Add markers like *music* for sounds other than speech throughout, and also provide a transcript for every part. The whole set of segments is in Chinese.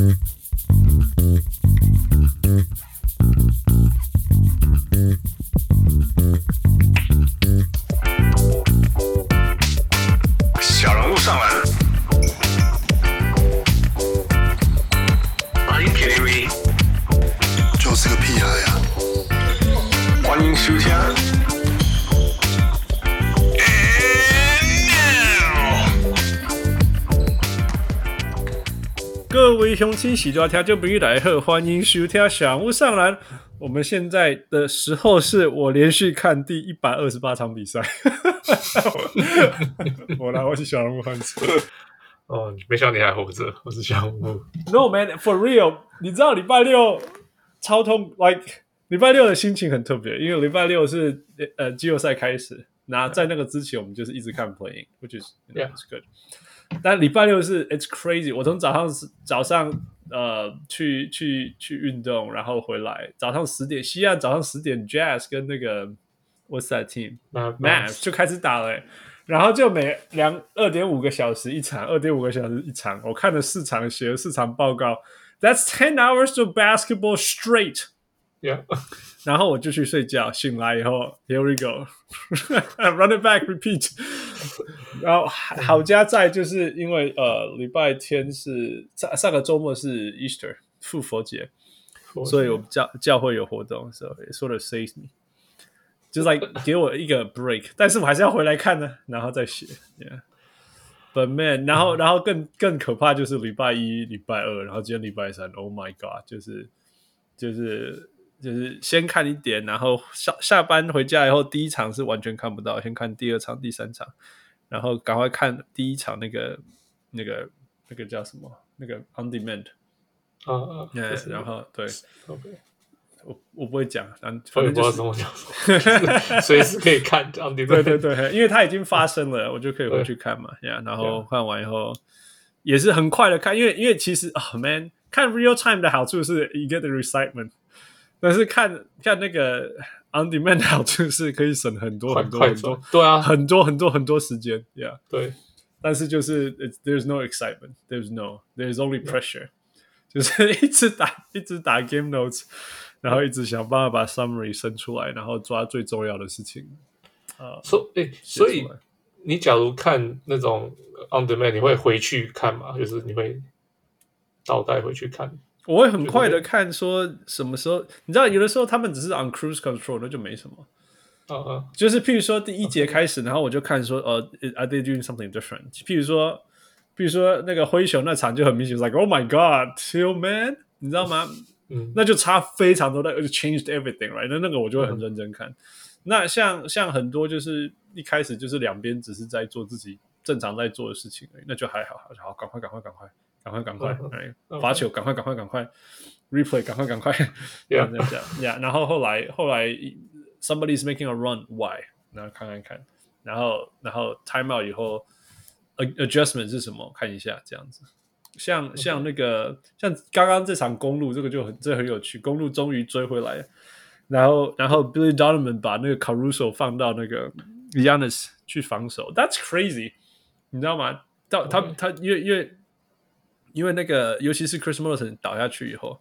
Mm-hmm. 小人物上篮，欢迎 KTV，就是个屁孩呀！欢迎收听。各位乡亲，喜多听就不来贺，欢迎收听小人物上篮。我们现在的时候是我连续看第一百二十八场比赛。*laughs* 我来，我是小人物汉斯。哦，没想到你还活着，我是小人物。No man, for real。你知道礼拜六超痛，like 礼拜六的心情很特别，因为礼拜六是呃季后赛开始，那在那个之前我们就是一直看 playing，which is you know, it's good。但礼拜六是 it's crazy，我从早上早上呃去去去运动，然后回来早上十点，西岸早上十点，Jazz 跟那个 What's that team？Mavs 就开始打了，欸，然后就每两二点五个小时一场，二点五个小时一场，我看了四场，写了四场报告，That's ten hours of basketball straight。Yeah. 然后我就去睡觉，醒来以后，Here we go，run *laughs* it back，repeat。*laughs* 然后好家在就是因为呃礼拜天是上上个周末是 Easter 复活节，所以我们教教会有活动，所以 it sort of saves me，就是 like 给我一个 break，但是我还是要回来看呢，然后再写。Yeah，but man，然后然后更更可怕就是礼拜一、礼拜二，然后今天礼拜三，Oh my God，就是就是。就是先看一点，然后下下班回家以后，第一场是完全看不到，先看第二场、第三场，然后赶快看第一场那个那个那个叫什么？那个 on demand 啊啊，然后对，OK，我我不会讲，反正就是什么讲，随时可以看 on demand，*laughs* 对对对，因为它已经发生了，我就可以回去看嘛，呀，然后看完以后也是很快的看，因为因为其实啊，man，看 real time 的好处是 you get the excitement。但是看看那个 on demand 的好处是可以省很多很多很多，对啊，很多很多很多时间，yeah，对。但是就是 there's no excitement，there's no there's only pressure，就是一直打一直打 game notes，然后一直想办法把 summary 生出来，然后抓最重要的事情。啊，所以所以你假如看那种 on demand，你会回去看吗？就是你会倒带回去看？我会很快的看，说什么时候你知道，有的时候他们只是 on cruise control，那就没什么。Uh -huh. 就是譬如说第一节开始，然后我就看说，呃、uh,，are they doing something different？譬如说，譬如说那个灰熊那场就很明显，like oh my god，Tillman 你知道吗？嗯，那就差非常多，那就 changed everything，right？那那个我就会很认真看。嗯、那像像很多就是一开始就是两边只是在做自己正常在做的事情而已，那就还好，好，赶快，赶快，赶快。赶快，赶快！哎，罚球，赶快，赶快，赶快！Replay，赶快，赶快！这样这样，Yeah。然后后来，后来，Somebody is making a run，Why？然后看看看，然后然后 Time out 以后，Adjustment 是什么？看一下，这样子。像像那个，像刚刚这场公路，这个就很这很有趣。公路终于追回来，然后然后 Billy Donovan 把那个 Caruso 放到那个 Giannis 去防守，That's crazy，你知道吗？到他他因为因为。因为那个，尤其是 Chris Middleton 倒下去以后，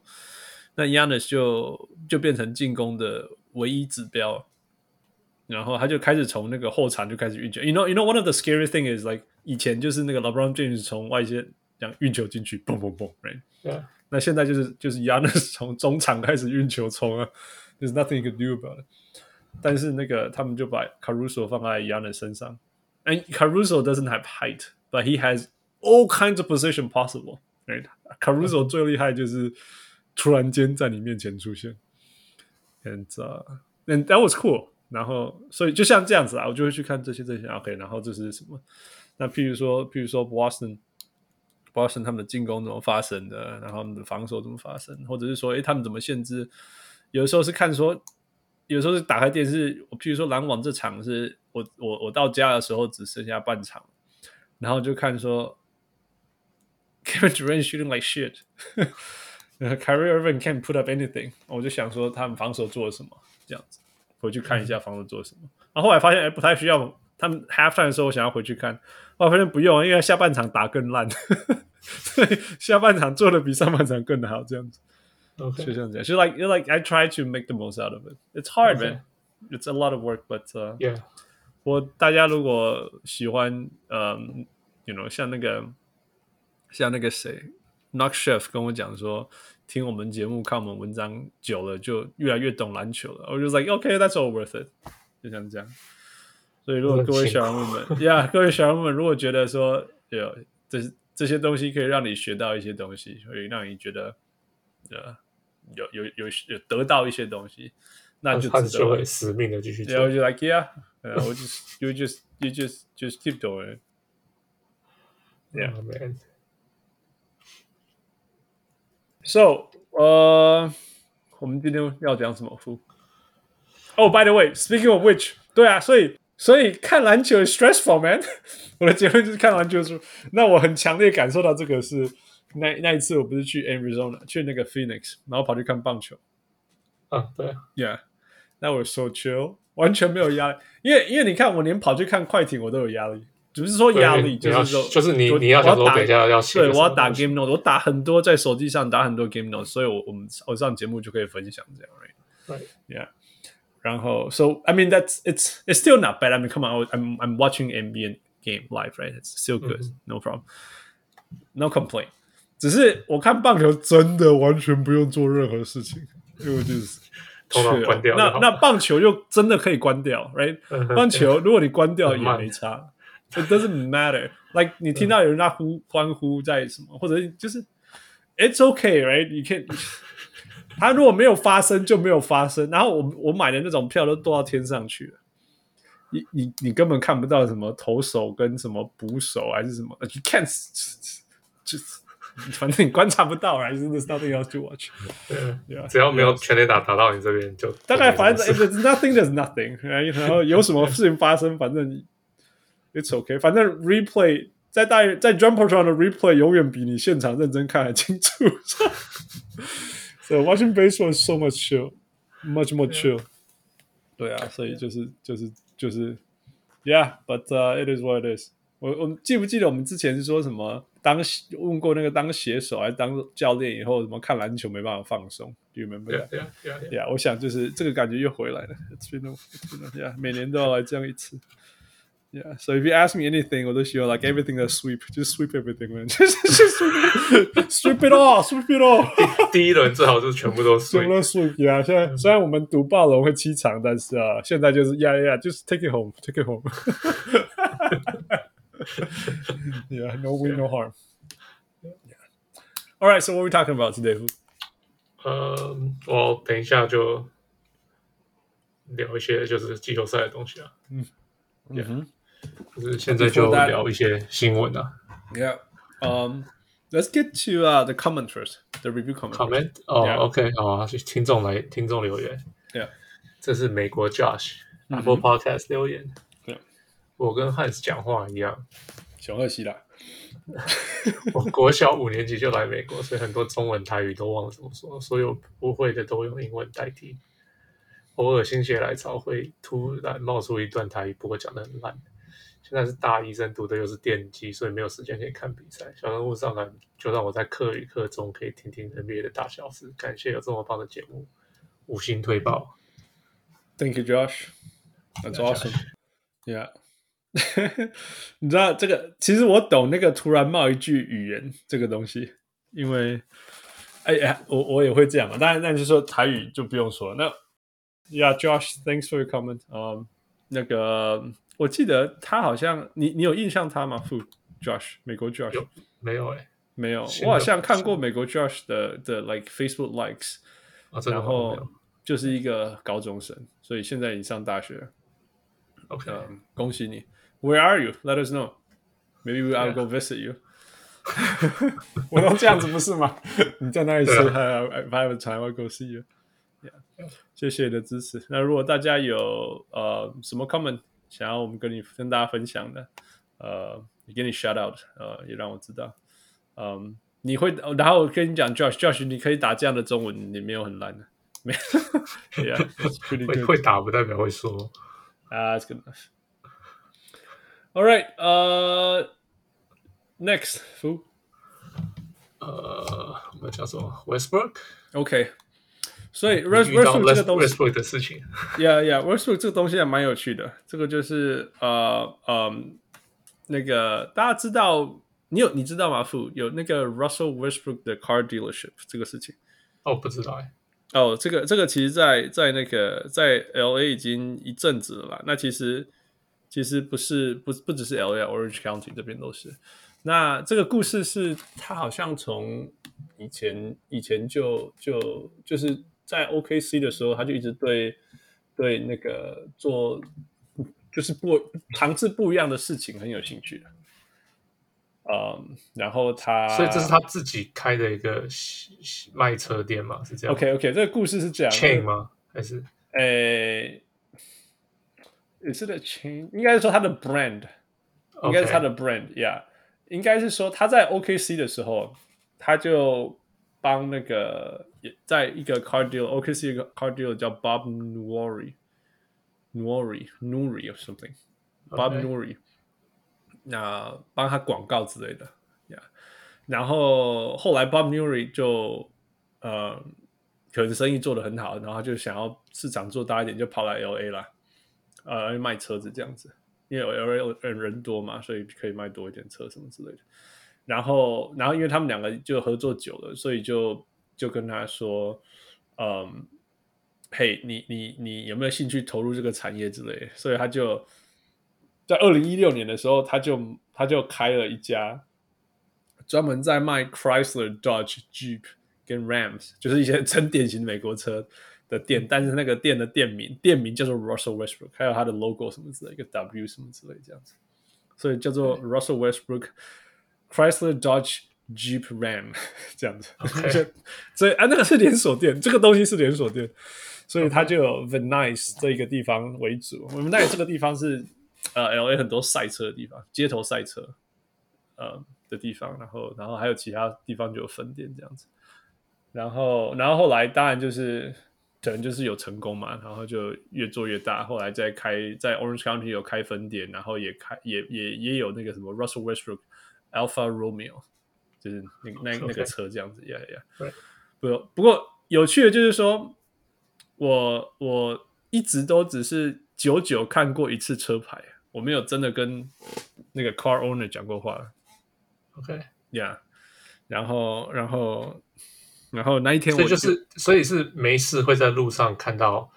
那 Giannis 就就变成进攻的唯一指标，然后他就开始从那个后场就开始运球。You know, you know, one of the scary thing is like 以前就是那个 LeBron James 从外线这样运球进去，嘣嘣嘣，right？Yeah. 那现在就是就是 Giannis 从中场开始运球冲啊，There's nothing you can do about it。但是那个他们就把 Caruso 放在 Giannis 身上，and Caruso doesn't have height, but he has All kinds of position possible, right? Caruso 最厉害就是突然间在你面前出现，and uh, and that was cool. 然后，所以就像这样子啊，我就会去看这些这些。OK，然后这是什么？那譬如说，譬如说 Boston, Boston 他们的进攻怎么发生的？然后他们的防守怎么发生？或者是说，诶，他们怎么限制？有的时候是看说，有时候是打开电视。我譬如说篮网这场是我我我到家的时候只剩下半场，然后就看说。Kevin Durant *laughs* shooting like shit，*laughs* 然后 Kyrie Irving can't put up anything，我就想说他们防守做了什么，这样子回去看一下防守做了什么。然后后来发现哎，不太需要 他们 halftime 的时候，我想要回去看，我发现不用，因为下半场打更烂，所以下半场做的比上半场更好，这样子。OK，就*laughs* 像这样，就 like like I try to make the most out of it. It's hard, man. It's a lot of work, but uh, yeah. 我大家如果喜欢，嗯，you know，像那个 像那个谁，Knock Chef 跟我讲说，听我们节目、看我们文章久了，就越来越懂篮球了。我就 like OK，that's all worth it，就像这样。所以如果各位小人物们，*laughs* Yeah，各位小人物们，如果觉得说有这这些东西可以让你学到一些东西，会让你觉得呃有有有有得到一些东西，那就值得会死命的继续做。然后就 like yeah。Uh, we'll just you just you just just keep doing it. Yeah, oh, man. So, 呃，我们今天要讲什么？Oh, by the way, speaking of which，对啊，所以所以看篮球 is stressful, man。*laughs* 我的结论就是看篮球是，那我很强烈感受到这个是那那一次我不是去 Arizona 去那个 Phoenix，然后跑去看棒球。啊，对，Yeah，那我 so chill。完全没有压力，因为因为你看，我连跑去看快艇我都有压力，只是说压力，就是说，就是你你要想说等一下要写，对，我要打 game note，我打很多在手机上打很多 game note，所以我我们我上节目就可以分享这样，right？Yeah。然后，so I mean that's it's it's still not bad. I mean come on, I'm I'm watching NBA game live, right? It's still good, no problem, no complaint。只是我看棒球真的完全不用做任何事情，因为就是。通常关掉，那那棒球就真的可以关掉，right？棒球如果你关掉也没差，it doesn't matter。like 你听到有人在呼欢呼在什么，或者就是 it's okay，right？你可以，*laughs* 他如果没有发生就没有发生。然后我我买的那种票都剁到天上去了，你你你根本看不到什么投手跟什么捕手还是什么，you can't 就是。反正你观察不到，还是 there's nothing else to watch。只要没有全垒打打到你这边，就大概反正 there's nothing there's nothing。然后有什么事情发生，反正 it's okay。反正 replay 在大在 jumbotron 的 replay 永远比你现场认真看还清楚。 so *laughs* watching baseball is so much chill, much more chill。对啊，所以就是就是就是，yeah，but、uh, it is what it is。我我记不记得我们之前是说什么？当问过那个当写手还是当教练以后，什么看篮球没办法放松？Do you remember that? Yeah, yeah, yeah. yeah. 我想就是这个感觉又回来了。It's been, it's been, yeah, 每年都要来这样一次。 Yeah, so if you ask me anything，我都希望 like everything that sweep，就是 sweep everything man，*laughs* 就是 *laughs* sweep it all，sweep it all。*laughs* 第一轮最好是全部都 sweep。全部 sweep 啊！现在虽然我们赌暴龙会七场，但是啊，现在就是 yeah yeah，就是 take it home，take it home。 yeah, no win, no harm. Yeah. All right, so what are we talking about today? 嗯，我等一下就聊一些就是季后赛的东西啊。嗯，Yeah，嗯 就是现在就聊一些新闻啊。Yeah, um, let's get to uh the comment first, the review comment. Comment? 哦，OK，好啊，听众来，听众留言。Yeah，这是美国 Josh Apple Podcast 留言。我跟汉斯讲话一样，小贺西啦。*laughs* 我国小五年级就来美国，所以很多中文台语都忘了怎么说，所有不会的都用英文代替。偶尔心血来潮会突然冒出一段台语，不过讲的很烂。现在是大一生，读的又是电机，所以没有时间可以看比赛。小人物上篮就让我在课余课中可以听听 NBA 的大小事。感谢有这么棒的节目，五星推爆。Thank you, Josh. That's awesome. Yeah. *laughs* 你知道这个？其实我懂那个突然冒一句语言这个东西，因为哎呀，我我也会这样嘛。当然，那就是说台语就不用说了。那，Yeah，Josh，thanks for your comment。嗯，那个我记得他好像你你有印象他吗？副 Josh，美国 Josh 有没有？哎，没有。我好像看过美国 Josh 的的 like Facebook likes，然后就是一个高中生，所以现在已经上大学。OK，恭喜你。Where are you? Let us know. Maybe we I'll go visit you. 我都这样子不是吗？你在那里吃？If I have time, I'll go see you. Yeah. 谢谢你的支持。那如果大家有呃什么 comment 想要我们跟你跟大家分享的，呃，也给你 shout out，呃，也让我知道。嗯，你会，然后我跟你讲，Josh，Josh，你可以打这样的中文，你没有很烂的，没 *laughs* *laughs* 会会打不代表会说。啊，That's good enough. All right，呃、夫，呃，我们叫做 Westbrook，OK，所以 Westbrook 这个东西 Westbrook 的事情，Yeah Yeah，Westbrook 这个东西还蛮有趣的。这个就是呃呃，那个大家知道，你有你知道吗？夫有那个 Russell Westbrook 的 car dealership 这个事情？哦，不知道哎。哦，这个这个其实在，在在那个在 LA 已经一阵子了啦。那其实其实不是不不只是 LA，Orange County 这边都是。那这个故事是他好像从以前以前就就就是在 OKC 的时候，他就一直对对那个做就是不尝试不一样的事情很有兴趣的。嗯，然后他，所以这是他自己开的一个卖车店嘛？是这样？OK OK，这个故事是这样，chain 吗？还是？诶，也是的 chain，应该是说他的 brand，应该是他的 brand，yeah，应该是说他在 OKC 的时候，他就帮那个在一个 car dealer，OKC 一个 car dealer 叫 Bob Nouri，Nouri，Nouri or something，Bob Nouri。那帮他广告之类的呀，然后后来 Bob Newry 就呃，可能生意做得很好，然后他就想要市场做大一点，就跑来 LA 啦，呃，卖车子这样子，因为 LA 人人多嘛，所以可以卖多一点车什么之类的。然后，然后因为他们两个就合作久了，所以就就跟他说，嗯，嘿，你你你有没有兴趣投入这个产业之类的？所以他就。在二零一六年的时候，他就他就开了一家专门在卖 Chrysler、Dodge、Jeep 跟 Rams，就是一些真典型美国车的店。但是那个店的店名店名叫做 Russell Westbrook，还有他的 logo 什么之类，一个 W 什么之类这样子，所以叫做 Russell Westbrook Chrysler、Dodge、Jeep、Ram *laughs* 这样子。所以 *laughs* 啊，那个是连锁店，这个东西是连锁店，所以它就有 Van Nuys 这一个地方为主。我们那里这个地方是。呃，L A 很多赛车的地方，街头赛车，呃的地方，然后，然后还有其他地方就有分店这样子，然后，然后后来当然就是可能就是有成功嘛，然后就越做越大，后来再开在 Orange County 有开分店，然后也开也也也有那个什么 Russell Westbrook Alfa Romeo，就是那那 *laughs* 那个车这样子，呀呀，对，不不过有趣的就是说，我我一直都只是久久看过一次车牌。我没有真的跟那个 car owner 讲过话，OK，Yeah，然后，然后，然后那一天我就，所以就是，所以是没事会在路上看到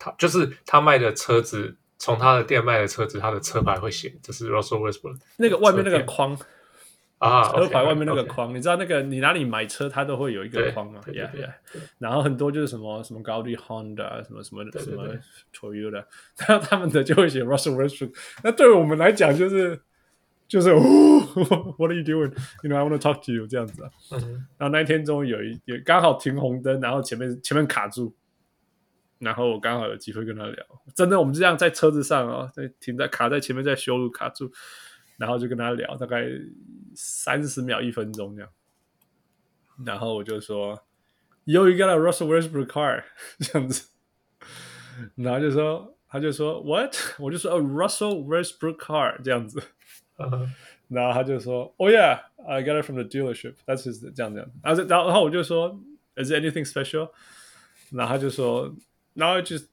他，就是他卖的车子，从他的店卖的车子，他的车牌会写，这是 Russell Westbrook 那个外面那个框。啊，车牌外面那个框，你知道那个你哪里买车，它都会有一个框嘛，Yeah Yeah。然后很多就是什么什么高迪 Honda 什么什么什么 Toyota，然 *laughs* 后他们的就会写 Russell Westbrook。那对我们来讲就是就是，*laughs* What are you doing? You know I want to talk to you 这样子啊。然后那一天终于有一有刚好停红灯，然后前面前面卡住，然后我刚好有机会跟他聊。真的，我们就这样在车子上啊，在停在卡在前面在修路卡住。然后就跟他聊，大概三十秒、一分钟这样。然后我就说：“Yo, you got a Russell Westbrook car？” *laughs* 这样子。然后就说，他就说：“What？” 我就说：“A Russell Westbrook car。”这样子。Uh huh. 然后他就说：“Oh yeah, I got it from the dealership. That's his 这样这样。”然后然后我就说：“Is it anything special？” 然后他就说 ：“No, I just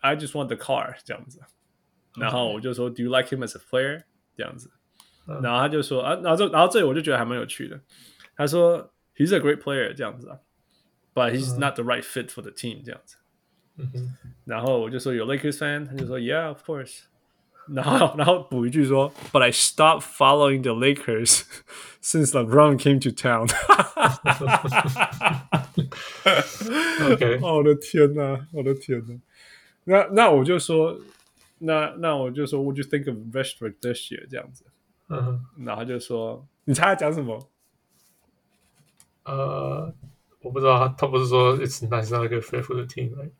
I just want the car。”这样子。然后我就说：“Do you like him as a player？” 这样子，然后他就说啊，然后这然后这里我就觉得还蛮有趣的。他说，He's a great player，这样子啊，But he's not the right fit for the team，这样子。然后我就说有 Lakers fan，他就说 Yeah, of course。 *laughs* 然后然后补一句说，But I stopped following the Lakers *laughs* since LeBron came to town。 OK，我的天哪，我的天哪。那那我就说。那那我就说，Would *laughs* you think of Westbrook this year？这样子，嗯哼，然后他就说，你猜他讲什么？呃，我不知道，他他不是说 It's nice not a good fit for the team，right？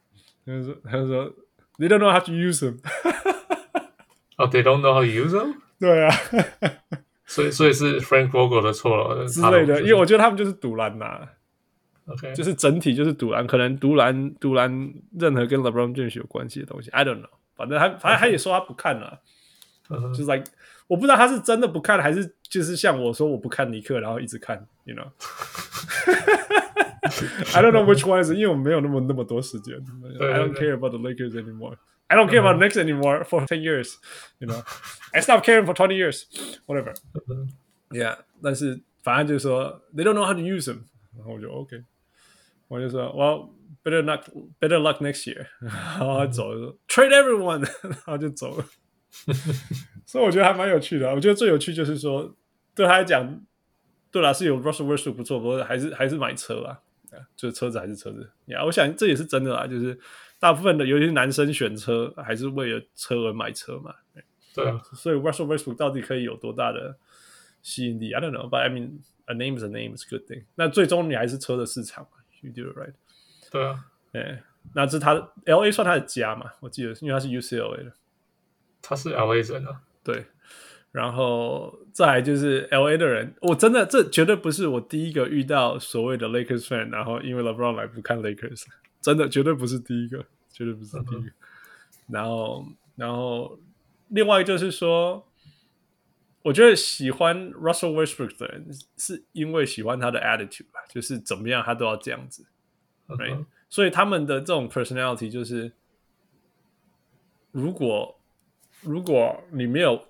他就说，他就说，They don't know how to use him。 哦，They don't know how to use them 对啊，所以所以是 Frank Vogel 的错了之类的，因为我觉得他们就是赌烂呐。OK，就是整体就是赌烂，可能独篮独篮任何跟 LeBron James 有关系的东西，I don't know。反正他，反正他也说他不看了，就是 like 我不知道他是真的不看，还是就是像我说我不看尼克，然后一直看，you know。I don't know which one is，因为我没有那么那么多时间。I don't care about the Lakers anymore. I don't care about the Knicks anymore for ten years. You know, I stopped caring for twenty years. Whatever. Yeah，但是反正就是说，they don't know how to use them。然后我就 OK，我就说，Well, better luck, better luck next year。然后走了，*laughs* trade everyone，*laughs* 然*laughs* 后就走了。所以我觉得还蛮有趣的。我觉得最有趣就是说，对他来讲，对啦，是有 Russell Westbrook 不错，不过还是还是买车啦。就是车子还是车子呀，yeah, 我想这也是真的啦。就是 大部分的，尤其是男生选车，还是为了车而买车嘛。对啊，所以 Russell Westbrook 到底可以有多大的吸引力？I don't know, but I mean, a name is a name, it's a good thing。那最终你还是车的市场嘛？You do it right。对啊，哎，那这是他 LA 算他的家嘛？我记得，因为他是 UCLA 的，他是 LA 人啊。对。然后再来就是 L A 的人，我真的这绝对不是我第一个遇到所谓的 Lakers fan，然后因为 LeBron 来不看 Lakers，真的绝对不是第一个，绝对不是第一个。然后，然后另外就是说，我觉得喜欢 Russell Westbrook 的人是因为喜欢他的 attitude 吧，就是怎么样他都要这样子，right？所以他们的这种 personality 就是，如果如果你没有。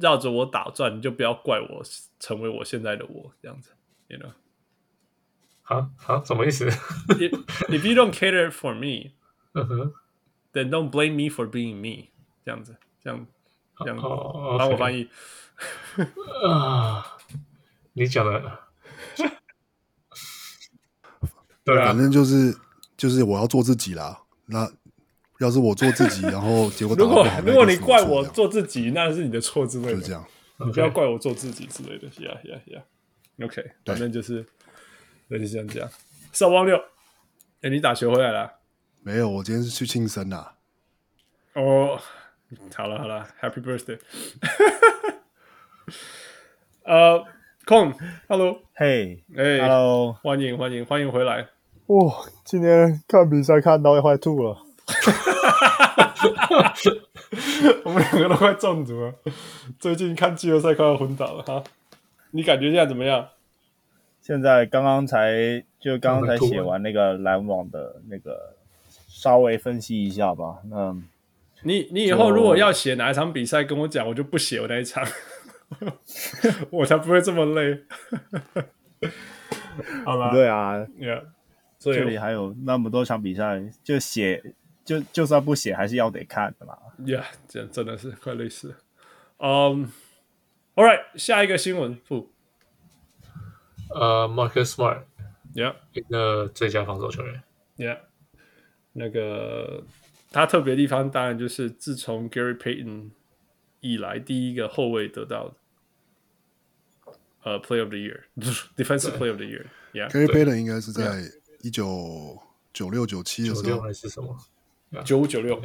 绕着我打转，你就不要怪我成为我现在的我这样子，you know？好好，什么意思？*laughs* If you don't cater for me，嗯哼，then don't blame me for being me。这样子，这样这样，帮我翻译。*laughs* 啊，你讲的，*laughs* 对啊，反正就是就是我要做自己啦。那。要是我做自己，然后结果如果如果你怪我做自己，那是你的错之类的。就这样，你不要怪我做自己之类的。呀呀呀，OK，反正就是，那就这样讲。少王六，哎，你打球回来了？没有，我今天是去庆生的。哦，好了好了，Happy Birthday！*laughs* 呃，Kong，Hello，嘿，哎，Hello，欢迎欢迎欢迎回来。哇，今天看比赛看到要快吐了。哈哈哈！我们两个都快中毒了。最近看季后赛快要昏倒了哈。你感觉现在怎么样？现在刚刚才就刚刚才写完那个篮网的那个，稍微分析一下吧。那你你以后如果要写哪一场比赛，跟我讲，我就不写我那一场，*laughs* 我才不会这么累。*laughs* 好吧？对啊，Yeah，这里还有那么多场比赛，就写。就就算不写，还是要得看的嘛。Yeah，这真的是快累死了。嗯，All right，下一个新闻，不，呃，Marcus Smart，Yeah，一个最佳防守球员。Yeah，那个他特别的地方，当然就是自从 Gary Payton 以来第一个后卫得到的，呃，Play of the Year，Defensive *laughs* Play of the Year。Yeah，Gary Payton 应该是在一九九六九七的时候。还是什么？九五九六，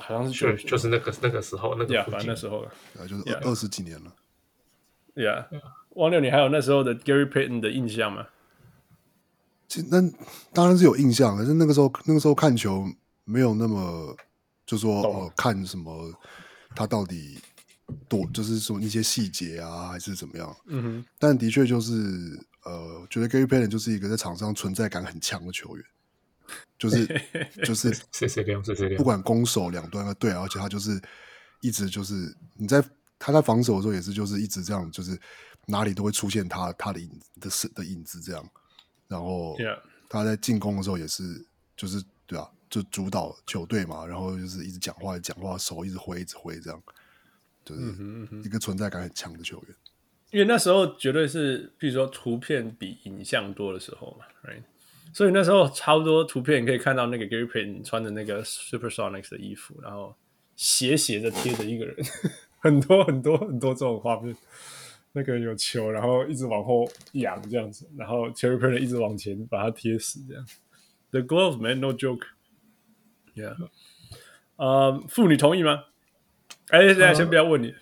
好像是就就是那个那个时候，那个反正那时候了，就是二十几年了。Yeah，汪六，你还有那时候的 Gary Payton 的印象吗？那当然是有印象，可是那个时候那个时候看球没有那么，就说哦看什么他到底多，就是说一些细节啊，还是怎么样？嗯哼。但的确就是呃，觉得 Gary Payton 就是一个在场上存在感很强的球员。就是 *laughs* 就是，不管攻守两端的对，而且他就是一直就是你在他在防守的时候也是就是一直这样，就是哪里都会出现他他的影的的影子这样。然后他在进攻的时候也是就是对啊，就主导球队嘛，然后就是一直讲话讲话，手一直挥一直挥这样，就是一个存在感很强的球员。因为那时候绝对是，比如说图片比影像多的时候嘛，right？所以那时候差不多图片你可以看到那个 Gary Payton 穿的那个 Supersonics 的衣服，然后斜斜的贴着一个人，*laughs* 很多很多很多这种画面。那个人有球，然后一直往后仰这样子，然后 Gary Peron 一直往前把它贴死这样。The glove man, no joke. Yeah. 呃，妇女同意吗？哎，现在先不要问你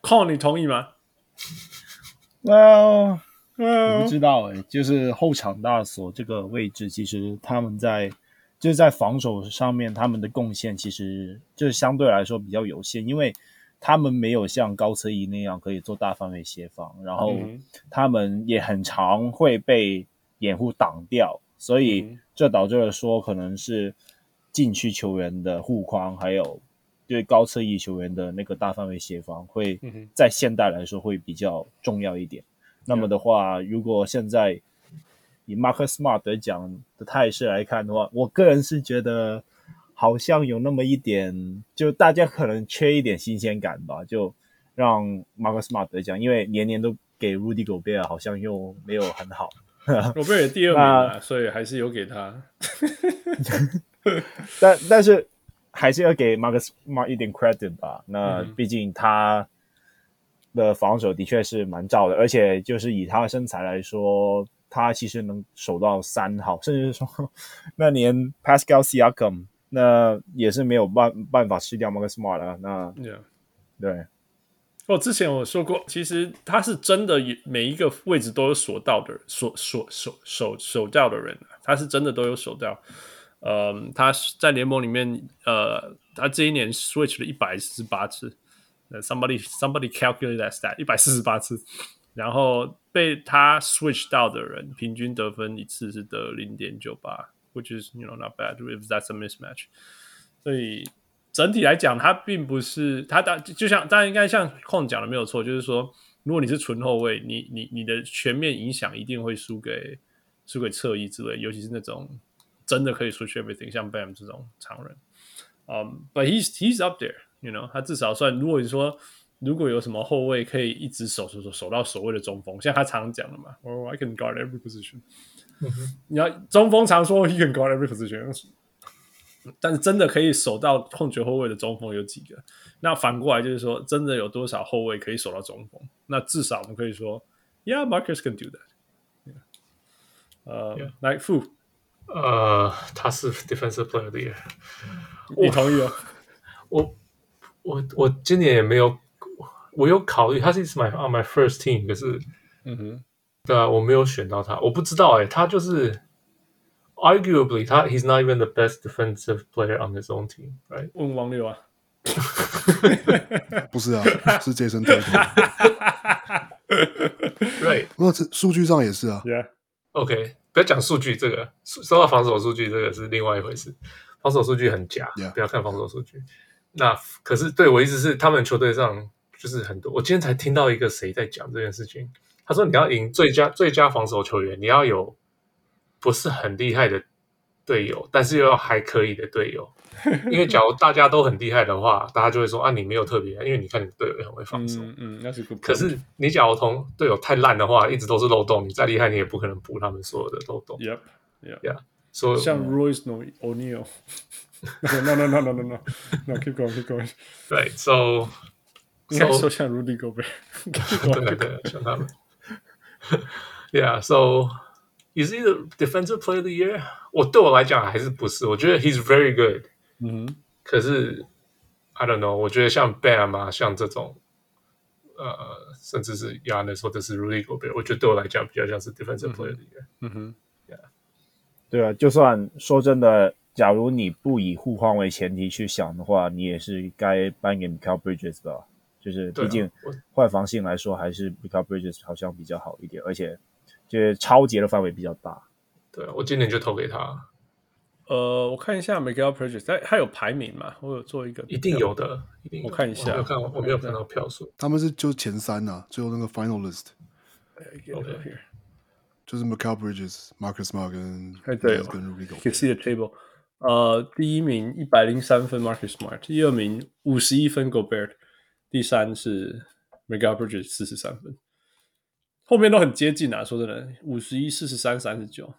，Con，你同意吗？Well. 我不知道哎、欸，就是后场大锁这个位置，其实他们在就是在防守上面，他们的贡献其实就是相对来说比较有限，因为他们没有像高车翼那样可以做大范围协防，然后他们也很常会被掩护挡掉，所以这导致了说可能是禁区球员的护框，还有对高侧翼球员的那个大范围协防，会在现代来说会比较重要一点。那么的话，如果现在以 Marcus Smart 得奖的态势来看的话，我个人是觉得。好像有那么一点，就大家可能缺一点新鲜感吧，就让 Marcus Smart 得奖，因为年年都给 Rudy Gobert，好像又没有很好。*laughs* Gobert 也第二名了，所以还是有给他。*laughs* 但但是还是要给 Marcus Smart 一点 credit 吧。那毕竟他的防守的确是蛮照的，而且就是以他的身材来说，他其实能守到三号，甚至是说那年 Pascal Siakam。那也是没有办办法吃掉 Marcus Smart 啊。那 Yeah. 对，哦，之前我说过，其实他是真的每一个位置都有守到的，守守守守守掉的人，他是真的都有守掉。嗯，他在联盟里面，呃，他这一年 switch 了一百四十八次。Somebody somebody calculate that stat，一百四十八次。然后被他 switch 到的人，平均得分一次是得零点九八。Which is you know not bad if that's a mismatch。所以整体来讲，他并不是他当就像当然应该像控讲的没有错，就是说如果你是纯后卫，你你你的全面影响一定会输给输给侧翼之类，尤其是那种真的可以出 everything 像 Bam 这种常人。um,，but he's he's up there，you know，他至少算如果你说如果有什么后卫可以一直守守守守到所谓的中锋，像他常讲的嘛，Oh I can guard every position。你要中锋常说 he can guard every position，但是真的可以守到控球后卫的中锋有几个？那反过来就是说，真的有多少后卫可以守到中锋？那至少我们可以说，Yeah，Marcus can do that。呃，来傅，呃，他是 Defensive Player Year，你同意哦？我我我今年也没有，我有考虑，他是 my on my first team，可是，嗯哼。对啊，我没有选到他，我不知道哎，他就是 arguably 他 he's not even the best defensive player on his own team，right？问王六啊，*laughs* 不是啊，*laughs* 是杰森特。Right，那这数据上也是啊。Yeah，OK，不要讲数据，这个说到防守数据，这个是另外一回事。防守数据很假，Yeah. 不要看防守数据。那可是对我意思是，他们球队上就是很多。我今天才听到一个谁在讲这件事情。他说：“你要赢最佳最佳防守球员，你要有不是很厉害的队友，但是又要还可以的队友。因为假如大家都很厉害的话，大家就会说啊，你没有特别，因为你看你队友也很会防守。嗯嗯，那是个。可是你假如同队友太烂的话，一直都是漏洞，你再厉害，你也不可能补他们所有的漏洞。Yep, yeah, yeah. 所以像 Royce O'Neal。*laughs* No, no, no, no, no, no, *laughs* no. Keep going, keep going. Right, so *laughs* 应该说像 Rudy Gobert。对对，像他们。” *laughs* Yeah, so is he the defensive player of the year? 我对我来讲还是不是？我觉得 he's very good。嗯哼，可是 I don't know，我觉得像 Bam 啊，像这种，呃，甚至是 Giannis 或者是 Rudy Gobert，我觉得对我来讲比较像是 defensive player of the year。嗯哼，Yeah，对啊，就算说真的，假如你不以护框为前提去想的话，你也是该颁给 Mikal Bridges 吧。 就是，毕竟换防性来说，还是 Mikal Bridges 好像比较好一点，而且就是超节的范围比较大。对，我今年就投给他。呃，我看一下 Mikal Bridges，他他有排名嘛？我有做一个，一定有的，一定有。我看一下，我没有看，我没有看到票数。他们是就前三呐、啊，最后那个 Finalist。OK，就是 Mikal Bridges、Marcus Smart 跟哎对，跟。Can see the table。呃，第一名一百零三分，Marcus Smart；第二名五十一分，Gobert。第三是 Mikal Bridges 四十三分，后面都很接近啊。说真的，五十一、四十三、三十九，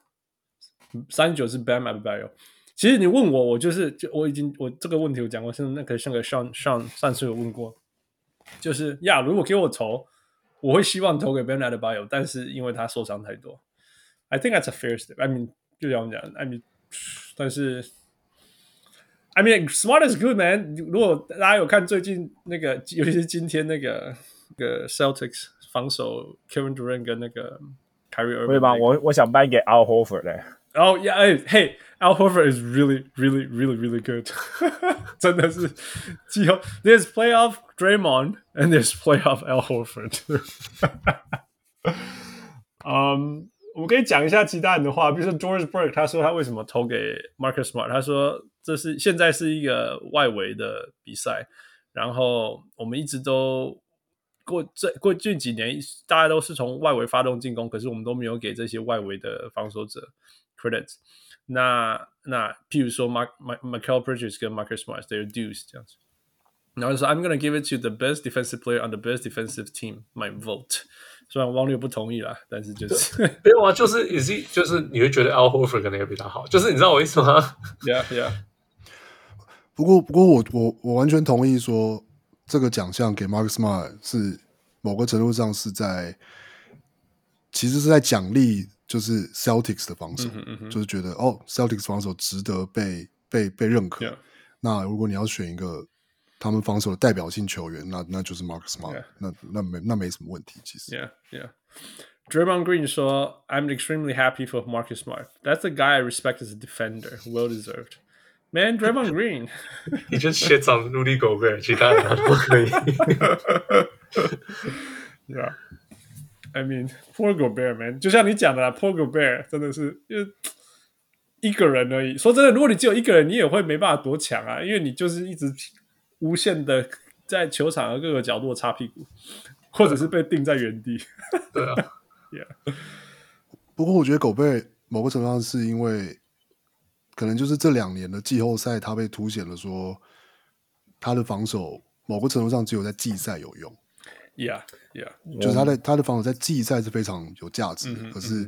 三十九是 Bam a b i o。其实你问我，我就是就我已经我这个问题我讲过，像那个像个上上上次有问过，就是呀，如果给我投，我会希望投给 Bam a b i o 但是因为他受伤太多，I think that's a fair step。I mean，就这样讲，I mean，但是。I mean, smart is good, man. 如果大家有看最近那个，尤其是今天那个那个 Celtics 防守 Kevin Durant 跟那个 Kyrie Irving，会吗？我我想颁给 Al Horford 嘞。然后呀，哎嘿 Al Horford is really, really, really, really good *laughs* 真的是季后 There's playoff Draymond and there's playoff Al Horford 嗯，*laughs* 我们可以讲一下其他人的话，比如说 George Burke，他说他为什么投给 Marcus Smart，他说 这是现在是一个外围的比赛，然后我们一直都过这过近几年，大家都是从外围发动进攻，可是我们都没有给这些外围的防守者 credits。那那，譬如说，Mark Mikal Bridges 跟 Marcus Smart，they're dudes 这样子。然后就说，I'm gonna give it to the best defensive player on the best defensive team. My vote。虽然汪六不同意啦，但是就是没有啊，就是也是就是你会觉得 *laughs* Al Horford 可能也比他好，就是你知道我意思吗？Yeah, yeah。 不过不过我我我完全同意说，这个奖项给 Marcus Smart 是某个程度上是在，其实是在奖励。就是 Celtics 的防守，嗯嗯、就是觉得哦，Celtics 防守值得被被被认可。Yeah. 那如果你要选一个他们防守的代表性球员，那那就是 Marcus Smart Yeah. 那那没那没什么问题。其实，Yeah, Yeah. Draymond Green 说：“I'm extremely happy for Marcus Smart. That's the guy I respect as a defender. Well deserved. Man, Draymond *laughs* Green. *laughs* He just shits on Rudy Gobert，其他人都可以。*laughs* Yeah.” I mean, poor Gobert, man，就像你讲的啦，poor Gobert 真的是因为一个人而已。说真的，如果你只有一个人，你也会没办法多强啊，因为你就是一直无限的在球场的各个角落擦屁股，或者是被定在原地。对啊，Yeah。不过我觉得狗贝某个程度上是因为，可能就是这两年的季后赛，他被凸显了说他的防守某个程度上只有在季赛有用。Yeah, yeah，就是他的他的防守在季赛是非常有价值的，嗯、可是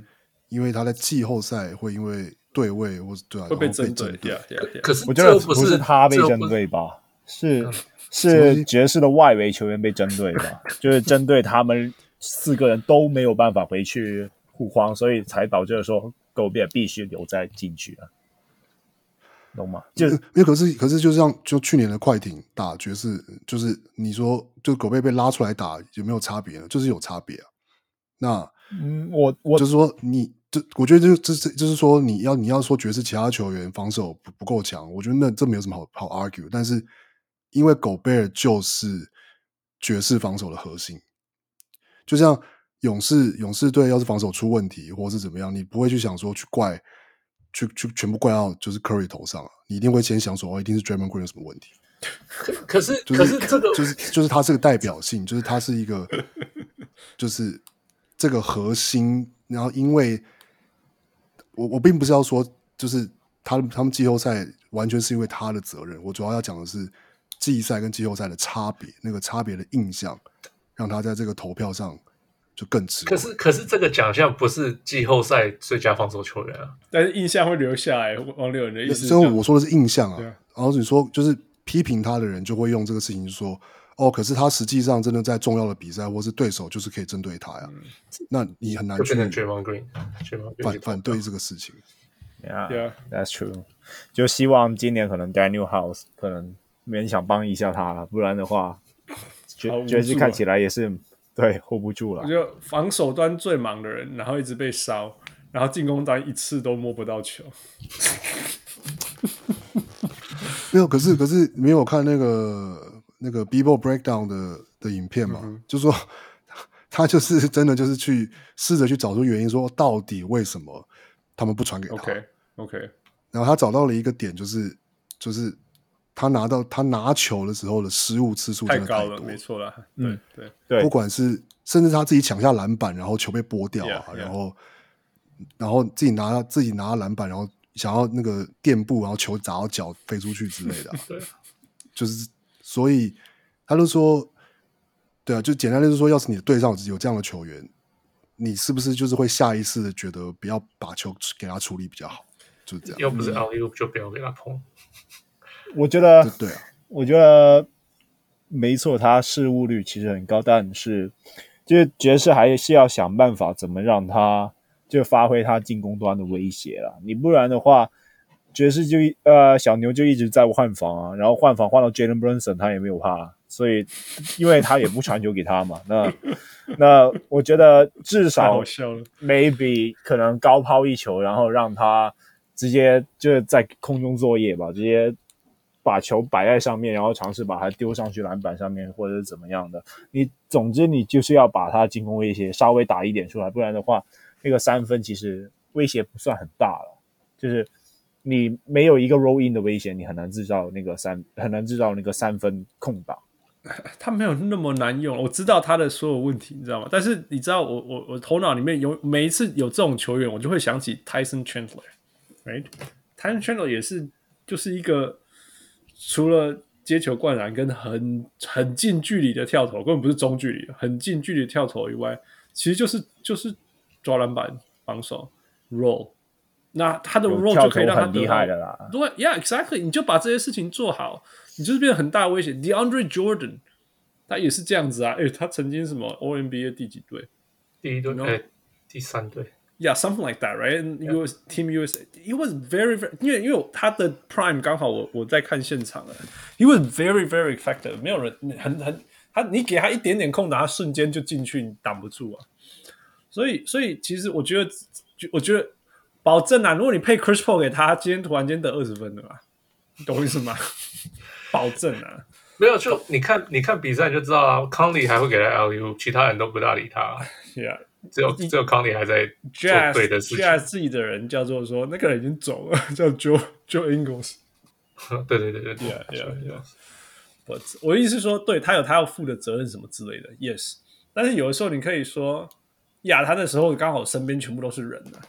因为他在季后赛会因为对位或者对啊会被针对，对，yeah, yeah, yeah. 可是我觉得不是他被针对吧，是是爵士的外围球员被针对吧，就是针对他们四个人都没有办法回去护框，所以才导致了说狗贝必须留在禁区啊。懂吗？就因为可是可是就像就去年的快艇打爵士，就是你说就狗贝被拉出来打有没有差别呢？就是有差别啊。那嗯，我我就是说你这我觉得就这这就是说你要你要说爵士其他球员防守不不够强，我觉得那这没有什么好好 argue。但是因为狗贝尔就是爵士防守的核心，就像勇士勇士队要是防守出问题或是怎么样，你不会去想说去怪。去去全部怪到就是 Curry 头上了，你一定会先想说哦，一定是 Draymond Green 有什么问题。可可是、就是、可是这个就是就是他是个代表性，就是他是一个就是这个核心。然后因为我我并不是要说就是他他们季后赛完全是因为他的责任，我主要要讲的是季赛跟季后赛的差别，那个差别的印象让他在这个投票上。就更值。可是，可是这个奖项不是季后赛最佳防守球员啊，但是印象会留下来。王六人的意思，所以我说的是印象啊。啊然后你说，就是批评他的人就会用这个事情说，哦，可是他实际上真的在重要的比赛，或是对手就是可以针对他呀。嗯、那你很难去反反对这个事情。Yeah，that's true。就希望今年可能 Daniel House 可能勉强帮一下他了，不然的话，爵爵士看起来也是。对，*laughs* hold 不住了。就防守端最忙的人，然后一直被烧，然后进攻端一次都摸不到球。*laughs* 没有，可是可是没有看那个那个 B-Ball Breakdown 的的影片嘛？嗯、就说 *laughs* 他就是真的就是去试着去找出原因，说到底为什么他们不传给他？OK OK。然后他找到了一个点，就是就是。他拿到他拿球的时候的失误次数真的太多，太高了，没错啦。对，对对，不管是甚至他自己抢下篮板，然后球被拨掉啊，yeah, yeah. 然后然后自己拿自己拿篮板，然后想要那个垫步，然后球砸到脚飞出去之类的，*laughs* 对，就是所以他就说，对啊，就简单就是说，要是你的队上有这样的球员，你是不是就是会下意识的觉得不要把球给他处理比较好，就是这样，要不是 alley-oop 就不要给他碰。我觉得，对啊，我觉得没错，他失误率其实很高，但是就是爵士还是要想办法怎么让他就发挥他进攻端的威胁了。你不然的话，爵士就呃小牛就一直在换防啊，*laughs* 然后换防换到 Jalen Brunson，他也没有怕，所以因为他也不传球给他嘛。那那我觉得至少 maybe 可能高抛一球，然后让他。直接就是在空中作业吧，直接把球摆在上面，然后尝试把它丢上去篮板上面，或者是怎么样的。你总之你就是要把它进攻威胁稍微打一点出来，不然的话，那个三分其实威胁不算很大了。就是你没有一个 roll in 的威胁，你很难制造那个三，很难制造那个三分空档。*laughs* 他没有那么难用，我知道他的所有问题，你知道吗？但是你知道我，我我头脑里面有每一次有这种球员，我就会想起 Tyson Chandler，right？Tyson Chandler 也是就是一个除了接球灌篮跟很很近距离的跳投，根本不是中距离，很近距离跳投以外，其实就是就是抓篮板、防守、roll。那他的 roll 就可以让他很厉害的啦。对，Yeah，exactly，你就把这些事情做好。你就是变得很大的威胁。DeAndre Jordan，他也是这样子啊。诶，他曾经什么 All NBA 第几队？第一队，诶，第三队。Yeah，something like that, right? And US Team USA. He was very, very，因为因为他的 Prime 刚好我我在看现场了。He was very, very effective。没有人很很他，你给他一点点空档，他瞬间就进去，你挡不住啊。所以所以其实我觉得，我觉得保证啊，如果你配 Chris Paul 给他，他今天突然间得二十分的嘛，你懂我意思吗？*laughs* 保证啊，没有就你看你看比赛你就知道啊。康利还会给他 LU，其他人都不大理他。*laughs* Yeah，只有只有康尼还在做对的事情。Jazz 自己的人叫做说那个人已经走了，*laughs* 叫 Joe Joe Ingles。*laughs* 对对对对，Yeah Yeah Yeah。我我意思是说，对他有他要负的责任什么之类的，Yes。但是有的时候你可以说，亚他的时候刚好身边全部都是人啊。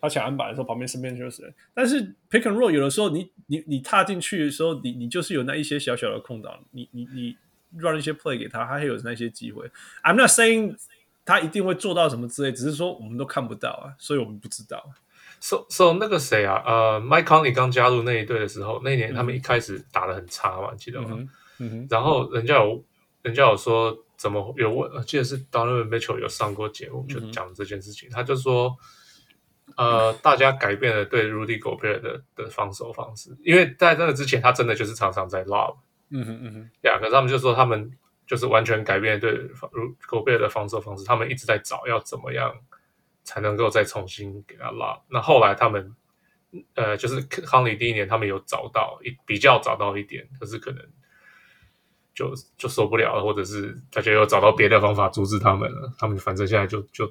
他抢篮板的时候，旁边身边就是人。但是 pick and roll 有的时候你，你你你踏进去的时候，你你就是有那一些小小的空档，你你你 run 一些 play 给他，他还有那些机会。I'm not saying 他一定会做到什么之类，只是说我们都看不到啊，所以我们不知道。So so 那个谁啊，呃，Mike Conley 刚加入那一队的时候，那一年他们一开始打的很差嘛，记得吗？嗯。然后人家有人家有说怎么有问，记得是 Donovan Mitchell 有上过节目，就讲这件事情，嗯、他就说。呃，大家改变了对 Rudy Gobert 的的防守方式，因为在那个之前，他真的就是常常在 lob，嗯哼嗯哼，呀，可是他们就说他们就是完全改变了对 Rudy Gobert 的防守方式，他们一直在找要怎么样才能够再重新给他 lob。那后来他们呃，就是康里第一年，他们有找到一比较找到一点，可是可能就就受不了了，或者是大家又找到别的方法阻止他们了，他们反正现在就就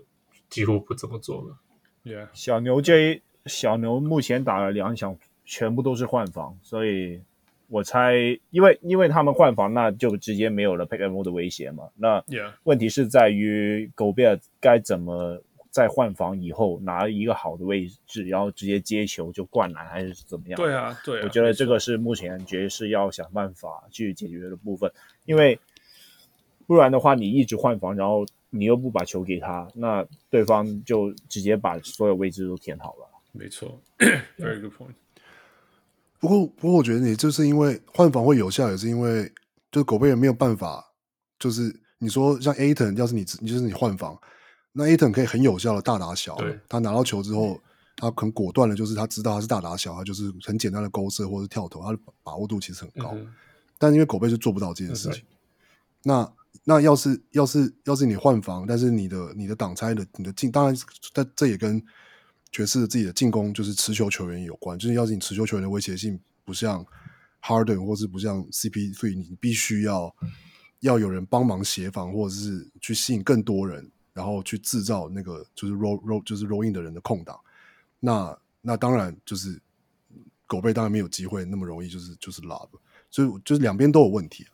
几乎不怎么做了。Yeah. 小牛这小牛目前打了两场，全部都是换防，所以我猜，因为因为他们换防，那就直接没有了 pick and roll 的威胁嘛。那问题是在于狗贝尔该怎么在换防以后拿一个好的位置，然后直接接球就灌篮，还是怎么样？对啊，对啊，我觉得这个是目前爵士要想办法去解决的部分，因为不然的话，你一直换防，然后。你又不把球给他，那对方就直接把所有位置都填好了。没错，*clears throat* very good point。不过，不过我觉得你就是因为换防会有效，也是因为就狗贝尔没有办法。就是你说像 Ayton，要是你你就是你换防，那 Ayton 可以很有效的大打小。他拿到球之后，他很果断的，就是他知道他是大打小，他就是很简单的勾射或者是跳投，他的把握度其实很高。嗯、但因为狗贝就做不到这件事情，嗯、那。那要是要是要是你换防，但是你的你的挡拆的你的进，当然，但这也跟爵士自己的进攻就是持球球员有关。就是要是你持球球员的威胁性不像 Harden 或是不像 CP3，你必须要要有人帮忙协防，或者是去吸引更多人，然后去制造那个就是 roll roll 就是 roll in 的人的空档。那那当然就是狗贝当然没有机会那么容易就是就是 love，所以就是两边都有问题。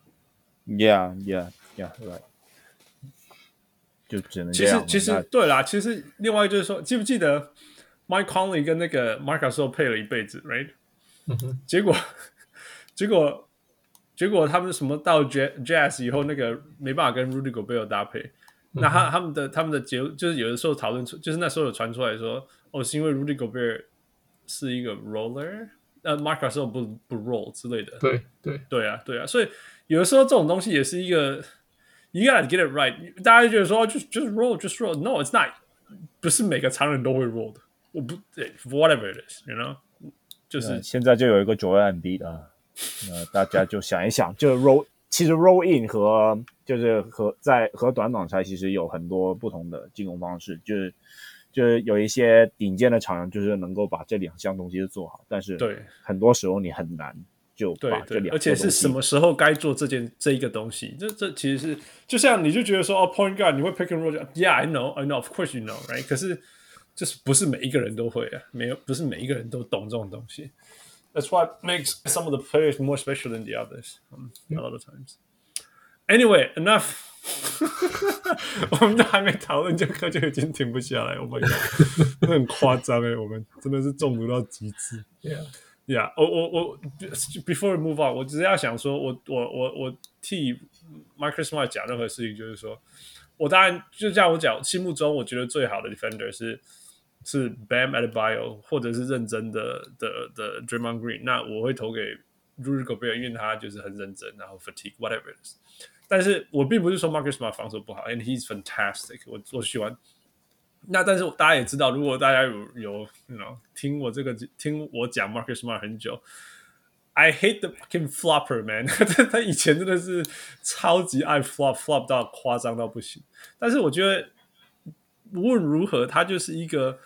Yeah, yeah, yeah, right. 就只能。其实其实对啦，其实另外就是说，记不记得 Mike Conley 跟那个 Marc Gasol 配了一辈子，right？嗯。结果结果结果他们什么到 Jazz 以后，那个没办法跟 Rudy Gobert 搭配。嗯、那他他们的他们的结就是有的时候讨论出，就是那时候有传出来说，哦，是因为 Rudy Gobert 是一个 roller，呃，Marc Gasol 不不 roll 之类的。对对对啊对啊，所以有的时候这种东西也是一个。You gotta get it right。大家觉得说，就就是 roll，just roll。No，it's not。不是每个常人都会 roll 的。我不对，whatever it is，you know，就是现在就有一个 Joel Embiid 啊，那大家就想一想，就 roll，其实 roll in 和就是和在和短挡拆其实有很多不同的进攻方式，就是就是有一些顶尖的厂商，就是能够把这两项东西都做好，但是对很多时候你很难就把这两，而且是什么时候该做这件这一个东西，这这其实是就像你就觉得说哦，point guard 你会 pick and roll，yeah，I know，I know，of course you know，right？可是就是不是每一个人都会啊，没有不是每一个人都懂这种东西。That's what makes some of the players more special than the others. Um, a lot of times. Anyway, enough. 我们都还没讨论，这课就已经停不下来。Oh my god，那很夸张哎！我们真的是中毒到极致。Yeah, yeah. 我我我，before we move on，我只是要想说，我我我我替 Marcus Smart 讲任何事情，就是说我当然就像我讲，心目中我觉得最好的 defender 是。是 Bam at Bio，或者是认真的的的 Draymond Green，那我会投给 Rudy Gobert，因为他就是很认真，然后 fatigue whatever。但是我并不是说 Marcus Smart 防守不好，and he's fantastic 我。我喜欢。那但是大家也知道，如果大家有有 you know 听我这个听我讲 Marcus Smart 很久，I hate the fucking flopper man。他他以前真的是超级爱 flop，flop 到夸张到不行。但是我觉得无论如何，他就是一个。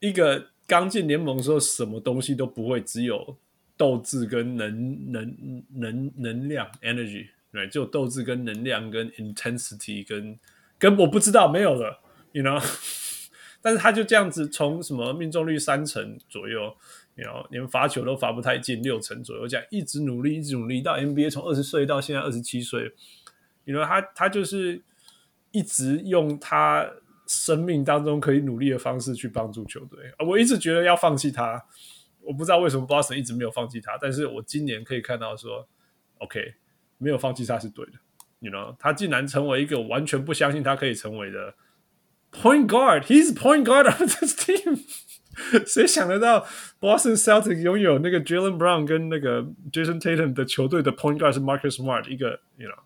一个刚进联盟的时候，什么东西都不会，只有斗志跟能能能能量 energy，对，只有斗志跟能量跟 intensity 跟跟我不知道没有了，you know，*laughs* 但是他就这样子从什么命中率三成左右，you know，连罚球都罚不太进六成左右，这样一直努力一直努力到 NBA，从二十岁到现在二十七岁，you know，他他就是一直用他。生命当中可以努力的方式去帮助球队，我一直觉得要放弃他，我不知道为什么 Boston 一直没有放弃他，但是我今年可以看到说，OK，没有放弃他是对的，you know，他竟然成为一个完全不相信他可以成为的 point guard，he's point guard of this team，谁想得到 Boston Celtics 拥有那个 Jaylen Brown 跟那个 Jason Tatum 的球队的 point guard 是 Marcus Smart，一个 you know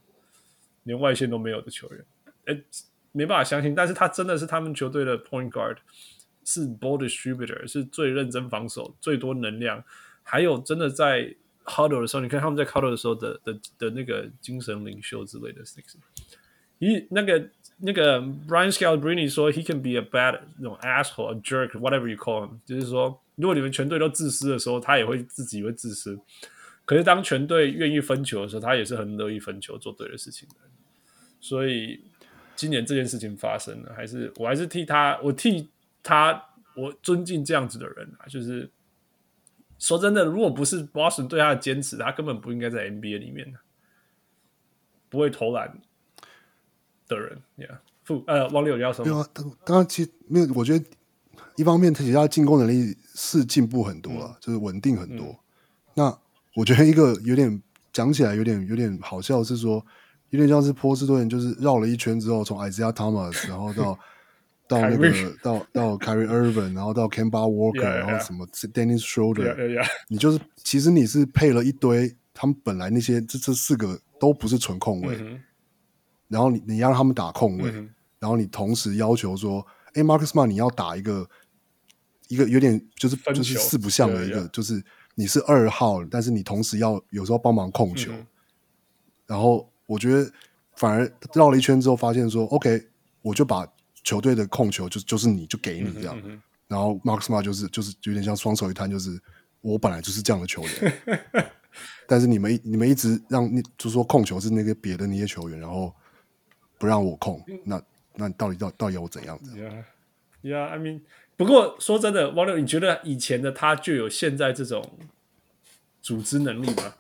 连外线都没有的球员，诶没办法相信，但是他真的是他们球队的 point guard，是 ball distributor，是最认真防守、最多能量，还有真的在 huddle 的时候，你看他们在 huddle 的时候的的的那个精神领袖之类的。一那个那个 Brian Scalabrine 说，he can be a bad 那种 asshole，a jerk，whatever you call him，就是说，如果你们全队都自私的时候，他也会自己会自私。可是当全队愿意分球的时候，他也是很乐意分球，做对的事情的。所以。今年这件事情发生了，还是我还是替他，我替他，我尊敬这样子的人啊。就是说真的，如果不是 Boston 对他的坚持，他根本不应该在 NBA 里面，不会投篮的人。Yeah，副呃，王六要说，没有啊，当刚其实没有，我觉得一方面他其实他进攻能力是进步很多了，嗯，就是稳定很多，嗯。那我觉得一个有点讲起来有点有点好笑是说。有点像是波士顿，就是绕了一圈之后，从 Isaiah Thomas，*laughs* 然后到 *laughs* 到那个到到 Kyrie Irving，然后到 Kemba Walker，、yeah, 然后什么 Dennis Schroeder，、yeah. *laughs* 你就是其实你是配了一堆，他们本来那些这这四个都不是纯控卫、嗯，然后你你让他们打控卫、嗯，然后你同时要求说，哎，Marcus Smart 你要打一个一个有点就是就是四不像的一个.就是你是二号，但是你同时要有时候帮忙控球，嗯、然后。我觉得反而绕了一圈之后，发现说，OK，我就把球队的控球就就是你就给你这样，嗯嗯、然后 Smart 就是就是有点像双手一摊，就是我本来就是这样的球员，*laughs* 但是你们你们一直让你就是说控球是那个别的那些球员，然后不让我控，那那到底到到底要我怎样子？Yeah，Yeah，I mean，不过说真的，王六，你觉得以前的他就有现在这种组织能力吗？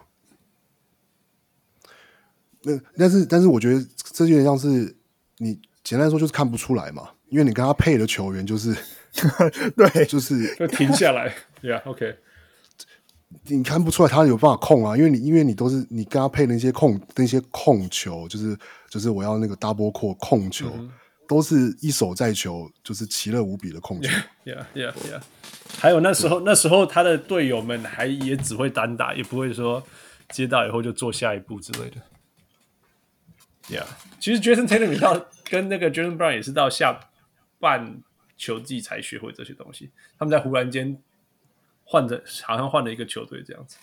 那但是但是我觉得这有点像是你简单来说就是看不出来嘛，因为你跟他配的球员就是 *laughs* 对，就是就停下来，Yeah，OK，*laughs* 你看不出来他有办法控啊，因为你因为你都是你跟他配的那些控那些控球，就是就是我要那个 double core 控球，嗯，都是一手在球，就是其乐无比的控球，Yeah，Yeah，Yeah，yeah, yeah. 还有那时候那时候他的队友们还也只会单打，也不会说接到以后就做下一步之类的。Yeah，其实 Jason Tatum 到跟那个 Jaylen Brown 也是到下半球季才学会这些东西。他们在忽然间换着，好像换了一个球队这样子。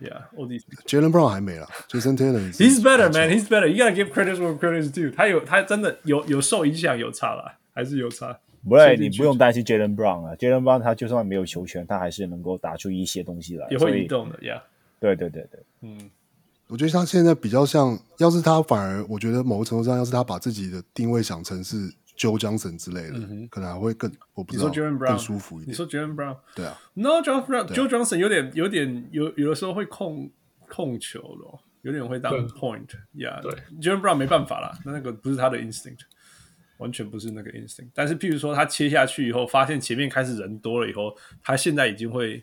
These Jaylen Brown 还没了，Jason Tatum，He's better man, he's better. You gotta give credit where credit is due。他有他真的有有受影响，有差了，还是有差。不对，你不用担心 Jaylen Brown 啊，Jaylen Brown 他就算没有球权，他还是能够打出一些东西来，也会移动的。Yeah. 对对对对，嗯，我觉得他现在比较像，要是他反而，我觉得某个程度上，要是他把自己的定位想成是 Joe Johnson 之类的，嗯、可能还会更，我不知道，你说 Jaylen Brown 更舒服一点。你说 Jaylen Brown，对啊，No，Joe Brown，Joe Johnson 有点有点有有的时候会控控球咯。有点会当 point，yeah，对，Jaylen Brown 没办法啦，那那个不是他的 instinct，完全不是那个 instinct。但是，譬如说他切下去以后，发现前面开始人多了以后，他现在已经会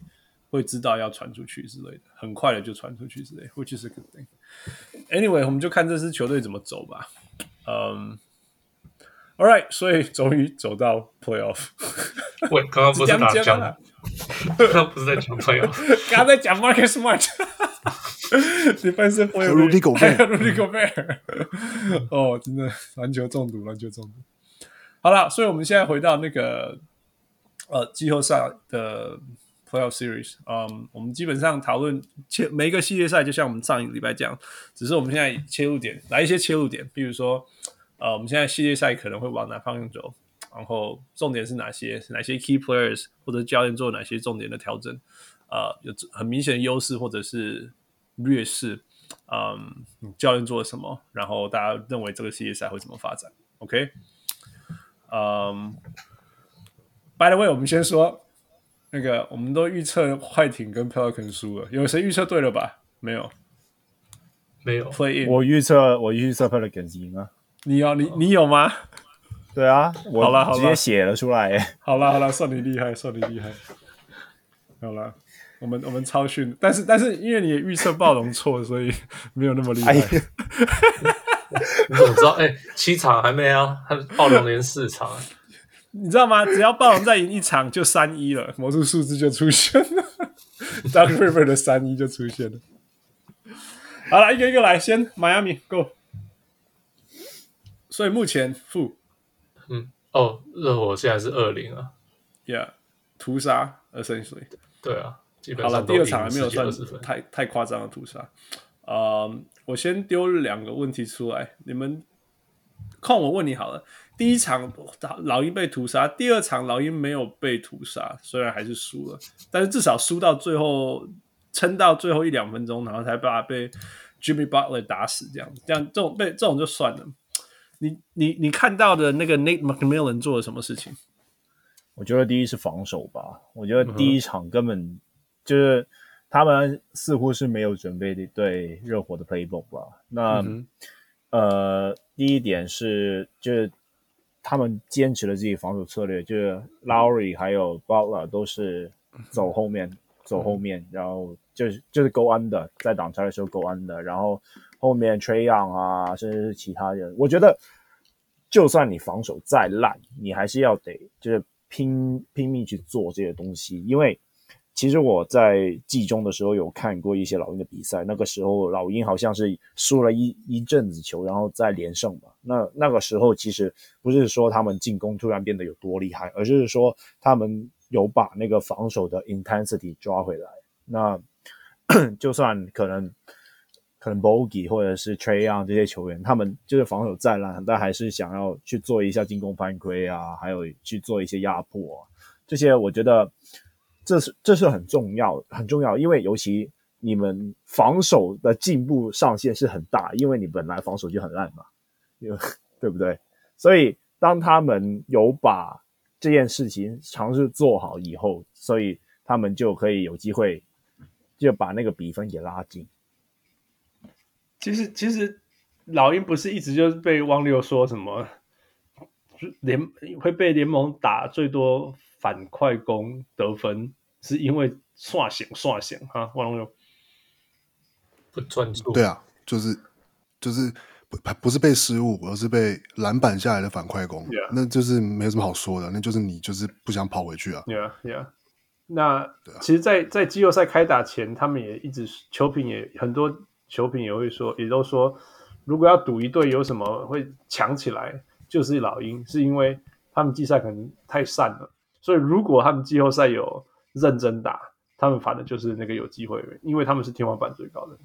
会知道要传出去之类的，很快的就传出去之类的，which is a good thing。Anyway，我们就看这支球队怎么走吧。嗯、um,，All right，所以终于走到 playoff。喂，刚刚不是讲讲了？*laughs* 刚刚不是在讲 playoff，刚刚在讲 Marcus Smart。*laughs* 你本身会有 Rudy Gobert，Rudy Gobert，哦，真的篮球中毒，篮球中毒。好了，所以我们现在回到那个呃季后赛的 Playoff Series，嗯，我们基本上讨论切每一个系列赛，就像我们上一个礼拜讲，只是我们现在切入点来一些切入点，比如说呃，我们现在系列赛可能会往哪方向走，然后重点是哪些，哪些 Key Players 或者教练做哪些重点的调整，呃，有很明显的优势或者是。劣势，嗯，教练做了什么？然后大家认为这个系列赛会怎么发展？OK，嗯，By the way，我们先说那个，我们都预测快艇跟 Pelican 输了，有谁预测对了吧？没有，没有。Play in，我预测我预测 Pelican 赢啊。你有你你有吗？对啊，我直接写了出来。好了好了，算你厉害，算你厉害。好了。我们我们超逊，但是但是因为你预测暴龙错，所以没有那么厉害。你怎么知道？哎、欸，七场还没啊，他暴龙连四场。你知道吗？只要暴龙再赢一场，就三一了，魔术数字就出现了，Dark Rivers 的三一就出现了。好了，一个一个来，先迈阿密 Go。所以目前负，嗯，哦，热火现在是二零啊，Yeah，屠杀 essentially，*laughs* 对啊。好了，第二场还没有算太太夸张的屠杀。呃、uh,，我先丢两个问题出来，你们看我问你好了。第一场老鹰被屠杀，第二场老鹰没有被屠杀，虽然还是输了，但是至少输到最后，撑到最后一两分钟，然后才把被 Jimmy Butler 打死，这样这样这种被这种就算了。你你你看到的那个 Nate McMillan 做了什么事情？我觉得第一是防守吧，我觉得第一场根本、嗯。就是他们似乎是没有准备对热火的 playbook 吧？那、嗯、呃，第一点是就是他们坚持了自己防守策略，就是 Lowry 还有 Butler 都是走后面，走后面，然后就是就是 go under，在挡拆的时候 go under，然后后面 Trae Young 啊，甚至是其他人，我觉得就算你防守再烂，你还是要得就是拼拼命去做这些东西，因为。其实我在季中的时候有看过一些老鹰的比赛，那个时候老鹰好像是输了一一阵子球，然后再连胜嘛。那那个时候其实不是说他们进攻突然变得有多厉害，而是说他们有把那个防守的 intensity 抓回来。那 *clears throat* 就算可能可能 Bogey 或者是 Trae Young 这些球员，他们就是防守再烂，但还是想要去做一下进攻犯规啊，还有去做一些压迫啊，这些我觉得。这是这是很重要，很重要，因为尤其你们防守的进步上限是很大，因为你本来防守就很烂嘛，对不对？所以当他们有把这件事情尝试做好以后，所以他们就可以有机会就把那个比分给拉近。其实，其实老鹰不是一直就是被汪六说什么联会被联盟打最多反快攻得分。是因为刷险刷险哈，万龙友不专注。对啊，就是就是不不是被失误，而是被篮板下来的反快攻，yeah. 那就是没有什么好说的，那就是你就是不想跑回去啊。Yeah, yeah。那其实在，在在季后赛开打前，他们也一直球评也很多球评也会说，也都说，如果要赌一队有什么会强起来，就是老鹰，是因为他们季赛可能太散了，所以如果他们季后赛有。认真打，他们反正就是那个有机会，因为他们是天花板最高的。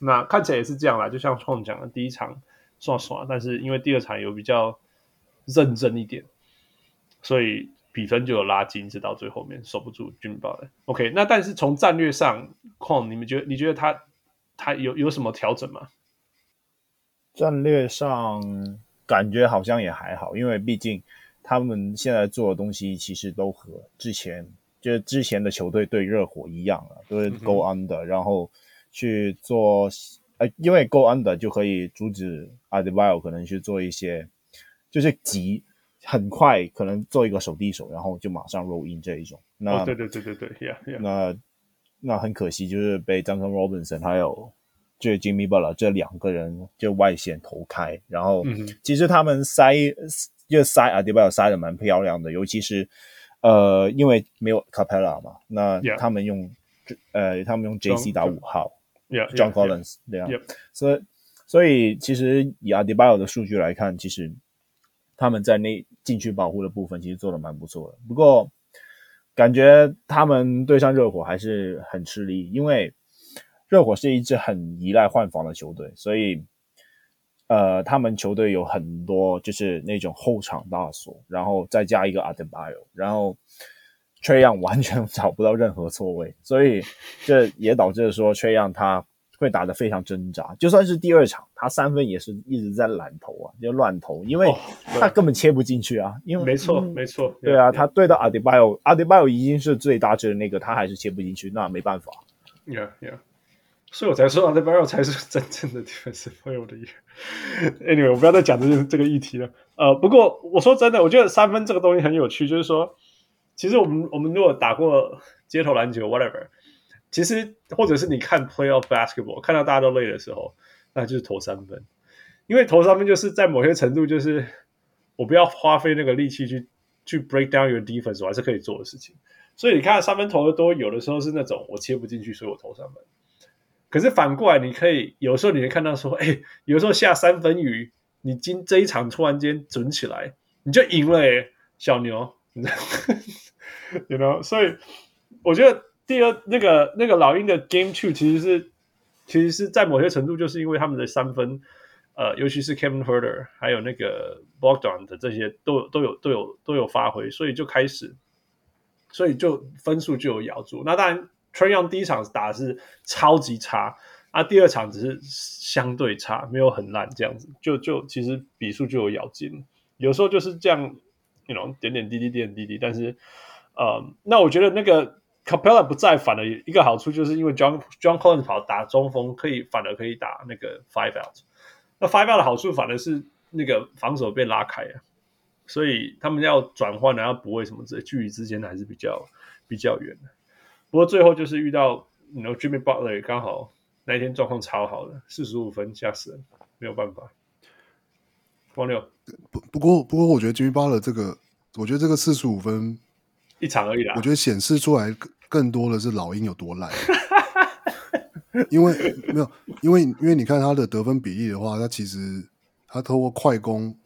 那看起来也是这样啦，就像创讲的，第一场刷刷，但是因为第二场有比较认真一点，所以比分就有拉近，直到最后面守不住 Jimmy Butler。OK，那但是从战略上，况你们觉得你觉得他他有有什么调整吗？战略上感觉好像也还好，因为毕竟他们现在做的东西其实都和之前就是之前的球队对热火一样啊，都是 go under，然后去做。呃，因为 go under 就可以阻止 Adebayo 可能去做一些，就是急很快可能做一个手递手，然后就马上 roll in 这一种。那、哦、对对对对对，yeah, yeah. 那那很可惜，就是被 Duncan Robinson 还有就是 Jimmy Butler 这两个人就外线投开，然后其实他们塞就塞 Adebayo 塞的蛮漂亮的，尤其是呃因为没有 Capela 嘛，那他们用.呃他们用 JC 打五号。John Collins 这样，所以所以其实以 Adibayo 的数据来看，其实他们在那禁区保护的部分其实做的蛮不错的。不过感觉他们对上热火还是很吃力，因为热火是一支很依赖换防的球队，所以呃，他们球队有很多就是那种后场大锁，然后再加一个 Adebayo，然后。Trae Young 完全 *laughs* 找不到任何错位，所以这也导致说 Trae Young 他会打得非常挣扎。就算是第二场，他三分也是一直在懒投啊，就乱投，因为他根本切不进去啊。因为没错，没错，对啊，他对到 Adebayo，Adebayo 已经是最大值的那个，他还是切不进去，那没办法。Yeah, yeah. 所以我才说 Adebayo 才是真正的 Defensive Player of the Year。Anyway，我不要再讲这个这个议题了。呃，不过我说真的，我觉得三分这个东西很有趣，就是说。其实我们我们如果打过街头篮球，whatever，其实或者是你看 playoff basketball，看到大家都累的时候，那就是投三分，因为投三分就是在某些程度就是我不要花费那个力气去去 break down your defense，我还是可以做的事情。所以你看三分投的多，有的时候是那种我切不进去，所以我投三分。可是反过来，你可以有时候你会看到说，哎，有时候下三分雨，你今这一场突然间准起来，你就赢了诶，小牛。*laughs* you know，所以我觉得第二那个那个老鹰的 Game Two 其实是其实是在某些程度就是因为他们的三分，呃，尤其是 Kevin Huerter 还有那个 Bogdan 的这些都有都有都有都有发挥，所以就开始，所以就分数就有咬住。那当然 Treyon 第一场打的是超级差，啊，第二场只是相对差，没有很烂这样子，就就其实比数就有咬劲。有时候就是这样。You know, 点点滴滴，点点滴滴，但是，呃、那我觉得那个 Capela 不在，反而一个好处就是因为 John John Collins 跑打中锋，可以反而可以打那个 Five Out。那 Five Out 的好处反而是那个防守被拉开了，所以他们要转换，然后补位什么之类，距离之间还是比较比较远的。不过最后就是遇到，You know, Jimmy Butler 刚好那一天状况超好的，四十五分吓死人，没有办法。王六。不不过不过，我觉得 Jimmy Butler 这个，我觉得这个四十五分一场而已啦。我觉得显示出来更更多的是老鹰有多烂，*laughs* 因为没有，因为因为你看他的得分比例的话，他其实他透过快攻，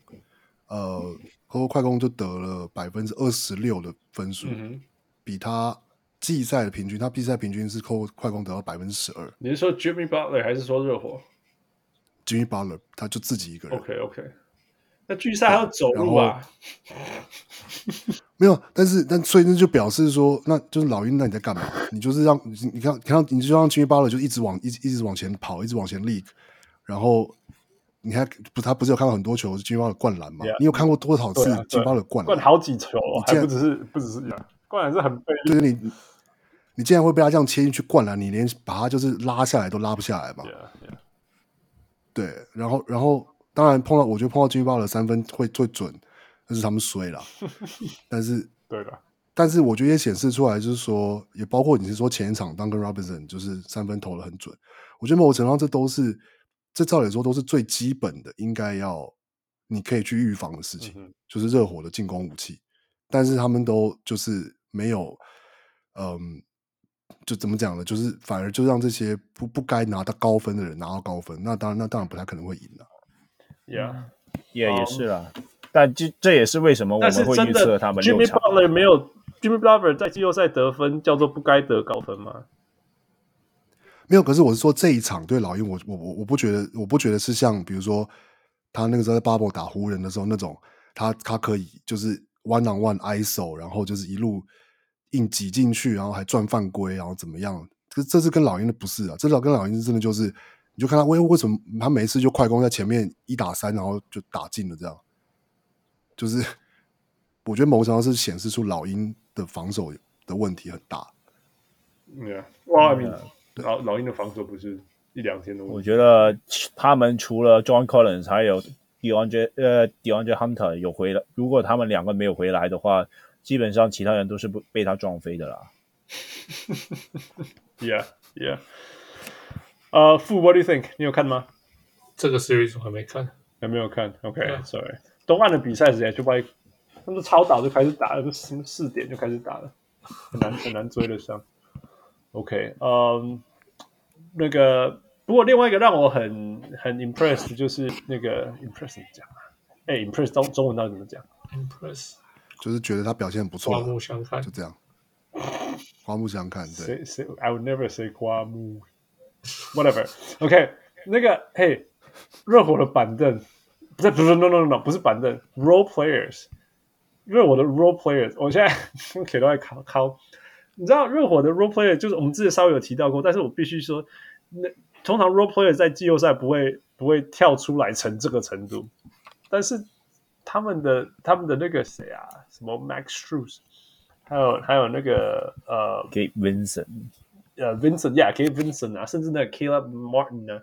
呃，透过快攻就得了百分之二十六的分数，嗯、比他季赛的平均，他季赛平均是扣快攻得到百分之十二。你是说 Jimmy Butler 还是说热火？Jimmy Butler 他就自己一个人。OK OK。那季赛还要走路啊？没有，但是但所以那就表示说，那就是老鹰，那你在干嘛？你就是让你你看，看到你就让 Jimmy Butler 就一直往一直一直往前跑，一直往前 leak，然后你还不他不是有看到很多球是 Jimmy Butler 灌篮吗？Yeah, 你有看过多少次 Jimmy Butler 灌篮？灌好几球，还不只是不只是这样，灌篮是很费力。就是你你竟然会被他这样切进去灌篮，你连把他就是拉下来都拉不下来嘛？Yeah, yeah. 对，然后然后。当然碰到，我觉得碰到 Jimmy Butler 的三分会最准，那是他们衰了。*laughs* 但是，对的。但是我觉得也显示出来，就是说，也包括你是说前一场 Duncan Robinson 就是三分投的很准。我觉得某种程度上，这都是这照理说都是最基本的，应该要你可以去预防的事情，嗯、就是热火的进攻武器。但是他们都就是没有，嗯，就怎么讲呢？就是反而就让这些不不该拿到高分的人拿到高分。那当然，那当然不太可能会赢了。Yeah，也也是啦，但这这也是为什么我们会预测他们。Jimmy Butler 没有 Jimmy Butler 在季后赛得分叫做不该得高分吗？没有，可是我是说这一场对老鹰，我我我我不觉得，我不觉得是像比如说他那个时候在 Bubble 打湖人的时候那种，他他可以就是 one on one ISO，然后就是一路硬挤进去，然后还赚犯规，然后怎么样？这这是跟老鹰的不是啊，这老跟老鹰真的就是，你就看他为为什么他每一次就快攻在前面一打三，然后就打进了这样，就是我觉得某种程度是显示出老鹰的防守的问题很大。Yeah，哇，老老鹰的防守不是一两天的问题。我觉得他们除了 John Collins 还有 DeAndre 呃 DeAndre Hunter 有回来，如果他们两个没有回来的话，基本上其他人都是不被他撞飞的啦。*laughs* Yeah, yeah. 呃，傅，What do you think？你有看吗？这个 series 我还没看，还没有看。OK，Sorry。Yeah. 东岸的比赛直接就把他们超早就开始打了，就四四点就开始打了，很难 *laughs* 很难追得上。OK，嗯、um,，那个不过另外一个让我很很 impressed 就是那个 impress 怎么讲啊？哎，impress 中中文到底怎么讲？impress 就是觉得他表现不错，刮目相看，就这样。刮目相看，对。Say, say, I would never say 刮目，whatever。*laughs* OK，那个嘿，热火的板凳，不是不是 no no no 不是板凳，role players。热火的 role players，我现在给都在考考。你知道热火的 role player 就是我们之前稍微有提到过，但是我必须说，那通常 role player 在季后赛不会不会跳出来成这个程度，但是他们的他们的那个谁啊，什么 Max Strus，还有还有那个呃 Gabe Vincent，呃 Vincent，yeah，Gabe Vincent 啊，甚至那个 Caleb Martin 呢，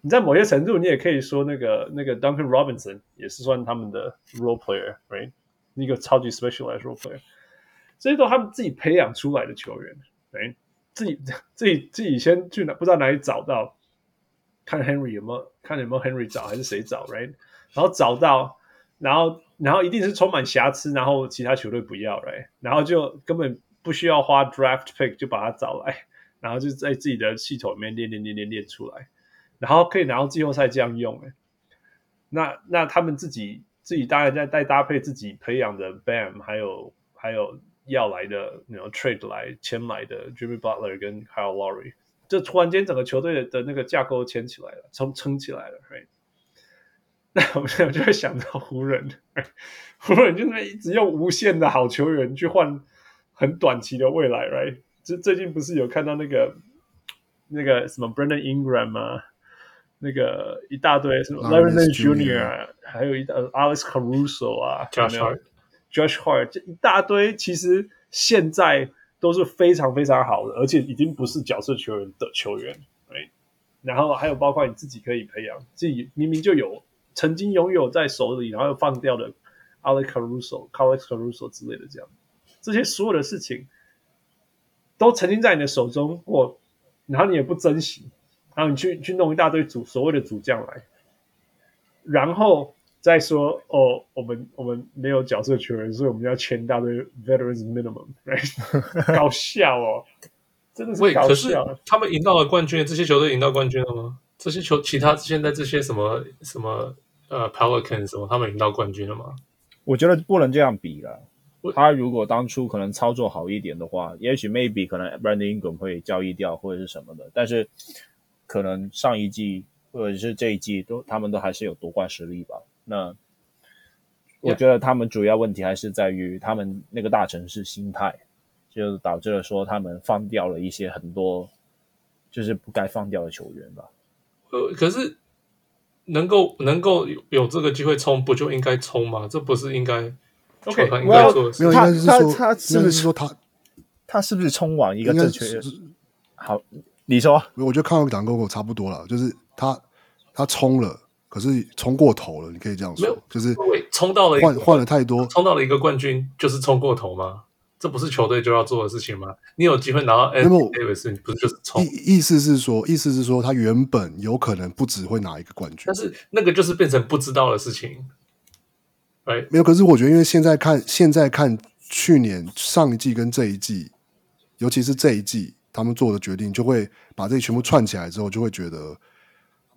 你在某些程度你也可以说那个那个 Duncan Robinson 也是算他们的 role player，right，一个超级 specialized role player。这些都他们自己培养出来的球员，，right？，自己自己自己先去哪不知道哪里找到，看 Henry 有没有看有没有 Henry 找还是谁找，right？然后找到，然后然后一定是充满瑕疵，然后其他球队不要嘞然后就根本不需要花 draft pick 就把他找来，然后就在自己的系统里面练练练练练出来，然后可以拿到季后赛这样用，哎，那那他们自己自己当然在再搭配自己培养的 Bam，还有还有。要来的，那种 trade 来签来的 Jimmy Butler 跟 Kyle Lowry，就突然间整个球队的那个架构牵起来了，撑撑起来了，right？那我们就会想到湖人，*laughs* 湖人就那么一直用无限的好球员去换很短期的未来，right？就最近不是有看到那个那个什么 Brandon Ingram 啊，那个一大堆什么 Larry Junior 啊，还有一大 Alex Caruso 啊，？Josh Hart 这一大堆，其实现在都是非常非常好的，而且已经不是角色球员的球员，right? 然后还有包括你自己可以培养，自己明明就有曾经拥有在手里，然后又放掉的 Alex Caruso、Alex Caruso 之类的这样，这些所有的事情都曾经在你的手中过，然后你也不珍惜，然后你去去弄一大堆主所谓的主将来，然后。再说哦，我们我们没有角色球员，所以我们要签一大堆 veterans minimum，right? *laughs* 搞笑哦，真的是搞笑。可是他们赢到了冠军，这些球队赢到冠军了吗？这些球，其他现在这些什么什么呃 Pelicans 什么，他们赢到冠军了吗？我觉得不能这样比了。他如果当初可能操作好一点的话，也许 maybe 可能 Brandon Ingram 会交易掉或者是什么的，但是可能上一季或者是这一季都他们都还是有夺冠实力吧。那我觉得他们主要问题还是在于他们那个大城市心态，就导致了说他们放掉了一些很多就是不该放掉的球员吧。呃，可是能够能够有有这个机会冲，不就应该冲吗？这不是应该？OK，应该做的事。他他他是不是说他他是不是冲往一个正确的？好，你说，我觉得看到讲过差不多了，就是他他冲了。可是冲过头了，你可以这样说，没有就是冲到了换换了太多，冲到了一个冠军就是冲过头吗？这不是球队就要做的事情吗？你有机会拿到 Anthony Davis，你不是就是冲？意意思是说，意思是说，他原本有可能不只会拿一个冠军，但是那个就是变成不知道的事情。哎，没有。可是我觉得，因为现在看现在看去年上一季跟这一季，尤其是这一季他们做的决定，就会把这些全部串起来之后，就会觉得。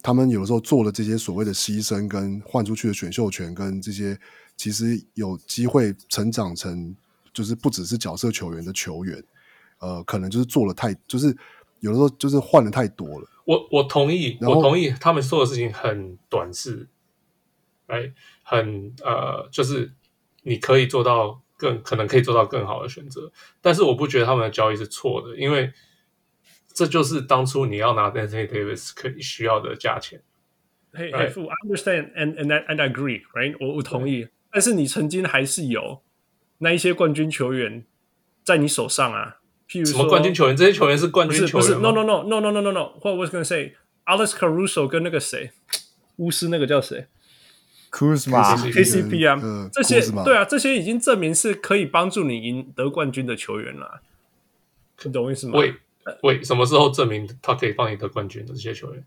他们有时候做了这些所谓的牺牲，跟换出去的选秀权，跟这些其实有机会成长成就是不只是角色球员的球员，呃，可能就是做了太，就是有的时候就是换的太多了。我我同意，我同意他们做的事情很短视，哎，很呃，就是你可以做到更可能可以做到更好的选择。但是我不觉得他们的交易是错的，因为这就是当初你要拿 Anthony Davis 可以需要的价钱。Hey, hey, Fu, I understand and and I, and I agree, right？我我同意。但是你曾经还是有那一些冠军球员在你手上啊，譬如说什么冠军球员？这些球员是冠军球员吗？不是，不是，no no no no no no no no。What was going to say? Alex Caruso 跟那个谁，巫师那个叫谁 KCP 啊，呃、这些对啊，这些已经证明是可以帮助你赢得冠军的球员了。你懂我意思吗？喂喂，什么时候证明他可以帮你得冠军的这些球员？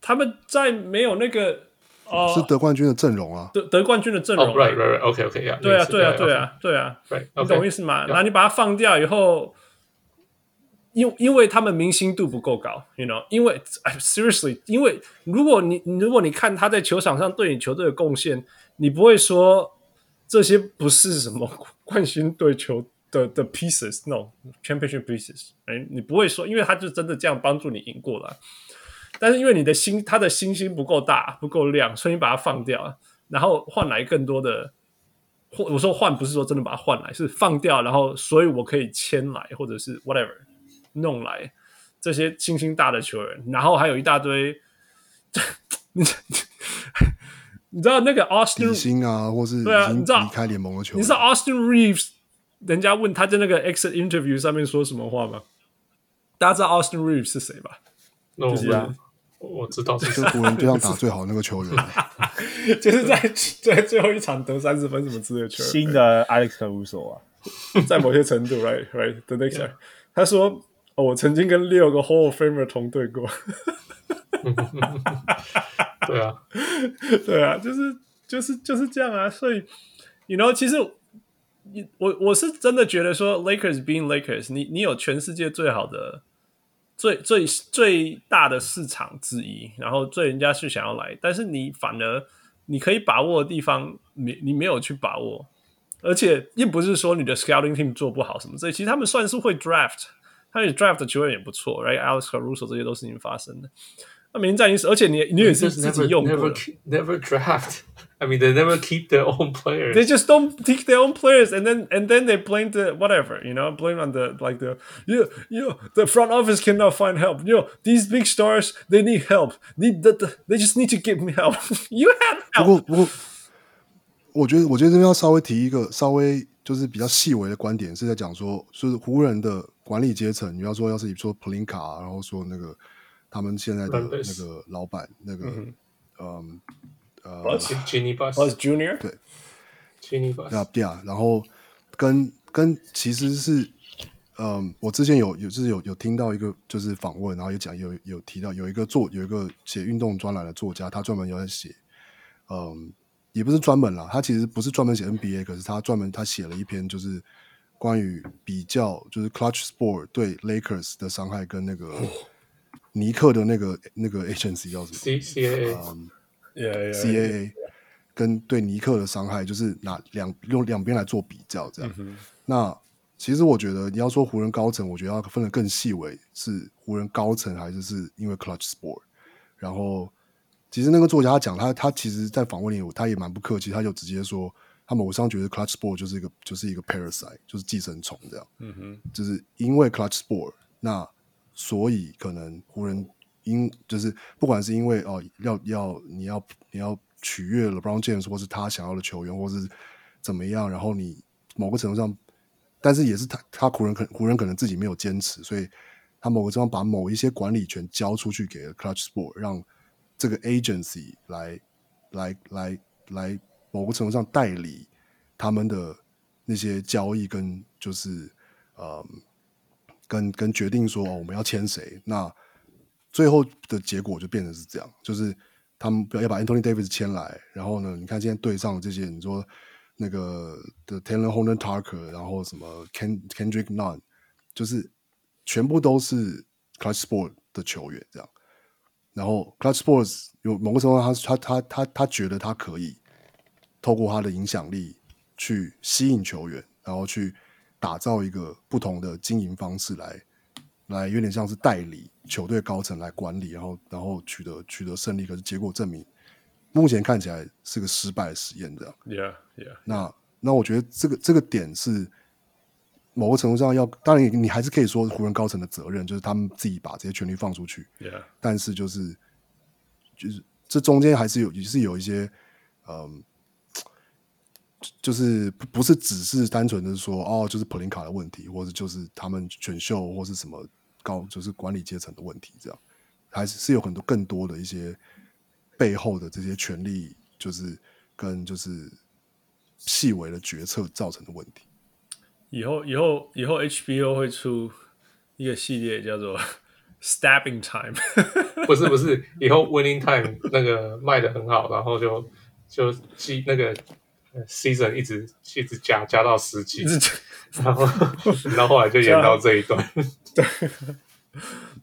他们在没有那个。哦，是得冠军的阵容啊，得得冠军的阵容。Oh, right, right, right. OK, OK, yeah. 对啊，对啊，对啊，对啊。Right. 你懂意思吗？那你把它放掉以后，因因为他们明星度不够高，you know？因为 seriously，因为如果你如果你看他在球场上对你球队的贡献，你不会说这些不是什么冠军队球的的 pieces，no，championship pieces。哎，你不会说，因为他就真的这样帮助你赢过了。但是因为你的星，他的星星不够大，不够亮，所以你把它放掉，然后换来更多的。或我说换不是说真的把它换来，是放掉，然后所以我可以签来，或者是 whatever 弄来这些星星大的球员，然后还有一大堆。你 *laughs* 你知道那个 Austin 星啊，或是对啊，你知道离开联盟的球员，你知道 Austin Reeves 人家问他在那个 exit interview 上面说什么话吗？大家知道 Austin Reeves 是谁吧？就是啊。我知道，就湖人队上打最好的那个球员，*laughs* 就是在在最后一场得三十分什么之类的球员。新的 Alex Caruso 啊，*laughs* 在某些程度，right right the next time，他说：“哦，我曾经跟六个 Hall of Famer 同队过。*laughs* ”对啊，对啊，就是就是就是这样啊。所以，you know，其实我我是真的觉得说，Lakers being Lakers，你你有全世界最好的。最最最大的市场之一，然后最人家是想要来，但是你反而你可以把握的地方，你你没有去把握，而且又不是说你的 scouting team 做不好什么，所以其实他们算是会 draft，他们 draft 的球员也不错，right？Alex Caruso 这些都是已经发生的。那名战英，而且你你也是自己用过的 never, never draft。I mean, they never keep their own *laughs* players. They just don't keep their own players, and then and then they blame the whatever, you know, blame on the like the you you the front office cannot find help. You know, these big stars they need help. Need the, the they just need to give me help. *laughs* you had help. 不过不过，我觉得我觉得这边要稍微提一个稍微就是比较细微的观点，是在讲说，就是湖人的管理阶层，你要说要是你说普林卡，然后说那个他们现在的那个老板那个嗯。 嗯呃 Junior 对，Jeanie Buss 对啊，然后跟跟其实是，嗯，我之前有有就是有有听到一个就是访问，然后也讲有有提到有一个作有一个写运动专栏的作家，他专门有在写，嗯，也不是专门啦，他其实不是专门写 NBA，可是他专门他写了一篇就是关于比较就是 Clutch Sport 对 Lakers 的伤害跟那个尼克的那个那个 agency 叫什么？C C A。Yeah, yeah, CAA 跟对尼克的伤害，就是拿两用两边来做比较，这样。Mm -hmm. 那其实我觉得，你要说湖人高层，我觉得要分得更细微，是湖人高层还是是因为 Clutch Sport。然后，其实那个作家他讲，他他其实，在访问里，他也蛮不客气，他就直接说，他某上觉得 Clutch Sport 就是一个就是一个 parasite，就是寄生虫这样。嗯哼，就是因为 Clutch Sport，那所以可能湖人。因就是不管是因为哦要要你要你要取悦 LeBron James 或是他想要的球员，或是怎么样，然后你某个程度上，但是也是他他湖人可湖人可能自己没有坚持，所以他某个地方把某一些管理权交出去给了 Clutch Sport，让这个 agency 来来来来某个程度上代理他们的那些交易跟就是呃跟跟决定说哦我们要签谁那。最后的结果就变成是这样，就是他们要把 Anthony Davis 签来，然后呢，你看现在队上这些，你说那个的 Talen Horton-Tucker，然后什么 Ken Kendrick Nunn，就是全部都是 Clutch Sport 的球员这样。然后 Clutch Sports 有某个时候，他他他他他觉得他可以透过他的影响力去吸引球员，然后去打造一个不同的经营方式来。来有点像是代理球队高层来管理，然后然后取得取得胜利，可是结果证明，目前看起来是个失败的实验，这样。Yeah, yeah. 那那我觉得这个这个点是某个程度上要，当然你还是可以说湖人高层的责任，就是他们自己把这些权利放出去。Yeah. 但是就是就是这中间还是有也是有一些嗯，就是不是只是单纯的说哦，就是普林卡的问题，或者就是他们选秀或是什么高就是管理阶层的问题，这样还是是有很多更多的一些背后的这些权利，就是跟就是。细微的决策造成的问题。以后，以后，以后，HBO 会出一个系列叫做 Stabbing Time。*laughs* 不是不是，以后 Winning Time 那个卖的很好，然后就就记那个 season 一直一直加加到十集，然后然后后来就演到这一段。*laughs* *laughs* 对。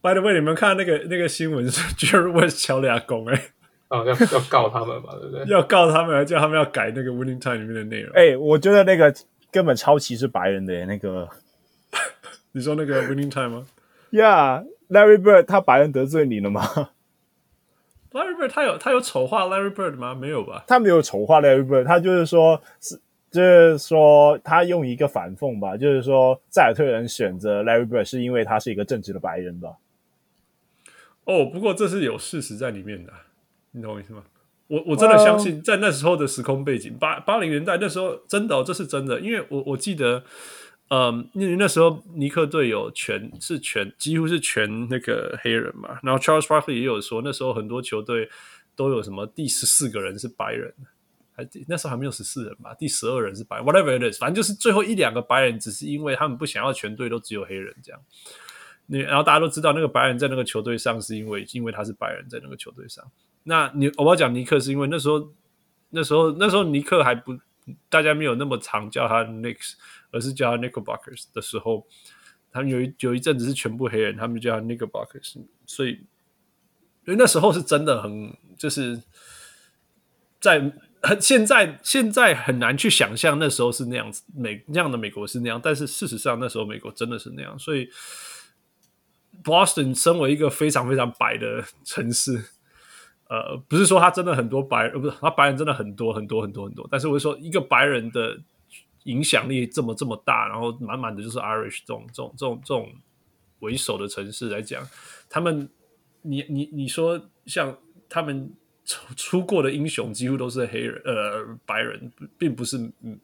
By the way，你们看那个那个新闻是 Jerry West 敲俩工哎。哦，要要告他们嘛，对不对？*laughs* 要告他们，还叫他们要改那个 Winning Time 里面的内容。哎、欸，我觉得那个根本超歧视白人的耶，那个。*laughs* 你说那个 Winning Time 吗？Yeah，Larry Bird 他白人得罪你了吗？Larry Bird 他有他有丑化 Larry Bird 吗？没有吧？他没有丑化 Larry Bird，他就是说是就是说他用一个反讽吧，就是说塞尔特人选择 Larry Bird 是因为他是一个正直的白人吧？哦，不过这是有事实在里面的。你懂我意思吗？我我真的相信，在那时候的时空背景，八八零年代那时候真的、哦，这是真的，因为我我记得，嗯，因为那时候尼克队有全是全几乎是全那个黑人嘛，然后 Charles Barkley 也有说，那时候很多球队都有什么第十四个人是白人，那时候还没有十四人吧，第十二人是白，whatever it is，反正就是最后一两个白人，只是因为他们不想要全队都只有黑人这样。你然后大家都知道，那个白人在那个球队上是因为因为他是白人在那个球队上。那你我要讲尼克是因为那时候那时候那时候尼克还不大家没有那么常叫他 Nick，而是叫他 Nickelbackers 的时候，他们有一有一阵子是全部黑人，他们就叫他 Nickelbackers，所以所以那时候是真的很就是在现在现在很难去想象那时候是那样子美那样的美国是那样，但是事实上那时候美国真的是那样，所以。Boston 身为一个非常非常白的城市，呃，不是说他真的很多白，呃，不是他白人真的很多很多很多很多，但是我是说一个白人的影响力这么这么大，然后满满的就是 Irish 这种这种这种这种为首的城市来讲，他们，你你你说像他们出出过的英雄几乎都是黑人，呃，白人，并不是，嗯，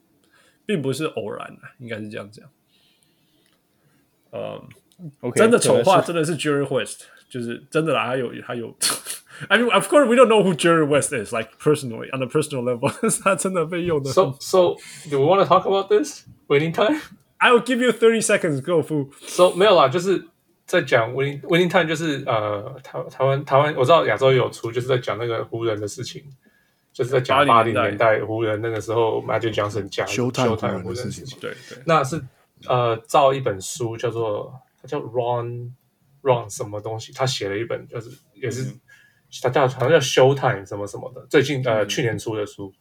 并不是偶然的，应该是这样讲，呃。Okay, 真的丑化真的是 Jerry West，就是真的啦，还有还有，I mean of course we don't know who Jerry West is like personally on a personal level，*laughs* 他真的被用的。So so do we want to talk about this winning time? I will give you thirty seconds go fu. So 没有啦，就是 在讲 winning winning time，就是呃台台湾台湾我知道亚洲也有出，就是在讲那个湖人的事情，就是在讲八零年代湖人那个时候 Magic Johnson 加 Showtime 湖人的事情。对对，那是呃造一本书叫做他。叫 Ron Ron 什么东西？他写了一本，就是也是、嗯、他叫好像叫 Showtime 什么什么的，最近呃、嗯、去年出的书，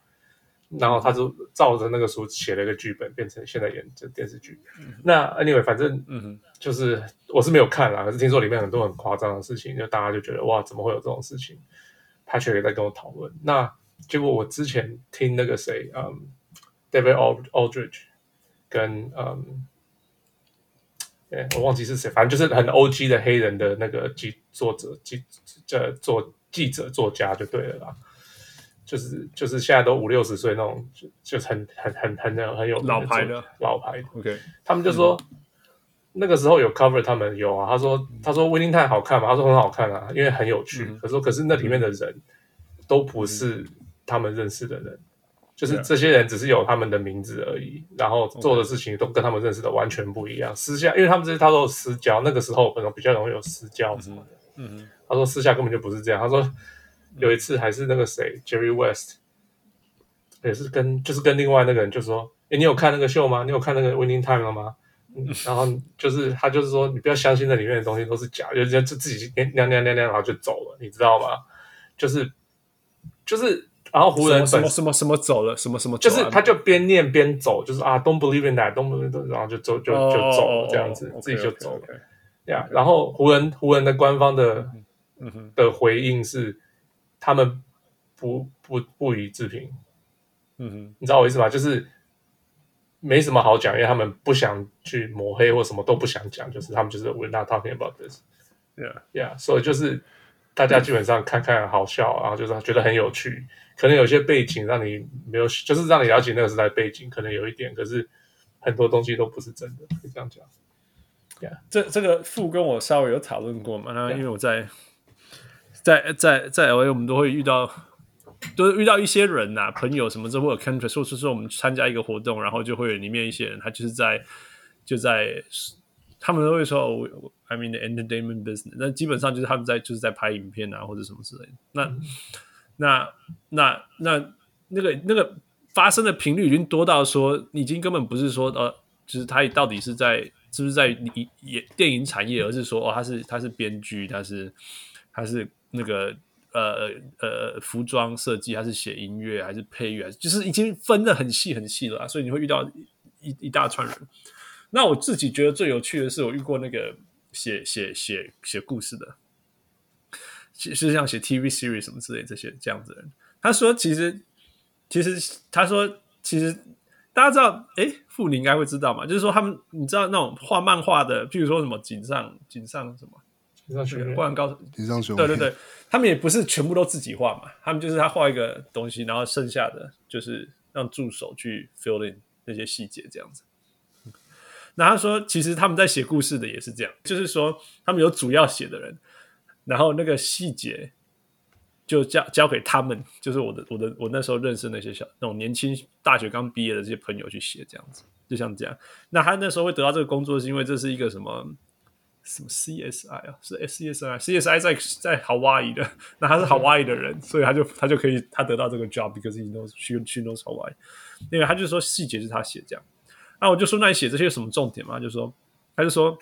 然后他就照着那个书写了一个剧本，变成现在演这电视剧。嗯、那 Anyway，反正嗯，就是我是没有看啦，可是听说里面很多很夸张的事情，就大家就觉得哇，怎么会有这种事情？Patrick 也在跟我讨论。那结果我之前听那个谁，嗯，David Aldridge 跟嗯。我忘记是谁，反正就是很 OG 的黑人的那个记作者记呃做记者作家就对了啦，就是就是现在都五六十岁那种，就就是很很很很很有老牌的老牌的。OK，他们就说、嗯、那个时候有 cover 他们有啊，他说他说 Winning Time 好看嘛，他说很好看啊，因为很有趣。嗯、可是说可是那里面的人都不是他们认识的人。就是这些人只是有他们的名字而已然后做的事情都跟他们认识的完全不一样。私下，因为他们这些他都有私交，那个时候可能比较容易有私交什么的。嗯、mm hmm. 他说私下根本就不是这样。他说有一次还是那个谁，Jerry West，也是跟就是跟另外那个人就说：“哎，你有看那个秀吗？你有看那个 Winning Time 了吗？”然后就是他就是说：“你不要相信那里面的东西都是假，就就自己亮亮亮亮，然后就走了，你知道吗？”就是就是。然后湖人什么什么什么走了，什么什么就是他就边念边走，就是啊，Don't believe in that，Don't believe in that，然后就走就就走了这样子，自己就走了。呀，然后湖人湖人的官方的的回应是，他们不不不予置评。嗯哼，你知道我意思吗？就是没什么好讲，因为他们不想去抹黑或什么都不想讲，就是他们就是 we're not talking about this。Yeah, yeah，所以就是大家基本上看看好笑，然后就是觉得很有趣。可能有些背景让你没有，就是让你了解那个时代背景，可能有一点，可是很多东西都不是真的，可以这样讲。Yeah，这这个副跟我稍微有讨论过嘛？那因为我在在在在 LA，我们都会遇到。都是遇到一些人呐、啊，朋友什么之后，或者 country，说是说我们参加一个活动，然后就会有里面一些人，他就是在就在，他们都会说、oh, I mean the entertainment business，那基本上就是他们在就是在拍影片啊，或者什么之类的。那、嗯、那那那那个那个发生的频率已经多到说，已经根本不是说呃，就是他到底是在是不是在演演电影产业，而是说哦，他是他是编剧，他是他是那个。呃呃，服装设计还是写音乐还是配乐，还是就是已经分的很细很细了啊，所以你会遇到一一大串人。那我自己觉得最有趣的是，我遇过那个写写写写故事的，其实像写 TV series 什么之类这些这样子的人。他说，其实其实他说，其实大家知道，哎，傅你应该会知道嘛，就是说他们，你知道那种画漫画的，譬如说什么井上井上什么。灌篮高手，对对对，他们也不是全部都自己画嘛，他们就是他画一个东西，然后剩下的就是让助手去 fill in 那些细节这样子。那他说，其实他们在写故事的也是这样，就是说他们有主要写的人，然后那个细节就交交给他们，就是我的我的我那时候认识那些小那种年轻大学刚毕业的这些朋友去写这样子，就像这样。那他那时候会得到这个工作，是因为这是一个什么？什么 CSI 啊？是 CSI，CSI 在在 Hawaii 的，那他是 Hawaii 的人，所以他就他就可以他得到这个 job，because he knows she she knows Hawaii。因为他就说细节是他写这样，那我就说那你写这些有什么重点吗？就说他就说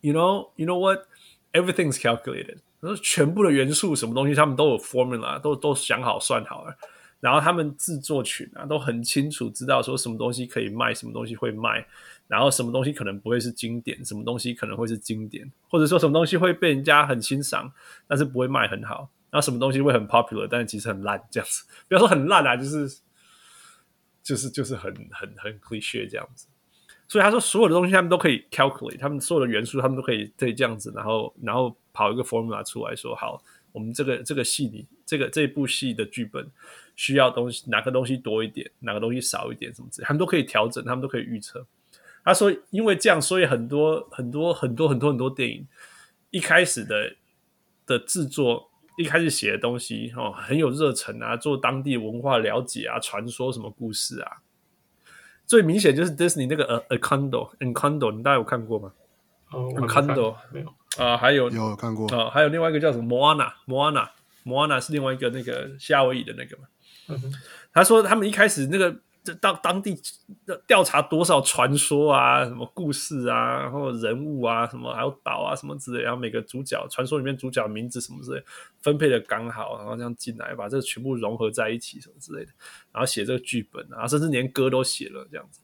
，you know you know what everything's calculated，他说全部的元素什么东西他们都有 formula，都都想好算好了，然后他们制作群啊都很清楚知道说什么东西可以卖，什么东西会卖。然后什么东西可能不会是经典，什么东西可能会是经典，或者说什么东西会被人家很欣赏，但是不会卖很好。然后什么东西会很 popular，但是其实很烂，这样子。不要说很烂啊，就是就是就是很很很 cliché 这样子。所以他说所有的东西他们都可以 calculate，他们所有的元素他们都可以可以这样子，然后然后跑一个 formula 出来说，好，我们这个这个戏里这个这部戏的剧本需要东西哪个东西多一点，哪个东西少一点，什么之类，他们都可以调整，他们都可以预测。他说：“因为这样，所以很多很多很多很多很多电影一开始的的制作，一开始写的东西哦，很有热忱啊，做当地文化了解啊，传说什么故事啊。最明显就是 Disney 那个呃 Encanto，Encanto，你大家有看过吗？哦，Encanto 没有啊，还有有看过啊，还有另外一个叫什么 Moana，Moana，Moana 是另外一个那个夏威夷的那个嘛。嗯哼，他说他们一开始那个。”这当当地调查多少传说啊，什么故事啊，然后人物啊，什么还有岛啊，什么之类，然后每个主角传说里面主角名字什么之类，分配的刚好，然后这样进来，把这个全部融合在一起，什么之类的，然后写这个剧本啊，甚至连歌都写了这样子，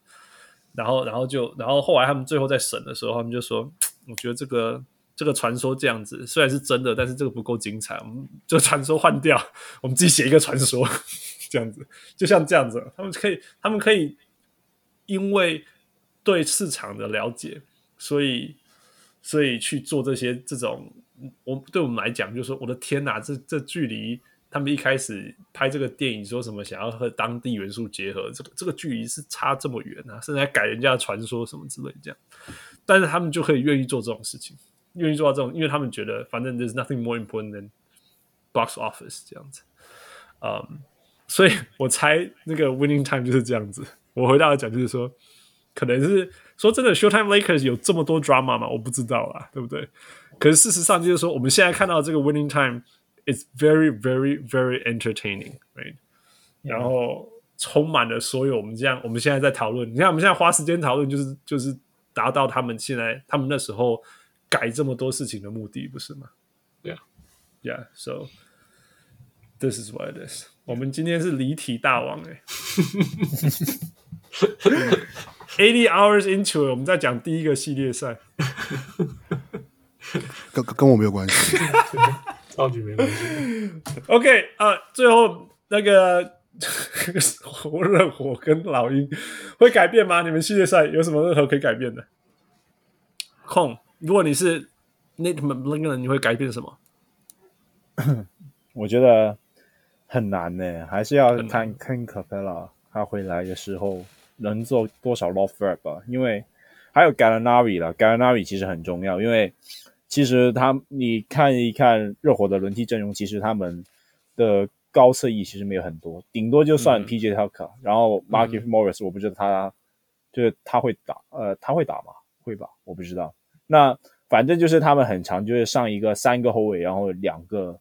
然后然后就然后后来他们最后在审的时候，他们就说，我觉得这个这个传说这样子虽然是真的，但是这个不够精彩，我们这个传说换掉，我们自己写一个传说。这样子，就像这样子，他们可以，他们可以，因为对市场的了解，所以，所以去做这些这种，我对我们来讲，就是说，我的天哪，这这距离他们一开始拍这个电影说什么想要和当地元素结合，这个这个距离是差这么远啊，甚至还改人家的传说什么之类这样，但是他们就可以愿意做这种事情，愿意做到这种，因为他们觉得反正 there's nothing more important than box office 这样子，嗯、所以我猜那个 winning time 就是这样子。我回答的讲就是说，可能是说真的，Showtime Lakers 有这么多 drama 吗？我不知道啦，对不对？可是事实上就是说，我们现在看到这个 winning time is very, very, very entertaining，right？然后充满了所有我们这样，我们现在在讨论。你看，我们现在花时间讨论，就是就是达到他们现在他们那时候改这么多事情的目的，不是吗？Yeah, yeah. So this is what it is. 我们今天是离题大王哎，*laughs* Eighty hours into it，我们在讲第一个系列赛，*laughs* 跟跟我没有关系，*laughs* 超级没关系。OK 啊，最后那个热火跟老鹰会改变吗？你们系列赛有什么任何可以改变的？控，如果你是 Nate McMillan，你会改变什么？我觉得很难呢，还是要看看 Capela 他回来的时候能做多少 lob threat 吧。因为还有 Gallinari 了，Gallinari 其实很重要，因为其实他你看一看热火的轮替阵容，其实他们的高侧翼其实没有很多，顶多就算 PJ Tucker，、嗯、然后 Markieff Morris，我不知道他就是他会打，呃，他会打吗？会吧，我不知道。那反正就是他们很长，就是上一个三个后卫，然后两个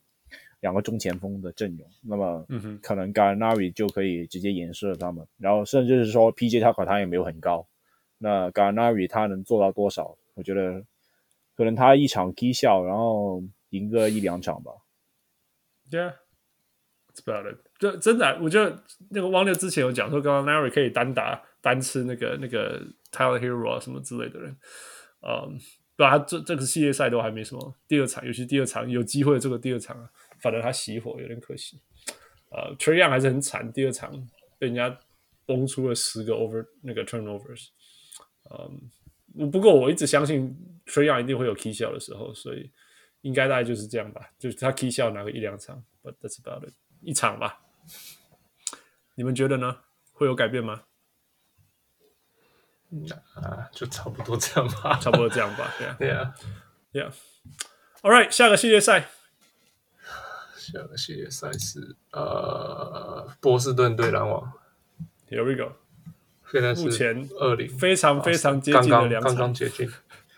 两个中前锋的阵容。那么，可能 Gallinari 就可以直接掩饰了他们。然后，甚至是说 PJ Tucker 他也没有很高，那 Gallinari 他能做到多少？我觉得可能他一场低效，然后赢个一两场吧。Yeah, that's about it. 就真的，我觉得那个汪六之前有讲说，Gallinari 可以单打单吃那个那个 Tyler Herro 啊什么之类的人。嗯，对啊，他这这个系列赛都还没什么第二场，尤其第二场有机会的这个第二场啊，反正他熄火有点可惜。呃，Trae Young 还是很惨，第二场被人家崩出了十个 over 那个 turnovers。嗯，不过我一直相信 Trae Young 一定会有 key 笑的时候，所以应该大概就是这样吧，就是他 key 笑拿个一两场，but that's about it，一场吧。你们觉得呢？会有改变吗？啊，就差不多这样吧，差不多这样吧，对啊，*laughs* 对啊，Yeah，All right，下个系列赛，下个系列赛事呃波士顿对篮网，Here we go，现在是目前二零，非常非常接近的两场，刚刚接近，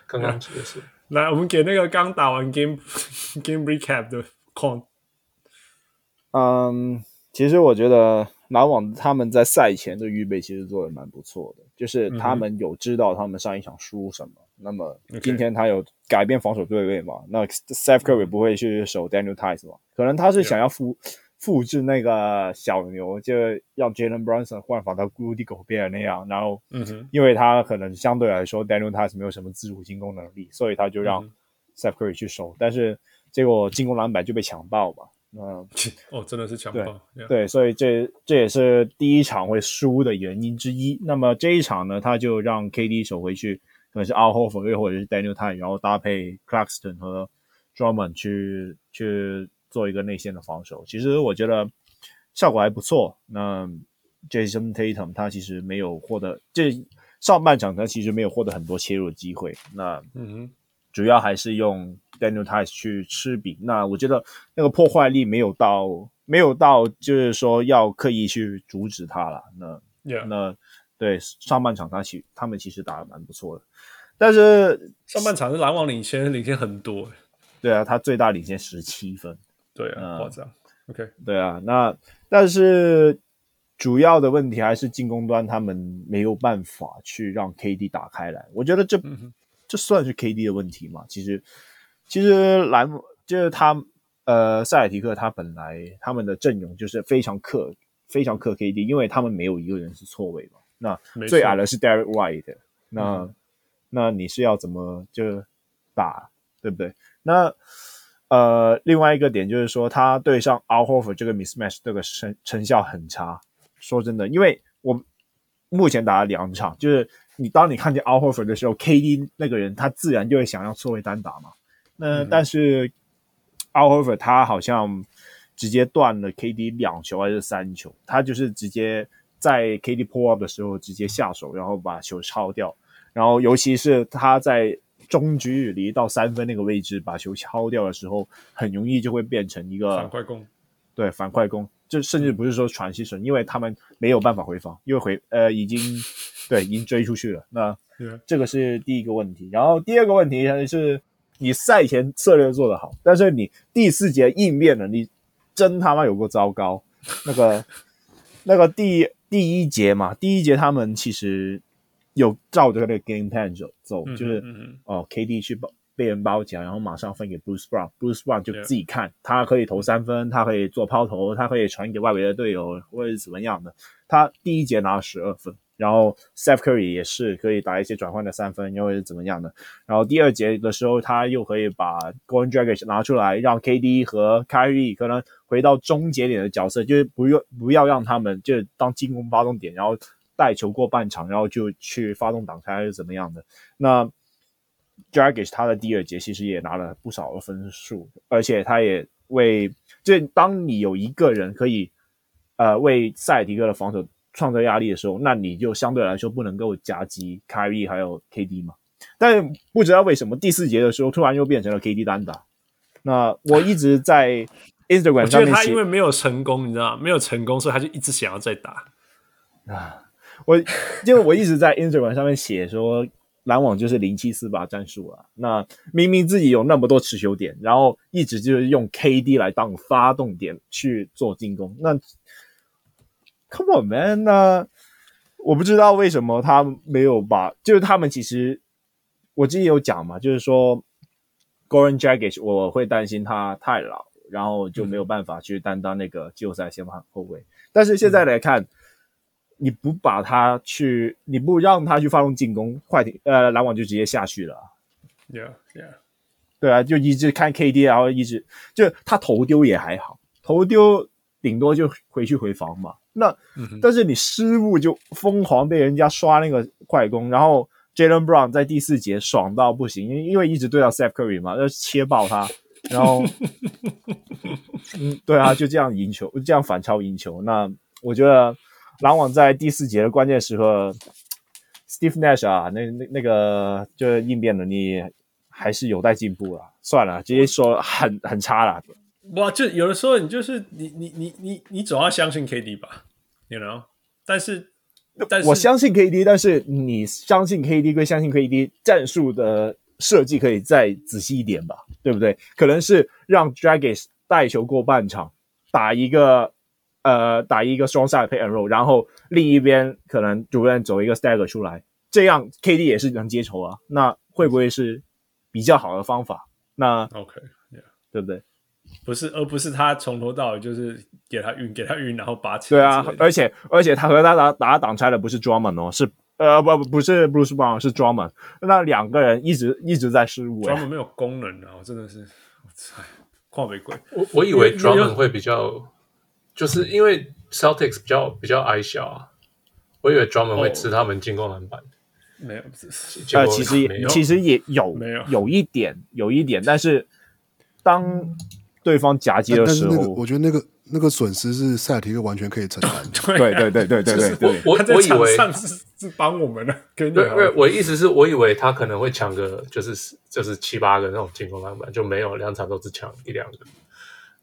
刚刚结束。*laughs* 来，我们给那个刚打完 game *laughs* game recap 的 con，嗯，其实我觉得。篮网他们在赛前的预备其实做的蛮不错的，就是他们有知道他们上一场输什么。嗯、那么今天他有改变防守对位嘛.那 Steph Curry 不会去守 Daniel Theis 嘛？可能他是想要复.复制那个小牛，就让 Jalen Brunson 换防到 Rudy Gobert 那样。然后，嗯哼因为他可能相对来说 Daniel Theis 没有什么自主进攻能力，所以他就让 Steph Curry 去守。但是结果进攻篮板就被抢爆嘛。嗯，*laughs* 哦，真的是强暴，对，对，所以这这也是第一场会输的原因之一。那么这一场呢，他就让 KD 守回去，可能是 Al Horford 又或者是 Daniel Theis，然后搭配 Claxton 和 Drummond 去去做一个内线的防守。其实我觉得效果还不错。那 Jason Tatum 他其实没有获得这上半场，他其实没有获得很多切入的机会。那主要还是用。Daniel Theis 去吃饼，那我觉得那个破坏力没有到，没有到，就是说要刻意去阻止他了。那、yeah. 那对上半场他其他们其实打的蛮不错的，但是上半场是篮网领先，领先很多。对啊，他最大领先十七分。对啊，夸张。OK，对啊，那但是主要的问题还是进攻端他们没有办法去让 KD 打开来。我觉得这、嗯、这算是 KD 的问题嘛？其实。其实篮就是他，呃，塞尔提克他本来他们的阵容就是非常克非常克 KD，因为他们没有一个人是错位嘛。那最矮的是 Derrick White，那、嗯、那你是要怎么就打，对不对？那呃，另外一个点就是说，他对上 Al Horford 这个 mismatch 这个成成效很差。说真的，因为我目前打了两场，就是你当你看见 Al Horford 的时候，KD 那个人他自然就会想要错位单打嘛。那、嗯、但是 Al Horford 他好像直接断了 KD 两球还是三球，他就是直接在 KD pull up 的时候直接下手，然后把球抄掉，然后尤其是他在中距离到三分那个位置把球抄掉的时候，很容易就会变成一个反快攻，对，反快攻，就甚至不是说 transition，因为他们没有办法回防，因为回呃已经对已经追出去了，那这个是第一个问题，然后第二个问题还是。你赛前策略做得好，但是你第四节应变能力真他妈有够糟糕。那个 *laughs* 那个第第一节嘛，第一节他们其实有照着那个 game plan 走走，就是哦，KD 去包被人包夹，然后马上分给 Bruce Brown，Bruce Brown 就自己看他可以投三分，他可以做抛投，他可以传给外围的队友或者是怎么样的。他第一节拿了十二分。然后 Steph Curry 也是可以打一些转换的三分，又是怎么样的。然后第二节的时候，他又可以把 Goran Dragic 拿出来，让 KD 和 Kyrie 可能回到终结点的角色，就是不用不要让他们就当进攻发动点，然后带球过半场，然后就去发动挡拆还是怎么样的。那 Dragic 他的第二节其实也拿了不少的分数，而且他也为就当你有一个人可以呃为塞尔提克的防守。创造压力的时候，那你就相对来说不能够夹击 Kyrie 还有 KD 嘛。但不知道为什么第四节的时候突然又变成了 KD 单打。那我一直在 Instagram 上面写，我觉得他因为没有成功，你知道吗？没有成功，所以他就一直想要再打啊。我因为我一直在 Instagram 上面写说篮网就是零七四八战术啊。那明明自己有那么多持球点，然后一直就是用 KD 来当发动点去做进攻，那。Come on, man！那我不知道为什么他没有把，就是他们其实我之前有讲嘛，就是说 Goran Dragic 我会担心他太老，然后就没有办法去担当那个季后赛先发后卫。嗯、但是现在来看，你不把他去，你不让他去发动进攻，快艇呃篮网就直接下去了。Yeah, yeah，对啊，就一直看 KD，然后一直就他头丢也还好，头丢顶多就回去回防嘛。那，嗯、但是你失误就疯狂被人家刷那个快攻，然后 Jaylen Brown 在第四节爽到不行，因因为一直对到 Steph Curry 嘛，要切爆他，然后，*laughs* 嗯，对啊，就这样赢球，这样反超赢球。那我觉得篮网在第四节的关键时刻，Steve Nash 啊，那那那个就是应变能力还是有待进步了。算了，直接说很很差了。哇，就有的时候你就是你你你你你总要相信 KD 吧，you know？但是但是我相信 KD，但是你相信 KD 归相信 KD，战术的设计可以再仔细一点吧，对不对？可能是让 Dragic 带球过半场，打一个呃打一个 strong side pick and roll，然后另一边可能主任走一个 stagger 出来，这样 KD 也是能接球啊。那会不会是比较好的方法？那 OK，yeah. 对不对？不是，而不是他从头到尾就是给他运，给他运，然后拔起来。对啊，而且而且他和他打打挡拆的不是 Drummond 哦，是呃不不不是 Bruce Brown，是 Drummond。那两个人一直一直在失误。Drummond 没有功能啊，我真的是，我操，跨北鬼。我我以为 Drummond 会比较，就是因为 Celtics 比较比较矮小啊，我以为 Drummond 会吃他们进攻篮板。没有，呃，其实也其实也有没有有一点有一点，但是当。对方夹击的时候，但是那个我觉得那个那个损失是塞尔提克完全可以承担。*laughs* 对对对对对对对，我我以为是是帮我们的，*laughs* 对对，我意思是我以为他可能会抢个就是就是七八个那种进攻篮板，就没有两场都只抢一两个。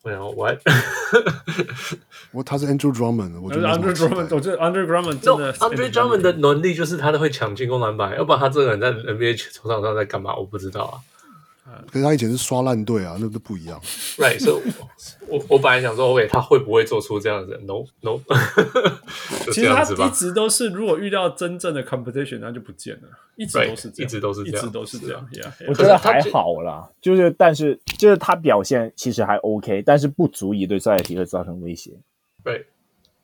我想我，我他是 Andrew Drummond，我觉得 Andrew Drummond，我觉得 Andrew Drummond 真的 Andrew Drummond 的能力就是他都会抢进攻篮板，要不然他这个人在 NBA 球场上在干嘛？我不知道啊。可是他以前是刷烂队啊，那都不一样。Right，所以我我本来想说，OK，他会不会做出这样子？No，No。*laughs* 其实他一直都是，如果遇到真正的 competition，他就不见了，一直都是这样，一直都是这样，一直都是这样。我觉得还好啦，就是但是就是他表现其实还 OK，但是不足以对塞尔提克造成威胁。对。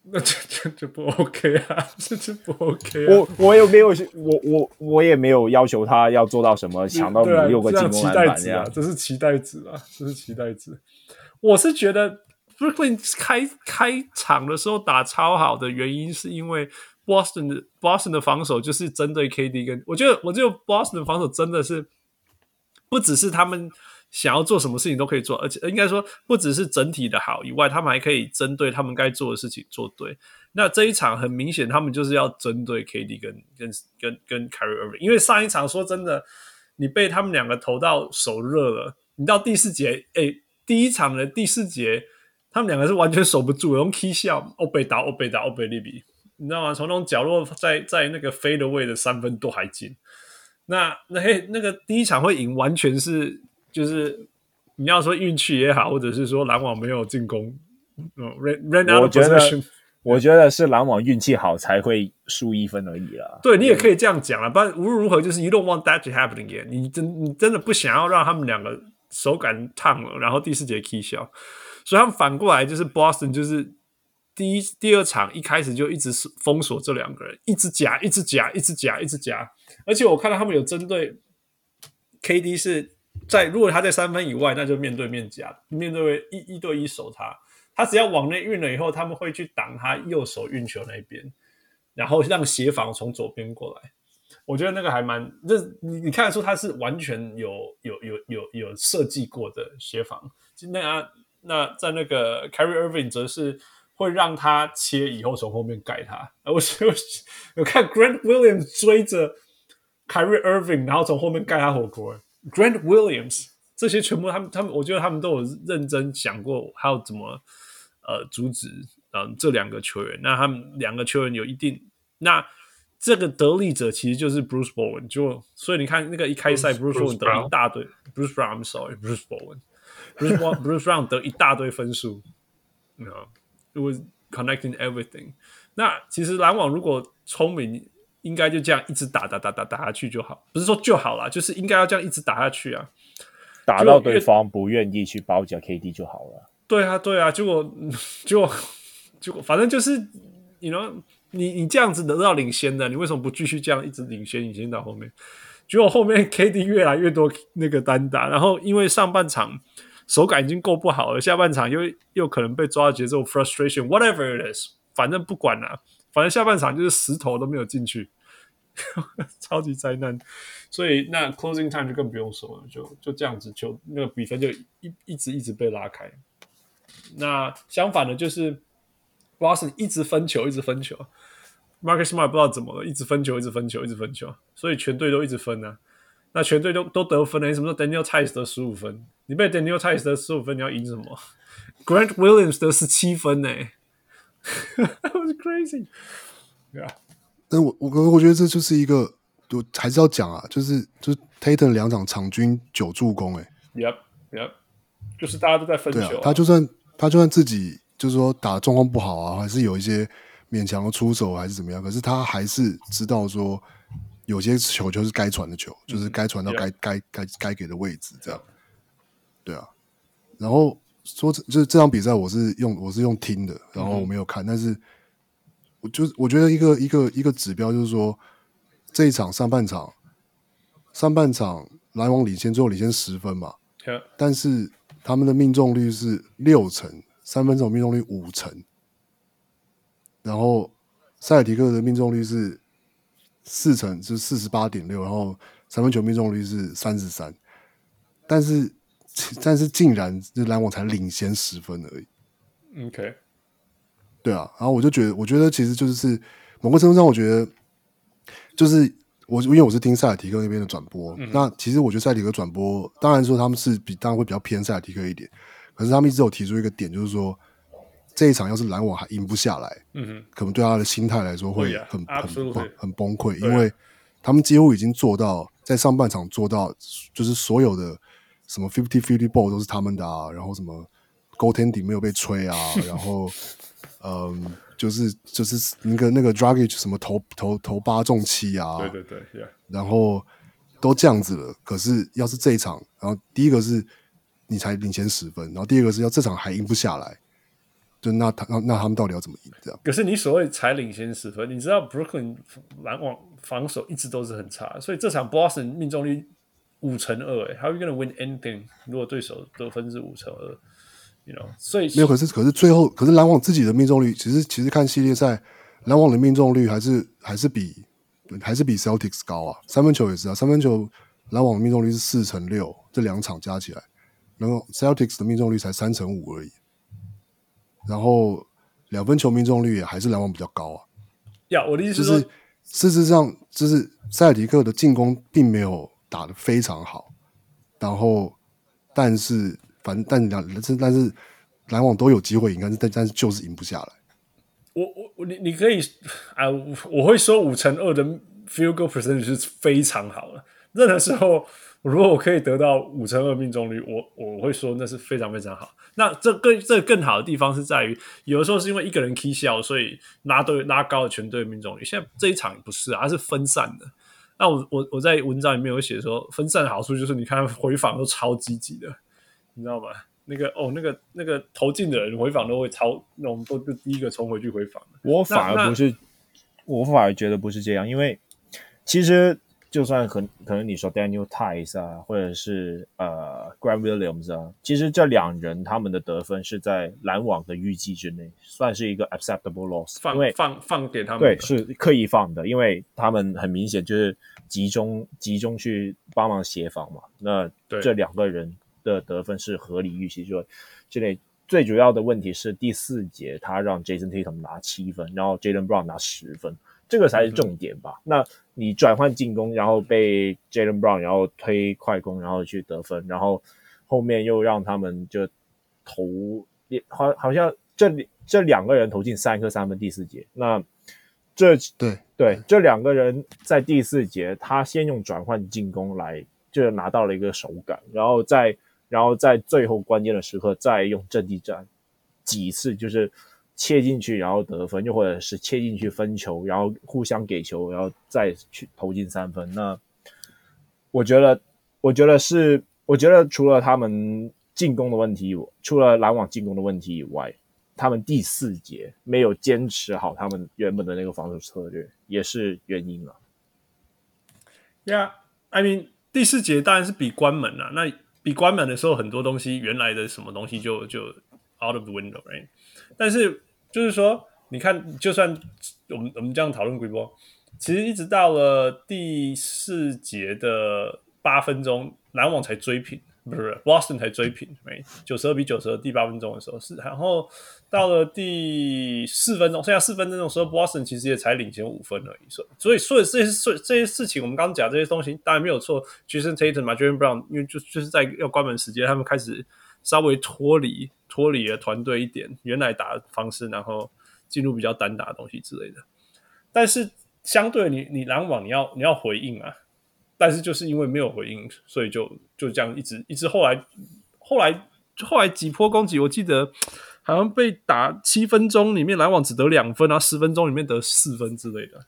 那这这这不 OK 啊！这这不 OK 啊！我我也没有，我我我也没有要求他要做到什么抢到五六个进攻篮板这样。这是期待值啊！这是期待值。我是觉得 Brooklyn 开开场的时候打超好的原因，是因为 Boston 的 Boston 的防守就是针对 KD 跟我觉得，我觉得 Boston 的防守真的是不只是他们。想要做什么事情都可以做，而且应该说不只是整体的好以外，他们还可以针对他们该做的事情做对。那这一场很明显，他们就是要针对 KD 跟跟跟跟 Kyrie Irving，因为上一场说真的，你被他们两个投到手热了。你到第四节，哎，第一场的第四节，他们两个是完全守不住，用 K 笑欧北打欧北打欧北利比，你知道吗？从那种角落在在那个飞的位的三分都还进。那那嘿，那个第一场会赢，完全是。就是你要说运气也好，或者是说篮网没有进攻，嗯，ran out of possession，我觉得是篮网运气好才会输一分而已啦。对，你也可以这样讲啊，但无论如何，就是 you don't want that to happen again。你真你真的不想要让他们两个手感烫了，然后第四节 K 笑，所以他们反过来就是 Boston 就是第一、第二场一开始就一直是封锁这两个人，一直夹，一直夹，一直夹，一直夹。而且我看到他们有针对 KD 是在，如果他在三分以外，那就面对面夹，面对一一对一守他。他只要往内运了以后，他们会去挡他右手运球那边，然后让协防从左边过来。我觉得那个还蛮，这你你看得出他是完全有有有有有设计过的协防。那啊，那在那个 Kyrie Irving 则是。会让他切以后从后面盖他，我是有看 Grant Williams 追着 Kyrie Irving，然后从后面盖他火锅。Grant Williams 这些全部他们他们，我觉得他们都有认真想过，还有怎么呃阻止嗯、呃、这两个球员。那他们两个球员有一定，那这个得利者其实就是 Bruce Bowen。就所以你看那个一开赛 Bruce, Bruce Bowen 得一大堆，Bruce Brown，I'm sorry，Bruce Bowen，Bruce Bruce Brown 得一大堆分数，你知道。It was connecting everything。那其实篮网如果聪明，应该就这样一直打打打打打下去就好。不是说就好了，就是应该要这样一直打下去啊，打到对方不愿意去包夹 KD 就好了。对啊，对啊，结果 *laughs* 结果结果，反正就是，you know，你你这样子得到领先的，你为什么不继续这样一直领先，领先到后面？结果后面 KD 越来越多那个单打，然后因为上半场。手感已经够不好了，下半场又又可能被抓到节奏，frustration，whatever it is，反正不管了，反正下半场就是十投都没有进去，*laughs* 超级灾难。所以那 closing time 就更不用说了，就就这样子，就那个比分就一一直一直被拉开。那相反的，就是 Boston 一直分球，一直分球，Marcus Smart 不知道怎么了，一直分球，一直分球，一直分球，所以全队都一直分啊。那全队都都得分了，你什么时候 Daniel Theis 得十五分？你被 Daniel Theis 得十五分，你要赢什么？Grant Williams 得十七分呢 *laughs* That was crazy。对啊，但我我我觉得这就是一个，我还是要讲啊，就是就是 Tatum 两场场均九助攻，哎，Yep Yep，就是大家都在分球、啊啊。他就算他就算自己就是说打的状况不好啊，还是有一些勉强的出手还是怎么样，可是他还是知道说。有些球就是该传的球，就是该传到该该该该给的位置，这样。对啊，然后说就是这场比赛我是用我是用听的，然后我没有看，但是我就我觉得一个一个一个指标就是说，这一场上半场上半场篮网领先，最后领先十分嘛，但是他们的命中率是六成，三分这种命中率五成，然后塞尔提克的命中率是。四成是四十八点六，然后三分球命中率是三十三，但是但是竟然就篮网才领先十分而已。OK，对啊，然后我就觉得，我觉得其实就是某个程度上，我觉得就是我因为我是听塞尔提克那边的转播，嗯、那其实我觉得塞尔提克转播，当然说他们是比当然会比较偏塞尔提克一点，可是他们一直有提出一个点，就是说。这一场要是篮网还赢不下来，嗯哼，可能对他的心态来说会很、oh、很很崩溃，因为他们几乎已经做到在上半场做到，就是所有的什么 fifty fifty ball 都是他们的啊，然后什么 goaltending 没有被吹啊，*laughs* 然后嗯，就是就是那个那个 Dragic 什么投投投八中七啊，对对对，yeah. 然后都这样子了，可是要是这一场，然后第一个是你才领先十分，然后第二个是要这场还赢不下来。就那他那那他们到底要怎么赢？这样？可是你所谓才领先十分，你知道 Brooklyn 篮网防守一直都是很差，所以这场 Boston 命中率五乘二，哎，How are you gonna win anything？如果对手得分是五乘二，you know？所以没有，可是可是最后，可是篮网自己的命中率，其实其实看系列赛，篮网的命中率还是还是比还是比 Celtics 高啊，三分球也是啊，三分球篮网的命中率是四乘六，这两场加起来，然后 Celtics 的命中率才三乘五而已。然后两分球命中率也还是篮网比较高啊。呀，我的意思就是事实上，就是塞尔提克的进攻并没有打得非常好。然后，但是反正但两，但是但是篮网都有机会赢，但是但但是就是赢不下来。我我你你可以啊，我会说五成二的 field goal percentage 是非常好的。任何时候。如果我可以得到五成二命中率，我我会说那是非常非常好。那这更这更好的地方是在于，有的时候是因为一个人 key 笑，所以拉队拉高了全队命中率。现在这一场不是啊，它是分散的。那我我我在文章里面有写说，分散的好处就是你看回访都超积极的，你知道吗？那个哦，那个那个投进的人回访都会超，那我们都第一个冲回去回访。我反而不是，我反而觉得不是这样，因为其实就算可可能你说 Daniel Theis 啊，或者是呃 Grant Williams 啊，其实这两人他们的得分是在篮网的预计之内，算是一个 acceptable loss，放放放给他们，对，是刻意放的，因为他们很明显就是集中集中去帮忙协防嘛。那这两个人。的得分是合理预期，就这里最主要的问题是第四节他让 Jason Tatum 拿七分，然后 Jaylen Brown 拿十分，这个才是重点吧？嗯、那你转换进攻，然后被 Jaylen Brown 然后推快攻，然后去得分，然后后面又让他们就投，好好像这里这两个人投进三颗三分，第四节，那这对对这两个人在第四节他先用转换进攻来就拿到了一个手感，然后再。然后在最后关键的时刻，再用阵地战几次，就是切进去，然后得分，又或者是切进去分球，然后互相给球，然后再去投进三分。那我觉得，我觉得是，我觉得除了他们进攻的问题，除了篮网进攻的问题以外，他们第四节没有坚持好他们原本的那个防守策略，也是原因了。Yeah，I mean，第四节当然是比关门了，那。比关门的时候，很多东西原来的什么东西就就 out of the window，right？但是就是说，你看，就算我们我们这样讨论规波，其实一直到了第四节的八分钟，篮网才追平。不是，Boston 才追平，没九十二比九十二，第八分钟的时候是，然后到了第四分钟，剩下四分钟的时候，Boston 其实也才领先五分而已。所以，所以这些事这些事情，我们刚刚讲这些东西，当然没有错。，Jason Tatum 嘛，Jaylen Brown，因为就就是在要关门时间，他们开始稍微脱离脱离了团队一点原来打的方式，然后进入比较单打的东西之类的。但是相对你你篮网，你要你要回应啊。但是就是因为没有回应，所以就就这样一直一直后来后来后来几波攻击，我记得好像被打七分钟里面篮网只得两分，然后十分钟里面得四分之类的。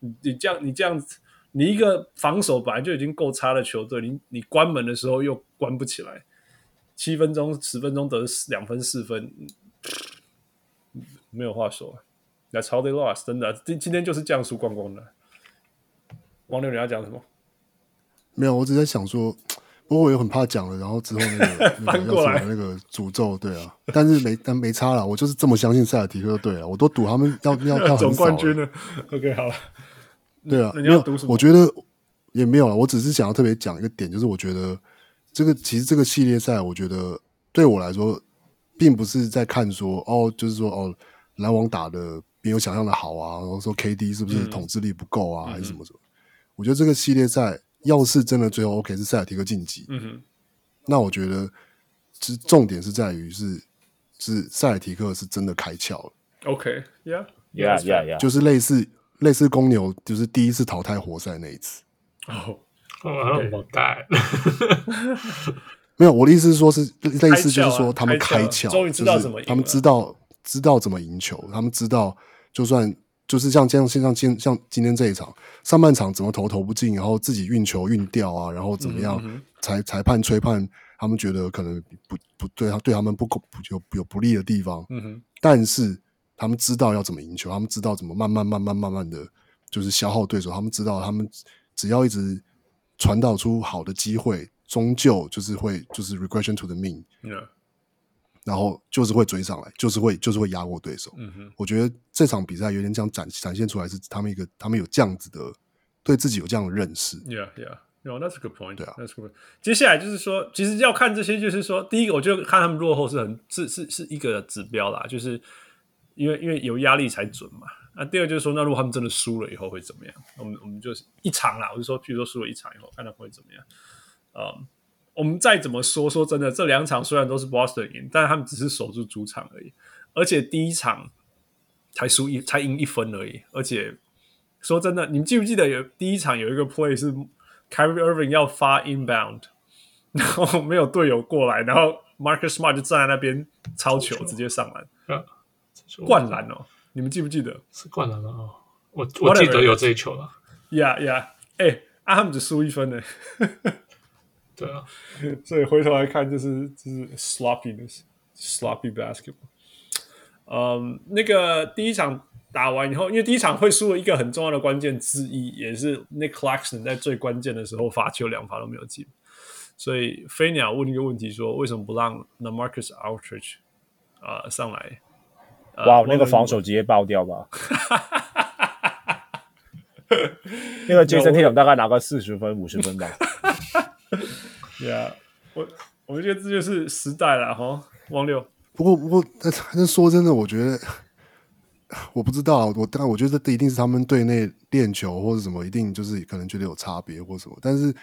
你你这样你这样子，你一个防守本来就已经够差的球队，你你关门的时候又关不起来，七分钟十分钟得两分四分，没有话说。That's how they lost，真的，今今天就是这样输光光的。王六，你要讲什么？没有，我只在想说，不过我也很怕讲了，然后之后那个 *laughs* 那个要什么那个诅咒，对啊，但是没但没差了，我就是这么相信塞尔提克就对了，我都赌他们要要 *laughs* 要总冠军了。OK，好了，对啊，没有，我觉得也没有了，我只是想要特别讲一个点，就是我觉得这个其实这个系列赛，我觉得对我来说，并不是在看说哦，就是说哦，篮网打的比我想象的好啊，然后说 KD 是不是统治力不够啊，嗯、还是什么什么？我觉得这个系列赛。要是真的最后 OK 是塞尔提克晋级，嗯哼，那我觉得，其实重点是在于是是塞尔提克是真的开窍了。OK，Yeah，Yeah，Yeah，Yeah，就是类似类似公牛，就是第一次淘汰活塞那一次。哦，我带，*laughs* 没有，我的意思是说，是类似，就是说他们开窍，终于知道怎么赢，他们知道知道怎么赢球，他们知道就算。就是像这样，像今像今天这一场，上半场怎么投投不进，然后自己运球运掉啊，然后怎么样裁裁判吹判，他们觉得可能不不对他对他们不不有有不利的地方，嗯哼，但是他们知道要怎么赢球，他们知道怎么慢慢慢慢慢慢的就是消耗对手，他们知道他们只要一直传导出好的机会，终究就是会就是 regression to the mean。Yeah. 然后就是会追上来，就是会就是会压过对手。嗯哼，我觉得这场比赛有点这样展展现出来，是他们一个他们有这样子的对自己有这样的认识。Yeah, yeah, no, that's a good point. 对啊，that's good. 接下来就是说，其实要看这些，就是说，第一个，我觉得看他们落后是很是是是一个指标啦，就是因为因为有压力才准嘛。那第二就是说，那如果他们真的输了以后会怎么样？我们我们就是一场啦，我就说，比如说输了一场以后，看他们会怎么样？嗯、um,。我们再怎么说，说真的，这两场虽然都是 Boston 赢，但是他们只是守住主场而已，而且第一场才输一，才赢一分而已。而且说真的，你们记不记得有第一场有一个 play 是 Kyrie Irving 要发 inbound，然后没有队友过来，然后 Marcus Smart 就站在那边抄球，直接上篮，啊、灌篮哦！你们记不记得？是灌篮哦，我我记得有这一球了。Yeah, yeah，哎，啊，他们只输一分呢。*laughs* 对啊，*laughs* 所以回头来看就是就是 sloppiness，sloppy basketball。嗯，那个第一场打完以后，因为第一场会输了一个很重要的关键之一，也是 Nick Clarkson 在最关键的时候罚球两罚都没有进。所以飞鸟问一个问题说：为什么不让 The Marcus Aldridge 啊、呃、上来？哇，呃、那个防守直接爆掉吧！*laughs* 那个 Jason Tatum 大概拿个四十分、五十分吧。*laughs* 对啊，我我觉得这就是时代了哈，王六。不过不过，但是说真的，我觉得我不知道，我当然我觉得这一定是他们队内练球或者什么，一定就是可能觉得有差别或什么。但是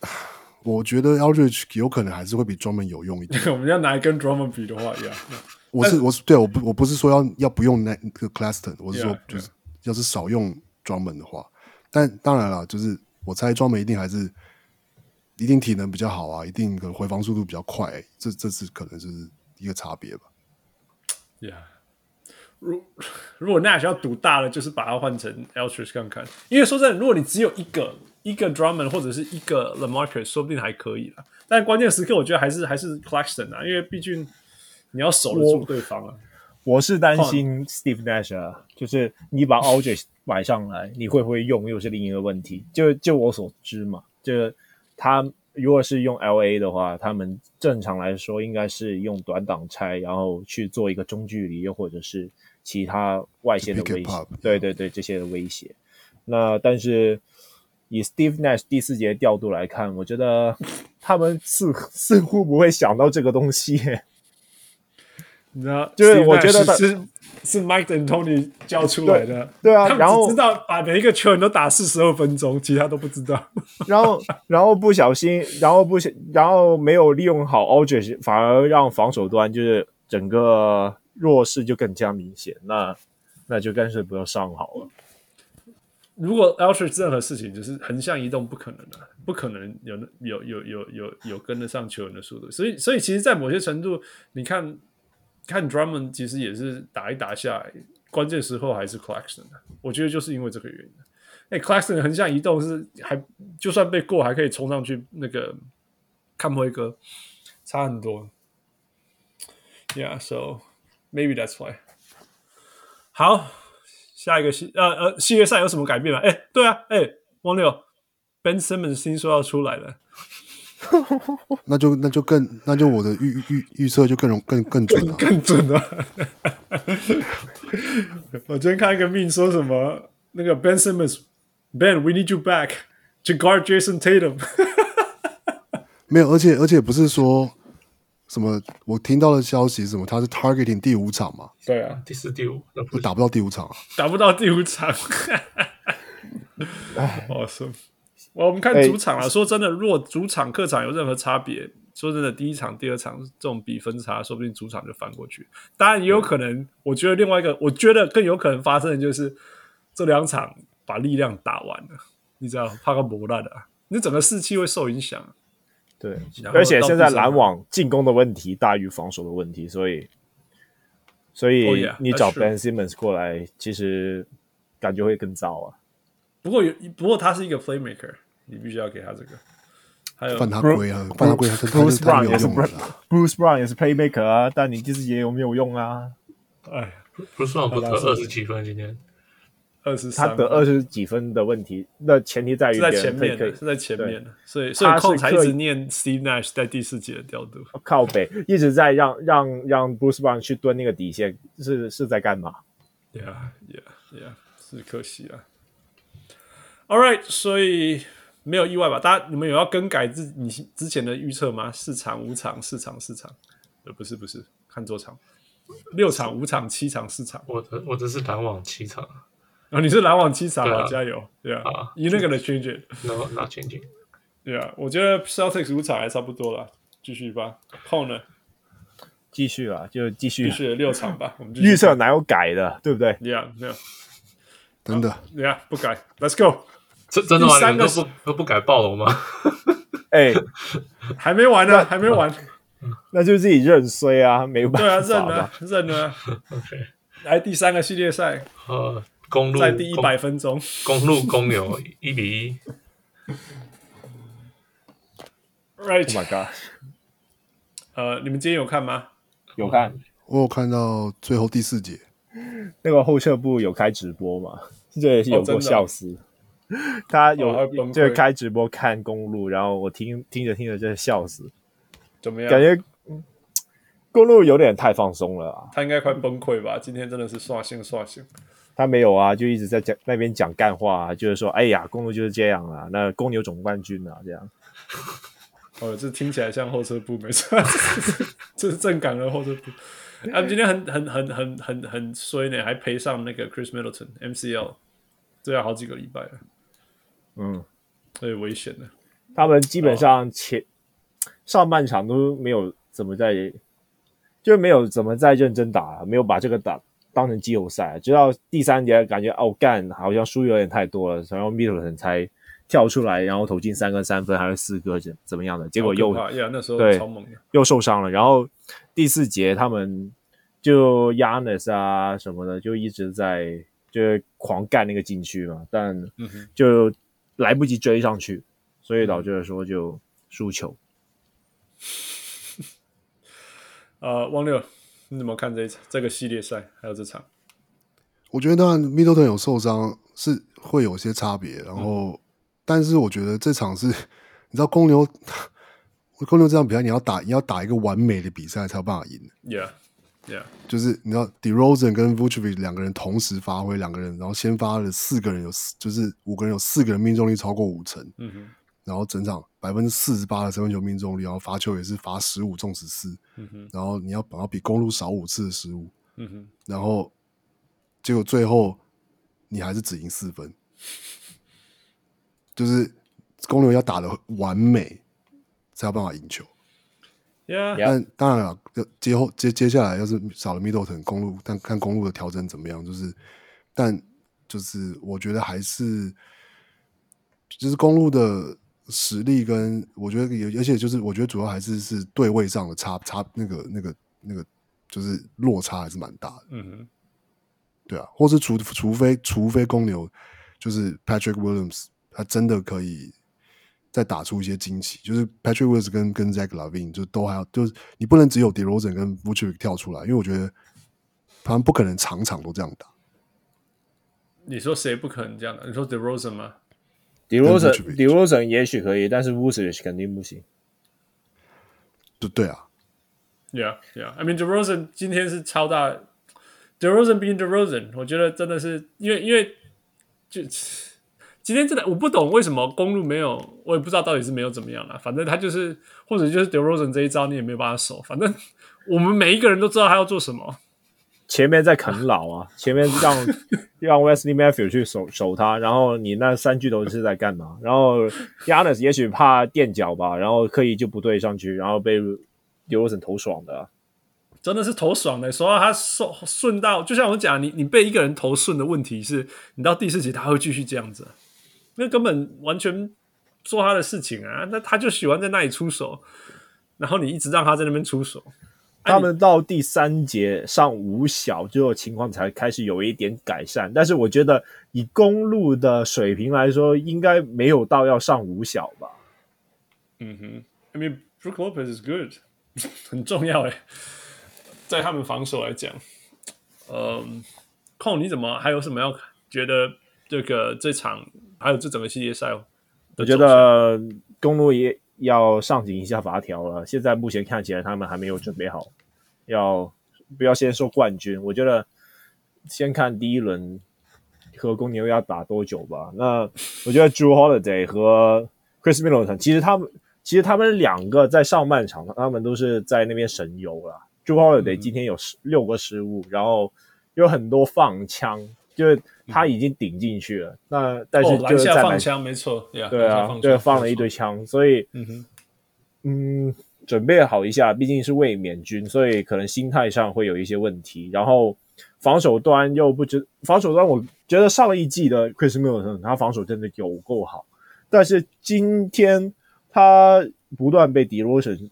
*sighs* 我觉得 Aldridge 有可能还是会比 Drummond 有用一点。*laughs* 我们要拿来跟 Drummond 比的话，呀、yeah.，我是我是对我不我不是说要要不用那个 Claston，我是说就是要是少用 Drummond 的话，但当然了，就是我猜 Drummond 一定还是。一定体能比较好啊，一定可能回防速度比较快，欸，这这是可能就是一个差别吧。Yeah，如如果 Nash 要赌大了，就是把它换成 Aldridge 看看。因为说真的，如果你只有一个一个 Drummond 或者是一个 l e m a r c u s 说不定还可以啦。但关键时刻，我觉得还是还是 Claxton 啊，因为毕竟你要守得住对方啊。我，是担心 Steve Nash 啊，就是你把 *laughs* Aldridge 买上来，你会不会用又是另一个问题。就就我所知嘛，就。他如果是用 LA 的话，他们正常来说应该是用短挡拆，然后去做一个中距离，又或者是其他外线的威胁。对对对，这些的威胁。那但是以 Steve Nash 第四节调度来看，我觉得他们似似乎不会想到这个东西。你知道，就是我觉得是是 Mike D'Antoni 教出来的，对，对啊，然后知道把每一个球员都打四十二分钟，其他都不知道。*laughs* 然后，然后不小心，然后不小，然后没有利用好 Aldridge，反而让防守端就是整个弱势就更加明显。那那就干脆不要上好了。如果 Aldridge 任何事情就是横向移动，不可能的，不可能有有有有有有跟得上球员的速度。所以，所以其实，在某些程度，你看。看 Drummond 其实也是打一打下来，关键时候还是 Claxton 的。我觉得就是因为这个原因。哎，Claxton 横向移动是还就算被过，还可以冲上去那个看辉哥，差很多。Yeah，so maybe that's why。好，下一个系呃呃系列赛有什么改变吗？哎，对啊，哎，汪六 Ben Simmons 听说要出来了。*laughs* 那就那就更那就我的预预预测就更容更更准了，更准了。*laughs* 我昨天看一个命说什么，那个 Ben Simmons Ben we need you back to guard Jason Tatum。*laughs* 没有，而且而且不是说什么，我听到的消息是什么，他是 targeting 第五场嘛？对啊，第四、第五，不打不到第五场啊，打不到第五场。Awesome。我们看主场啊，说真的，如果主场、客场有任何差别，说真的，第一场、第二场这种比分差，说不定主场就翻过去。当然也有可能，我觉得另外一个，我觉得更有可能发生的就是这两场把力量打完了，你知道，怕个磨烂的，你整个士气会受影响。对，而且现在篮网进攻的问题大于防守的问题，所以，所以你找 Ben Simmons 过来，其实感觉会更糟啊。不过有，不过他是一个 playmaker。你必须要给他这个，还有犯他规啊，犯他规啊，Bruce Brown 也是 Bruce Brown 也是 playmaker 啊，但你就是也有没有用啊？哎，Bruce Brown 不得二十几分今天，二十他得二十几分的问题，那前提在于在前面，是在前面，所以所以控才一直念 Steve Nash 在第四节的调度，靠北一直在让让让 Bruce Brown 去蹲那个底线，是是在干嘛？Yeah yeah yeah，是可惜啊。All right，所以。没有意外吧？大家你们有要更改自你之前的预测吗？四场五场四场四场，呃，不是不是，看多场，六场五场七场四场。我的我的是篮网七场，然后你是篮网七场啊，加油，对啊，以那个的 change no not changing，对啊，我觉得 Celtics 五场还差不多了，继续吧。后呢？继续啊，就继续，继续六场吧。我们预测哪有改的，对不对？Yeah，没有，真的，Yeah，不改，Let's go。真真的吗？三个都不都不改暴龙吗？哎、*laughs* 欸，还没完呢，还没完，那就自己认衰啊，没办法。对啊，认了，*laughs* 认了。OK，来第三个系列赛，呃，公路在第一百分钟，公路公牛一比一。Right. Oh my god！呃，你们今天有看吗？有看，我有看到最后第四节，那个后撤步有开直播嘛？这也是有过笑死。哦、*laughs* 他有、哦、就是开直播看公路，然后我听听着听着就笑死。怎么样？感觉公路有点太放松了啊！他应该快崩溃吧？今天真的是刷新刷新。他没有啊，就一直在讲那边讲干话、啊，就是说，哎呀，公路就是这样啊，那公牛总冠军啊，这样。*laughs* 哦，这听起来像后车部，没错，*laughs* 这是正港的后车部。他们今天很很很很很很衰呢，还赔上那个 Chris Middleton MCL，这要好几个礼拜了。嗯，太危险了。他们基本上前、哦、上半场都没有怎么在，就没有怎么在认真打，没有把这个打。当成季后赛，直到第三节感觉哦干，好像输有点太多了，然后 Middleton 才跳出来，然后投进三个三分还是四个怎怎么样的，结果又呀那时候对超猛的，又受伤了。然后第四节他们就 Giannis 啊什么的就一直在就狂干那个禁区嘛，但就来不及追上去，所以导致了说就输球。*laughs* 呃，汪六。你怎么看这一场这个系列赛还有这场？我觉得当然，Middleton 有受伤是会有些差别，然后，嗯、但是我觉得这场是，*laughs* 你知道公牛，*laughs* 公牛这场比赛你要打，你要打一个完美的比赛才有办法赢。Yeah，Yeah，就是你知道 DeRozan 跟 Vucevic 两个人同时发挥，两个人然后先发了四个人有，就是五个人有四个人命中率超过五成。嗯哼。然后整场百分之四十八的三分球命中率，然后罚球也是罚十五中十四，然后你要把它比公路少五次的失误，嗯哼，然后结果最后你还是只赢四分，就是公牛要打的完美才有办法赢球。Yeah. 但当然了，接后接接下来要是少了 Middleton 公路，但看公路的调整怎么样，就是但就是我觉得还是就是公路的。实力跟我觉得有，而且就是我觉得主要还是是对位上的差差那个那个那个就是落差还是蛮大的。嗯哼，对啊，或是除除非除非公牛就是 Patrick Williams 他真的可以再打出一些惊喜，就是 Patrick Williams 跟跟 Zach LaVine 就都还要就是你不能只有 DeRozan 跟 Vucevic 跳出来，因为我觉得他们不可能场场都这样打。你说谁不可能这样打？你说 DeRozan 吗？DeRozan，DeRozan 也许可以，但是 Vucevic 肯定不行。对对啊，Yeah，Yeah，I mean DeRozan 今天是超大，DeRozan being DeRozan，我觉得真的是因为因为就今天真的我不懂为什么公路没有，我也不知道到底是没有怎么样了，反正他就是或者就是 DeRozan 这一招你也没有办法守，反正我们每一个人都知道他要做什么。前面在啃老啊，*laughs* 前面让让 Wesley Matthews 去守守他，然后你那三巨头是在干嘛？然后 Giannis 也许怕垫脚吧，然后刻意就不对上去，然后被 DeRozan 投爽的、啊，真的是投爽的。说到他顺顺到，就像我讲，你你被一个人投顺的问题是，你到第四集他会继续这样子，那根本完全做他的事情啊，那他就喜欢在那里出手，然后你一直让他在那边出手。他们到第三节上五小之后，情况才开始有一点改善。但是我觉得以公路的水平来说，应该没有到要上五小吧。嗯哼，I mean Brook Lopez is good，*laughs* 很重要诶，在他们防守来讲，嗯，控你怎么还有什么要觉得这个这场还有这整个系列赛哦？我觉得公路也。要上紧一下罚条了。现在目前看起来，他们还没有准备好。要不要先说冠军？我觉得先看第一轮和公牛要打多久吧。那我觉得 Drew Holiday 和 Chris Middleton，其实他们其实他们两个在上半场，他们都是在那边神游了。Drew Holiday 今天有十六个失误，然后有很多放枪。就是他已经顶进去了，嗯、那但是就是在、哦、放枪，没错，对啊，放对，放了一堆枪，所以嗯哼，嗯，准备好一下，毕竟是卫冕军，所以可能心态上会有一些问题。然后防守端又不知防守端，我觉得上一季的 Chris Middleton 他防守真的有够好，但是今天他不断被 DeRozan